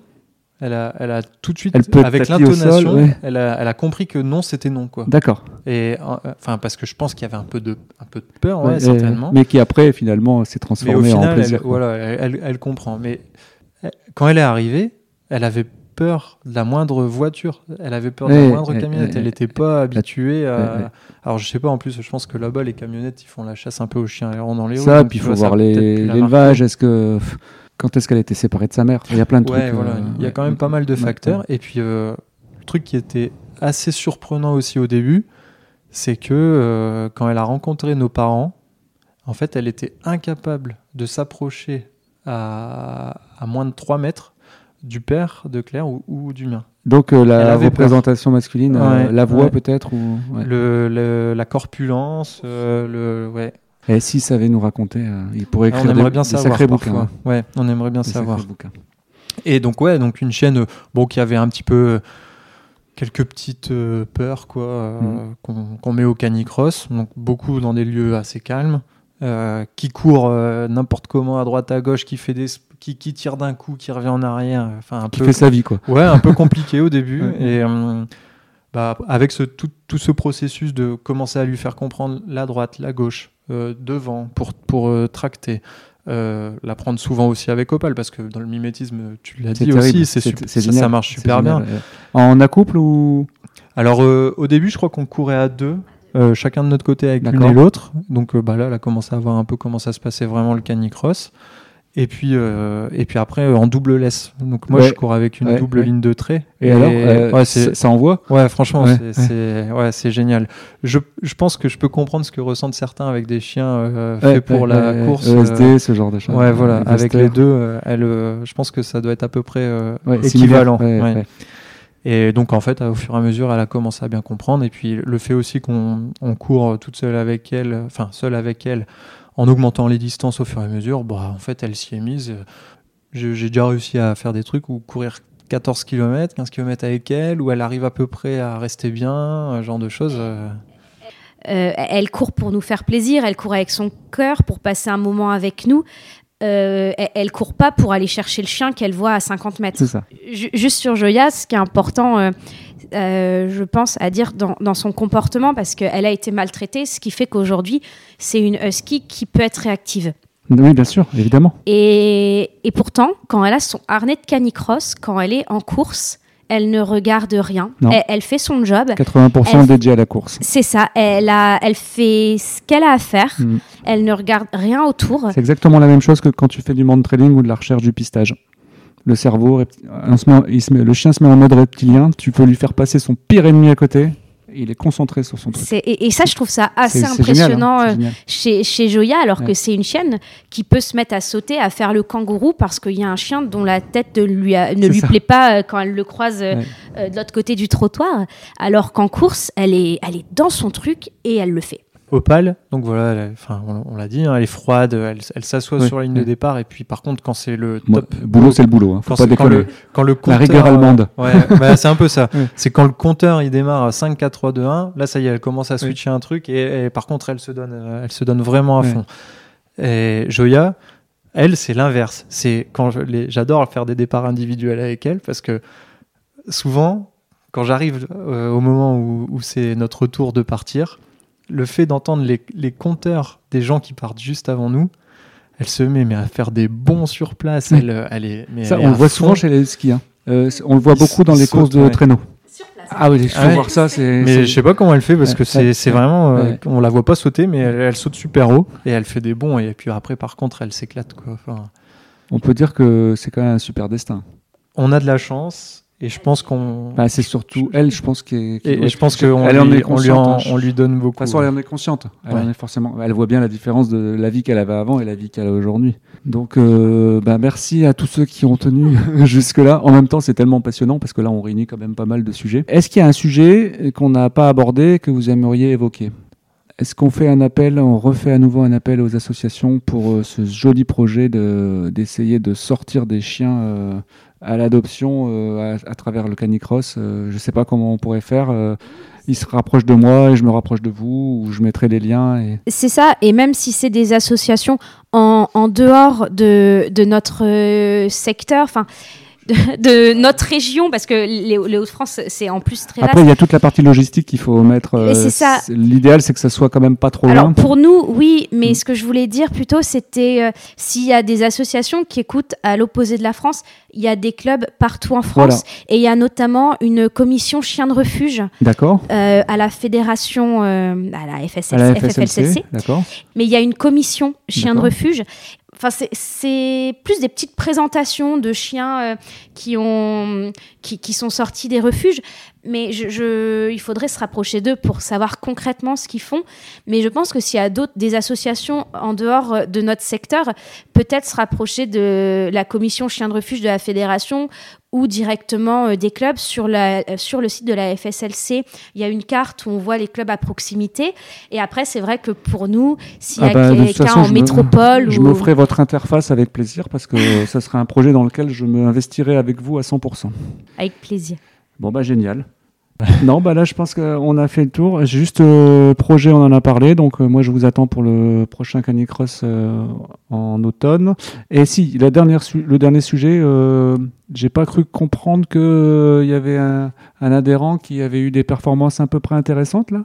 elle a, elle a tout de suite, Elle peut avec l'intonation, ouais. elle, a, elle a compris que non, c'était non. Quoi. D'accord. Et euh, enfin, parce que je pense qu'il y avait un peu de, un peu de peur, ouais, Ouais, euh, certainement. mais qui après, finalement, s'est Mais transformé au final, en plaisir. elle, voilà, elle, elle- comprend. Mais elle- quand elle est arrivée, elle avait peur de la moindre voiture. Elle avait peur de la moindre camionnette. elle n'était pas habituée à. Alors je sais pas. En plus, je pense que là-bas, les camionnettes, ils font la chasse un peu aux chiens errants dans les hauts. Ça, puis il faut voir l'élevage. Est-ce que quand est-ce qu'elle a été séparée de sa mère? Il y a plein de Ouais, trucs. voilà. euh, Il y a quand même pas mal de facteurs. Et puis, euh, le truc qui était assez surprenant aussi au début, c'est que euh, quand elle a rencontré nos parents, en fait, elle était incapable de s'approcher à, à moins de 3 mètres du père de Claire ou, ou du mien. Donc euh, la représentation masculine, euh, la voix ouais. peut-être ou ouais. Le, le- la corpulence, euh, le, ouais. Et s'il savait nous raconter, euh, il pourrait Ah, écrire on aimerait des, bien des savoir sacrés parfois. bouquins. Ouais, on aimerait bien Des savoir. Et donc ouais, donc une chaîne euh, bon qui avait un petit peu euh, quelques petites euh, peurs quoi euh, Mhm. qu'on met au canicross, donc beaucoup dans des lieux assez calmes, euh, qui court n'importe comment à droite à gauche, qui fait des qui, qui tire d'un coup, qui revient en arrière, enfin un Qui peu fait sa vie quoi. ouais un peu compliqué au début et bah, avec ce, tout, tout ce processus de commencer à lui faire comprendre la droite, la gauche, devant pour, pour euh, tracter. Euh, la prendre souvent aussi avec Opal parce que dans le mimétisme tu l'as dit terrible. aussi c'est ça, marche super bien. Euh, En acouple ou? Alors euh, au début je crois qu'on courait à deux euh, chacun de notre côté avec l'une et l'autre donc euh, bah là elle a commencé à voir un peu comment ça se passait vraiment le canicross Et puis, euh, et puis après, en double laisse. Donc moi, Ouais. je cours avec une Ouais, double ouais. ligne de trait. Et, alors, euh, ça, envoie ouais, franchement, c'est génial. Je, je pense que je peux comprendre ce que ressentent certains avec des chiens euh, faits pour la course. ESD, euh, ce genre de choses. ouais, voilà. Avec les deux, euh, elle, euh, je pense que ça doit être à peu près euh, équivalent. Et donc, en fait, au fur et à mesure, elle a commencé à bien comprendre. Et puis, le fait aussi qu'on on court toute seule avec elle, enfin, seule avec elle, en augmentant les distances au fur et à mesure, bah, en fait, elle s'y est mise. J'ai déjà réussi à faire des trucs où courir 14 km, 15 km avec elle, où elle arrive à peu près à rester bien, ce genre de choses. euh. Euh, elle court pour nous faire plaisir, elle court avec son cœur pour passer un moment avec nous. Euh, elle, elle court pas pour aller chercher le chien qu'elle voit à 50 mètres. C'est ça. Ju- Juste sur Joya, ce qui est important, euh, euh, je pense, à dire dans, dans son comportement, parce qu'elle a été maltraitée, ce qui fait qu'aujourd'hui, c'est une husky qui peut être réactive. Oui, bien sûr, évidemment. Et, et pourtant, quand elle a son harnais de canicross, quand elle est en course, elle ne regarde rien. Elle, elle fait son job. 80% Elle- dédié à la course. C'est ça. Elle, a, elle fait ce qu'elle a à faire. Mm. Elle ne regarde rien autour. C'est exactement la même chose que quand tu fais du monde trailing ou de la recherche du pistage. Le cerveau, il se met- le chien se met en mode reptilien, tu peux lui faire passer son pire ennemi à côté, il est concentré sur son truc. Et, et ça, je trouve ça assez génial, impressionnant hein, c'est euh, chez, chez Joya, alors Ouais. que c'est une chienne qui peut se mettre à sauter, à faire le kangourou, parce qu'il y a un chien dont la tête ne lui, a- ne C'est lui ça. plaît pas euh, quand elle le croise Ouais. euh, de l'autre côté du trottoir. Alors qu'en course, elle est, elle est dans son truc et elle le fait. Opale, donc voilà, elle- enfin, on, on l'a dit, hein, elle est froide, elle, elle s'assoit sur la ligne de départ, et puis par contre, quand c'est le Moi, boulot, c'est le boulot, hein, faut quand, pas c'est- quand le, quand le La compteur, rigueur euh, allemande. Ouais, bah, c'est un peu ça. C'est quand le compteur il démarre à 5, 4, 3, 2, 1. Là, ça y est, elle commence à switcher un truc et, et par contre, elle se donne, euh, elle se donne vraiment à fond. Et Joya, elle, c'est l'inverse. C'est quand j'adore faire des départs individuels avec elle parce que souvent, quand j'arrive euh, au moment où, où c'est notre tour de partir, le fait d'entendre les, les compteurs des gens qui partent juste avant nous, elle se met mais à faire des bons sur place. Oui. Elle, elle est, mais Ça, elle est on le voit fond. souvent chez les skis. hein. Euh, on le voit Ils beaucoup dans les courses de ouais. traîneau. Ah oui, il faut Ah ouais. voir ça. Mais je sais pas comment elle fait parce que Ouais, c'est ouais, c'est ouais. vraiment. euh, Ouais. On la voit pas sauter, mais elle, elle saute super haut et elle fait des bons. Et puis après, par contre, elle s'éclate. quoi. Enfin, on peut dire que c'est quand même un super destin. on a de la chance et je pense qu'on. Bah, c'est surtout elle, je pense, qui, est- qui et, je pense qu'on lui, lui, hein. on lui donne De beaucoup. toute façon, elle en est consciente. Elle, Ouais. en est forcément, elle voit bien la différence de la vie qu'elle avait avant et la vie qu'elle a aujourd'hui. Donc, euh, bah, merci à tous ceux qui ont tenu jusque-là. En même temps, c'est tellement passionnant parce que là, on réunit quand même pas mal de sujets. Est-ce qu'il y a un sujet qu'on n'a pas abordé que vous aimeriez évoquer? Est-ce qu'on fait un appel, on refait à nouveau un appel aux associations pour euh, ce joli projet de- d'essayer de sortir des chiens euh, à l'adoption euh, à, travers le canicross Je ne sais pas comment on pourrait faire. euh, il se rapproche de moi et je me rapproche de vous, ou je mettrai des liens. C'est ça, et même si c'est des associations en, en dehors de, de notre secteur, enfin de, de notre région, parce que les, les Hauts-de-France, c'est en plus très Après, vaste. il y a toute la partie logistique qu'il faut mettre. euh, ça. L'idéal, c'est que ça soit quand même pas trop Alors loin. pour nous, oui, mais Mm. ce que je voulais dire plutôt, c'était euh, s'il y a des associations qui écoutent à l'opposé de la France, il y a des clubs partout en France, et il y a notamment une commission chien de refuge D'accord euh, à la fédération, euh, à la À la FFLCC. D'accord. mais il y a une commission chien de refuge. Enfin, c'est- plus des petites présentations de chiens euh, qui, ont, qui, sont sortis des refuges. Mais il faudrait se rapprocher d'eux pour savoir concrètement ce qu'ils font. Mais je pense que s'il y a d'autres, des associations en dehors euh, de notre secteur, peut-être se rapprocher de la commission chien de refuge de la fédération ou directement euh, des clubs sur, la, euh, sur le site de la FSLC. Il y a une carte où on voit les clubs à proximité. Et après, c'est vrai que pour nous, s'il y a Ah bah, quelqu'un en me- métropole Je ou... m'offrais votre interface avec plaisir parce que ça serait un projet dans lequel je me investirais avec vous à 100%. Avec plaisir. Bon, bah génial. non, bah là, je pense qu'on a fait le tour. Juste euh, projet, on en a parlé. Donc, euh, moi, je vous attends pour le prochain Canicross euh, en automne. Et si, la dernière le dernier sujet, euh, j'ai pas cru comprendre qu'il y avait un, un adhérent qui avait eu des performances à peu près intéressantes là.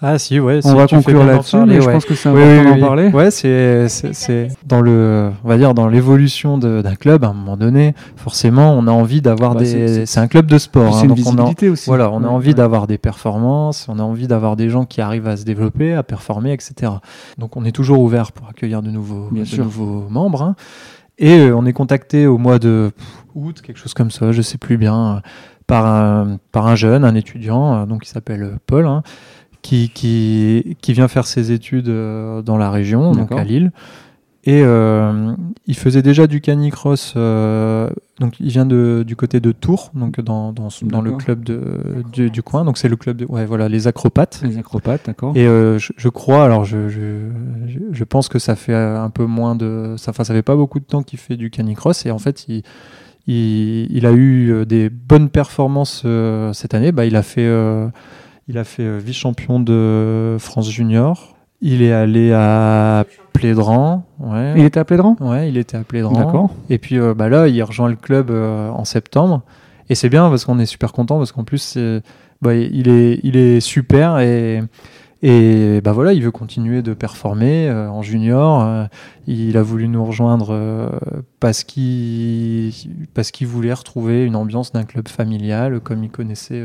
Ah si, ouais. on si, va conclure d'en là-dessus, mais je pense que c'est Oui, important oui, d'en oui. parler. Ouais, c'est c'est- dans le, on va dire dans l'évolution d'un club. À un moment donné, forcément, on a envie d'avoir Bah, des. c'est- un club de sport, C'est hein, une donc on a, visibilité aussi. voilà, on a Ouais, envie ouais. d'avoir des performances, on a envie d'avoir des gens qui arrivent à se développer, à performer, etc. Donc on est toujours ouvert pour accueillir de nouveaux, Bien de sûr. nouveaux membres. hein. Et euh, on est contacté au mois de août, quelque chose comme ça, je sais plus bien, euh, par un, par un jeune, un étudiant, euh, donc qui s'appelle Paul, hein, qui, qui, qui vient faire ses études euh, dans la région, donc à Lille. Et euh, il faisait déjà du canicross, euh, donc il vient de, du côté de Tours, donc dans, dans, dans le club de, du, du coin. Donc c'est le club de, ouais, voilà, les acrobates. Les acrobates, d'accord. Et euh, je, je crois, alors je, je, je- pense que ça fait euh, un peu moins de. Ça, enfin, ça fait pas beaucoup de temps qu'il fait du canicross et en fait, il, il, il a eu euh, des bonnes performances cette année. Bah, il a fait, il a fait euh, vice-champion de France Junior. Il est allé à Plédran. Ouais. Il était à Plédran? Ouais, il était à Plédran. D'accord. Et puis euh, bah là, il rejoint le club euh, en septembre. Et c'est bien parce qu'on est super content parce qu'en plus, bah, il, est, il est super et, et bah voilà, il veut continuer de performer euh, en junior. Il a voulu nous rejoindre parce qu'il voulait retrouver une ambiance d'un club familial comme il connaissait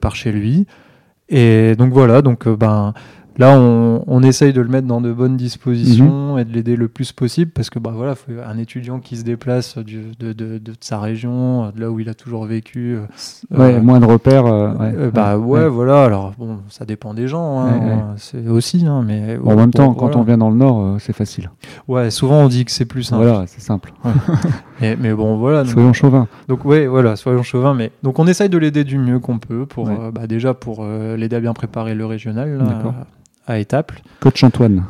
par chez lui. Et donc voilà, donc euh, ben Là, on, on essaye de le mettre dans de bonnes dispositions et de l'aider le plus possible parce que bah voilà, faut un étudiant qui se déplace du- de, de- de sa région, de là où il a toujours vécu. euh, Ouais, moins de repères. euh, ouais. euh, bah ouais, ouais. voilà. Alors bon, ça dépend des gens, hein, c'est aussi, hein, mais Bon, en même temps, quand on vient dans le Nord, c'est facile. ouais, souvent on dit que c'est plus simple. Voilà, c'est simple. Mais, mais bon, voilà. donc- Soyons chauvins. Donc ouais, voilà, soyons chauvins. Mais donc on essaye de l'aider du mieux qu'on peut pour bah, déjà pour l'aider à bien préparer le régional là. À, Étaples. Coach Antoine.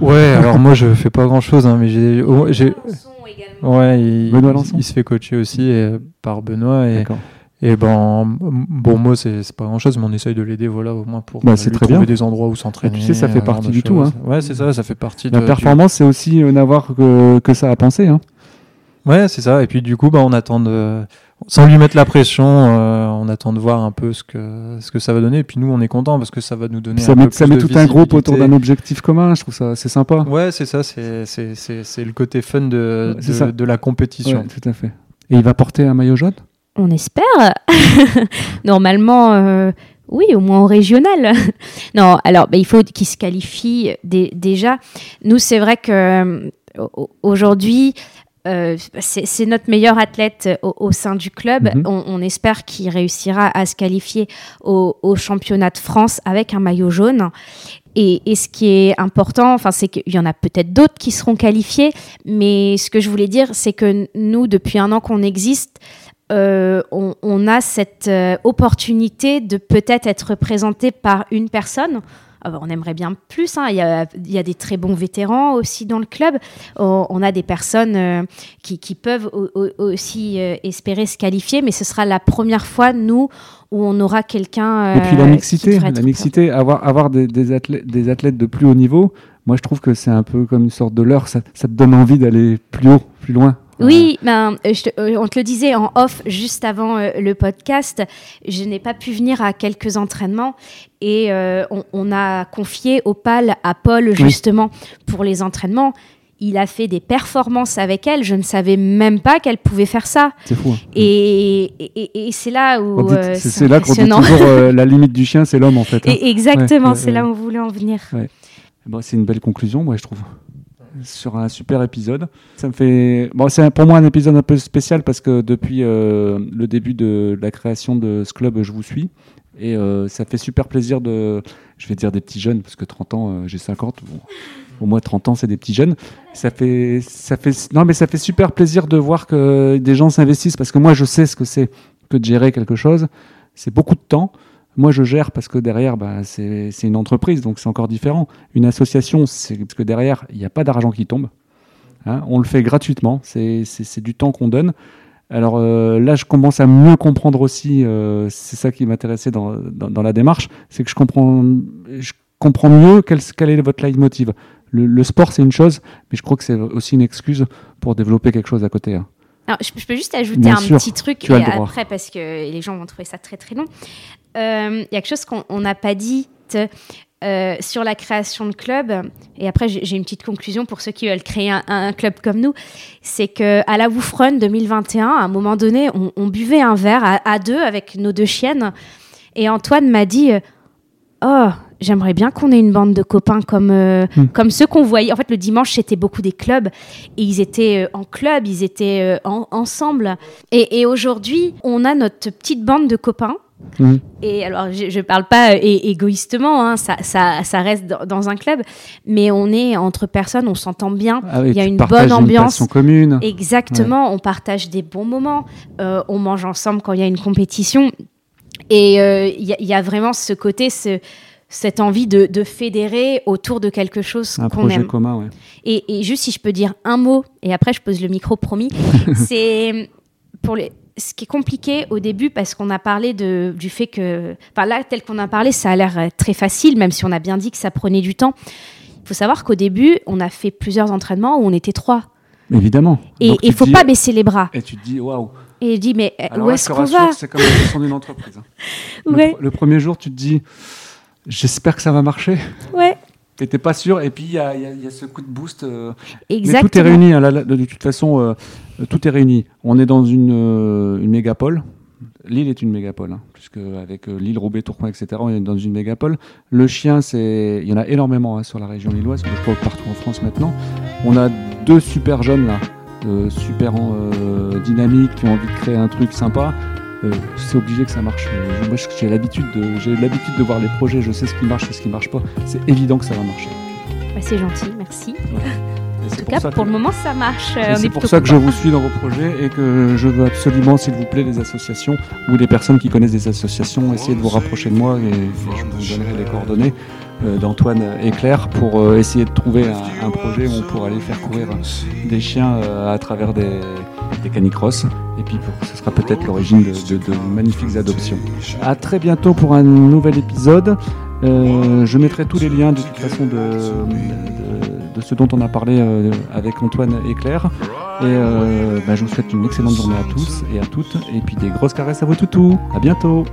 Ouais, alors moi je fais pas grand chose, mais j'ai, oh, ouais, il, Benoît il- Lançon. il se fait coacher aussi et- par Benoît et, D'accord. et ben bon moi c'est, pas grand chose, mais on essaye de l'aider voilà au moins pour Bah, euh, lui très trouver bien. des endroits où s'entraîner. Tu sais, ça fait euh, partie du tout, hein. Ouais, c'est ça, ça fait partie La de, du- performance, c'est aussi euh, n'avoir que, que ça à penser. Hein. Ouais, c'est ça. Et puis du coup, bah, on attend de, sans lui mettre la pression, euh, on attend de voir un peu ce que ce que ça va donner. Et puis nous, on est content parce que ça va nous donner Ça un met, peu ça plus met de tout un groupe autour d'un objectif commun. Je trouve ça c'est sympa. Ouais, c'est ça. C'est c'est c'est c'est le côté fun de Ouais, de, ça. de la compétition. Ouais, tout à fait. Et il va porter un maillot jaune? On espère. Normalement, euh, oui, au moins au régional. non, alors, bah, il faut qu'il se qualifie dé- déjà. Nous, c'est vrai que euh, au- aujourd'hui, euh, c'est notre meilleur athlète au, au sein du club. Mhm. on, on espère qu'il réussira à se qualifier au, au championnat de France avec un maillot jaune. Et, et ce qui est important, enfin, c'est qu'il y en a peut-être d'autres qui seront qualifiés, mais ce que je voulais dire, c'est que nous, depuis un an qu'on existe, euh, on, on a cette euh, opportunité de peut-être être représenté par une personne. Ah bah, on aimerait bien plus. hein. Il, y a, il y a des très bons vétérans aussi dans le club. On, on a des personnes euh, qui, qui peuvent au- au- aussi euh, espérer se qualifier, mais ce sera la première fois, nous, où on aura quelqu'un. Et puis la euh, mixité, la mixité, avoir, avoir des, des athlètes, des athlètes de plus haut niveau, moi je trouve que c'est un peu comme une sorte de leurre. Ça, ça te donne envie d'aller plus haut, plus loin. Oui, ben, euh, je te- euh, on te le disait en off juste avant euh, le podcast. Je n'ai pas pu venir à quelques entraînements et euh, on, on a confié Opal à Paul justement pour les entraînements. Il a fait des performances avec elle. Je ne savais même pas qu'elle pouvait faire ça. C'est fou. hein. Et, et- et- et c'est là où c'est là qu'on dit toujours la limite du chien, c'est l'homme en fait. hein. Et exactement, Ouais, ouais, c'est là où on voulait en venir. Bon, c'est une belle conclusion, moi, je trouve. Sur un super épisode. Ça me fait. Bon, c'est pour moi un épisode un peu spécial parce que depuis euh, le début de la création de ce club, je vous suis. Et euh, ça fait super plaisir de. Je vais dire des petits jeunes parce que 30 ans, euh, j'ai 50. Bon, au moins 30 ans, c'est des petits jeunes. Ça fait, ça fait. Non, mais ça fait super plaisir de voir que des gens s'investissent parce que moi, je sais ce que c'est que de gérer quelque chose. C'est beaucoup de temps. Moi, je gère parce que derrière, bah, c'est une entreprise, donc c'est encore différent. Une association, c'est parce que derrière, il n'y a pas d'argent qui tombe. Hein, on le fait gratuitement, c'est du temps qu'on donne. Alors euh, là, je commence à mieux comprendre aussi, euh, c'est ça qui m'intéressait dans, dans, dans la démarche, c'est que je comprends, je comprends mieux quel, est votre leitmotiv. Le, le sport, c'est une chose, mais je crois que c'est aussi une excuse pour développer quelque chose à côté. hein. Alors, je, peux juste ajouter Bien un sûr, petit truc et après parce que les gens vont trouver ça très très long. Euh, Il y a quelque chose qu'on on n'a pas dit euh, sur la création de club. Et après, j'ai une petite conclusion pour ceux qui veulent créer un, un club comme nous. C'est que à la Woof Run 2021, à un moment donné, on, on buvait un verre à, à deux avec nos deux chiennes. Et Antoine m'a dit. euh, oh, j'aimerais bien qu'on ait une bande de copains comme, euh, Hmm. comme ceux qu'on voyait. En fait, le dimanche, c'était beaucoup des clubs. Et ils étaient euh, en club, ils étaient euh, en- ensemble. Et, et aujourd'hui, on a notre petite bande de copains. Hmm. Et alors, je ne parle pas euh, é- égoïstement, hein, ça, ça, ça reste dans, dans un club, mais on est entre personnes, on s'entend bien. Ah oui, Il y a une bonne ambiance. passion commune. Exactement, on partage des bons moments, euh, on mange ensemble quand il y a une compétition. Et euh, il y, a- il y a vraiment ce côté, ce- cette envie de, de fédérer autour de quelque chose un qu'on projet aime. commun, ouais. Et, et juste si je peux dire un mot, et après je pose le micro promis, c'est pour les. Ce qui est compliqué au début parce qu'on a parlé de, du fait que, enfin là tel qu'on a parlé, ça a l'air euh, très facile, même si on a bien dit que ça prenait du temps. Il faut savoir qu'au début, on a fait plusieurs entraînements où on était trois, Évidemment. et il faut te dis- pas baisser les bras. Et tu te dis, waouh. Et je dis mais euh, Alors où est-ce qu'on va? C'est comme la gestion d'une entreprise. hein. Le Ouais, Le, premier jour, tu te dis, j'espère que ça va marcher. ouais, T'es pas sûr. Et puis, il y a, y y ce coup de boost. euh, Mais tout est exactement. réuni. hein, là, là, de toute façon, euh, tout est réuni. On est dans une, euh, une mégapole. Lille est une mégapole, hein, puisque avec Lille, Roubaix, Tourcoing, etc., on est dans une mégapole. Le chien, c'est, il y en a énormément hein, sur la région lilloise, je crois partout en France maintenant. On a deux super jeunes là, super dynamiques, qui ont envie de créer un truc sympa. Euh, c'est obligé que ça marche. Euh, moi, j'ai l'habitude de, j'ai l'habitude de voir les projets. Je sais ce qui marche, et ce qui marche pas. C'est évident que ça va marcher. Bah, c'est gentil, merci. En tout cas, ça pour que- le moment, ça marche. euh, C'est est pour ça que je vous suis dans vos projets et que je veux absolument, s'il vous plaît, les associations ou des personnes qui connaissent des associations, essayer de vous rapprocher de moi et, et je vous donnerai les coordonnées euh, d'Antoine et Claire pour euh, essayer de trouver un, projet où on pourra aller faire courir des chiens euh, à travers des, canicross. Et puis ce sera peut-être l'origine de, magnifiques adoptions. À très bientôt pour un nouvel épisode. Euh, je mettrai tous les liens de toute façon de, ce dont on a parlé euh, avec Antoine et Claire. Et euh, bah, je vous souhaite une excellente journée à tous et à toutes. Et puis des grosses caresses à vos toutous. À bientôt.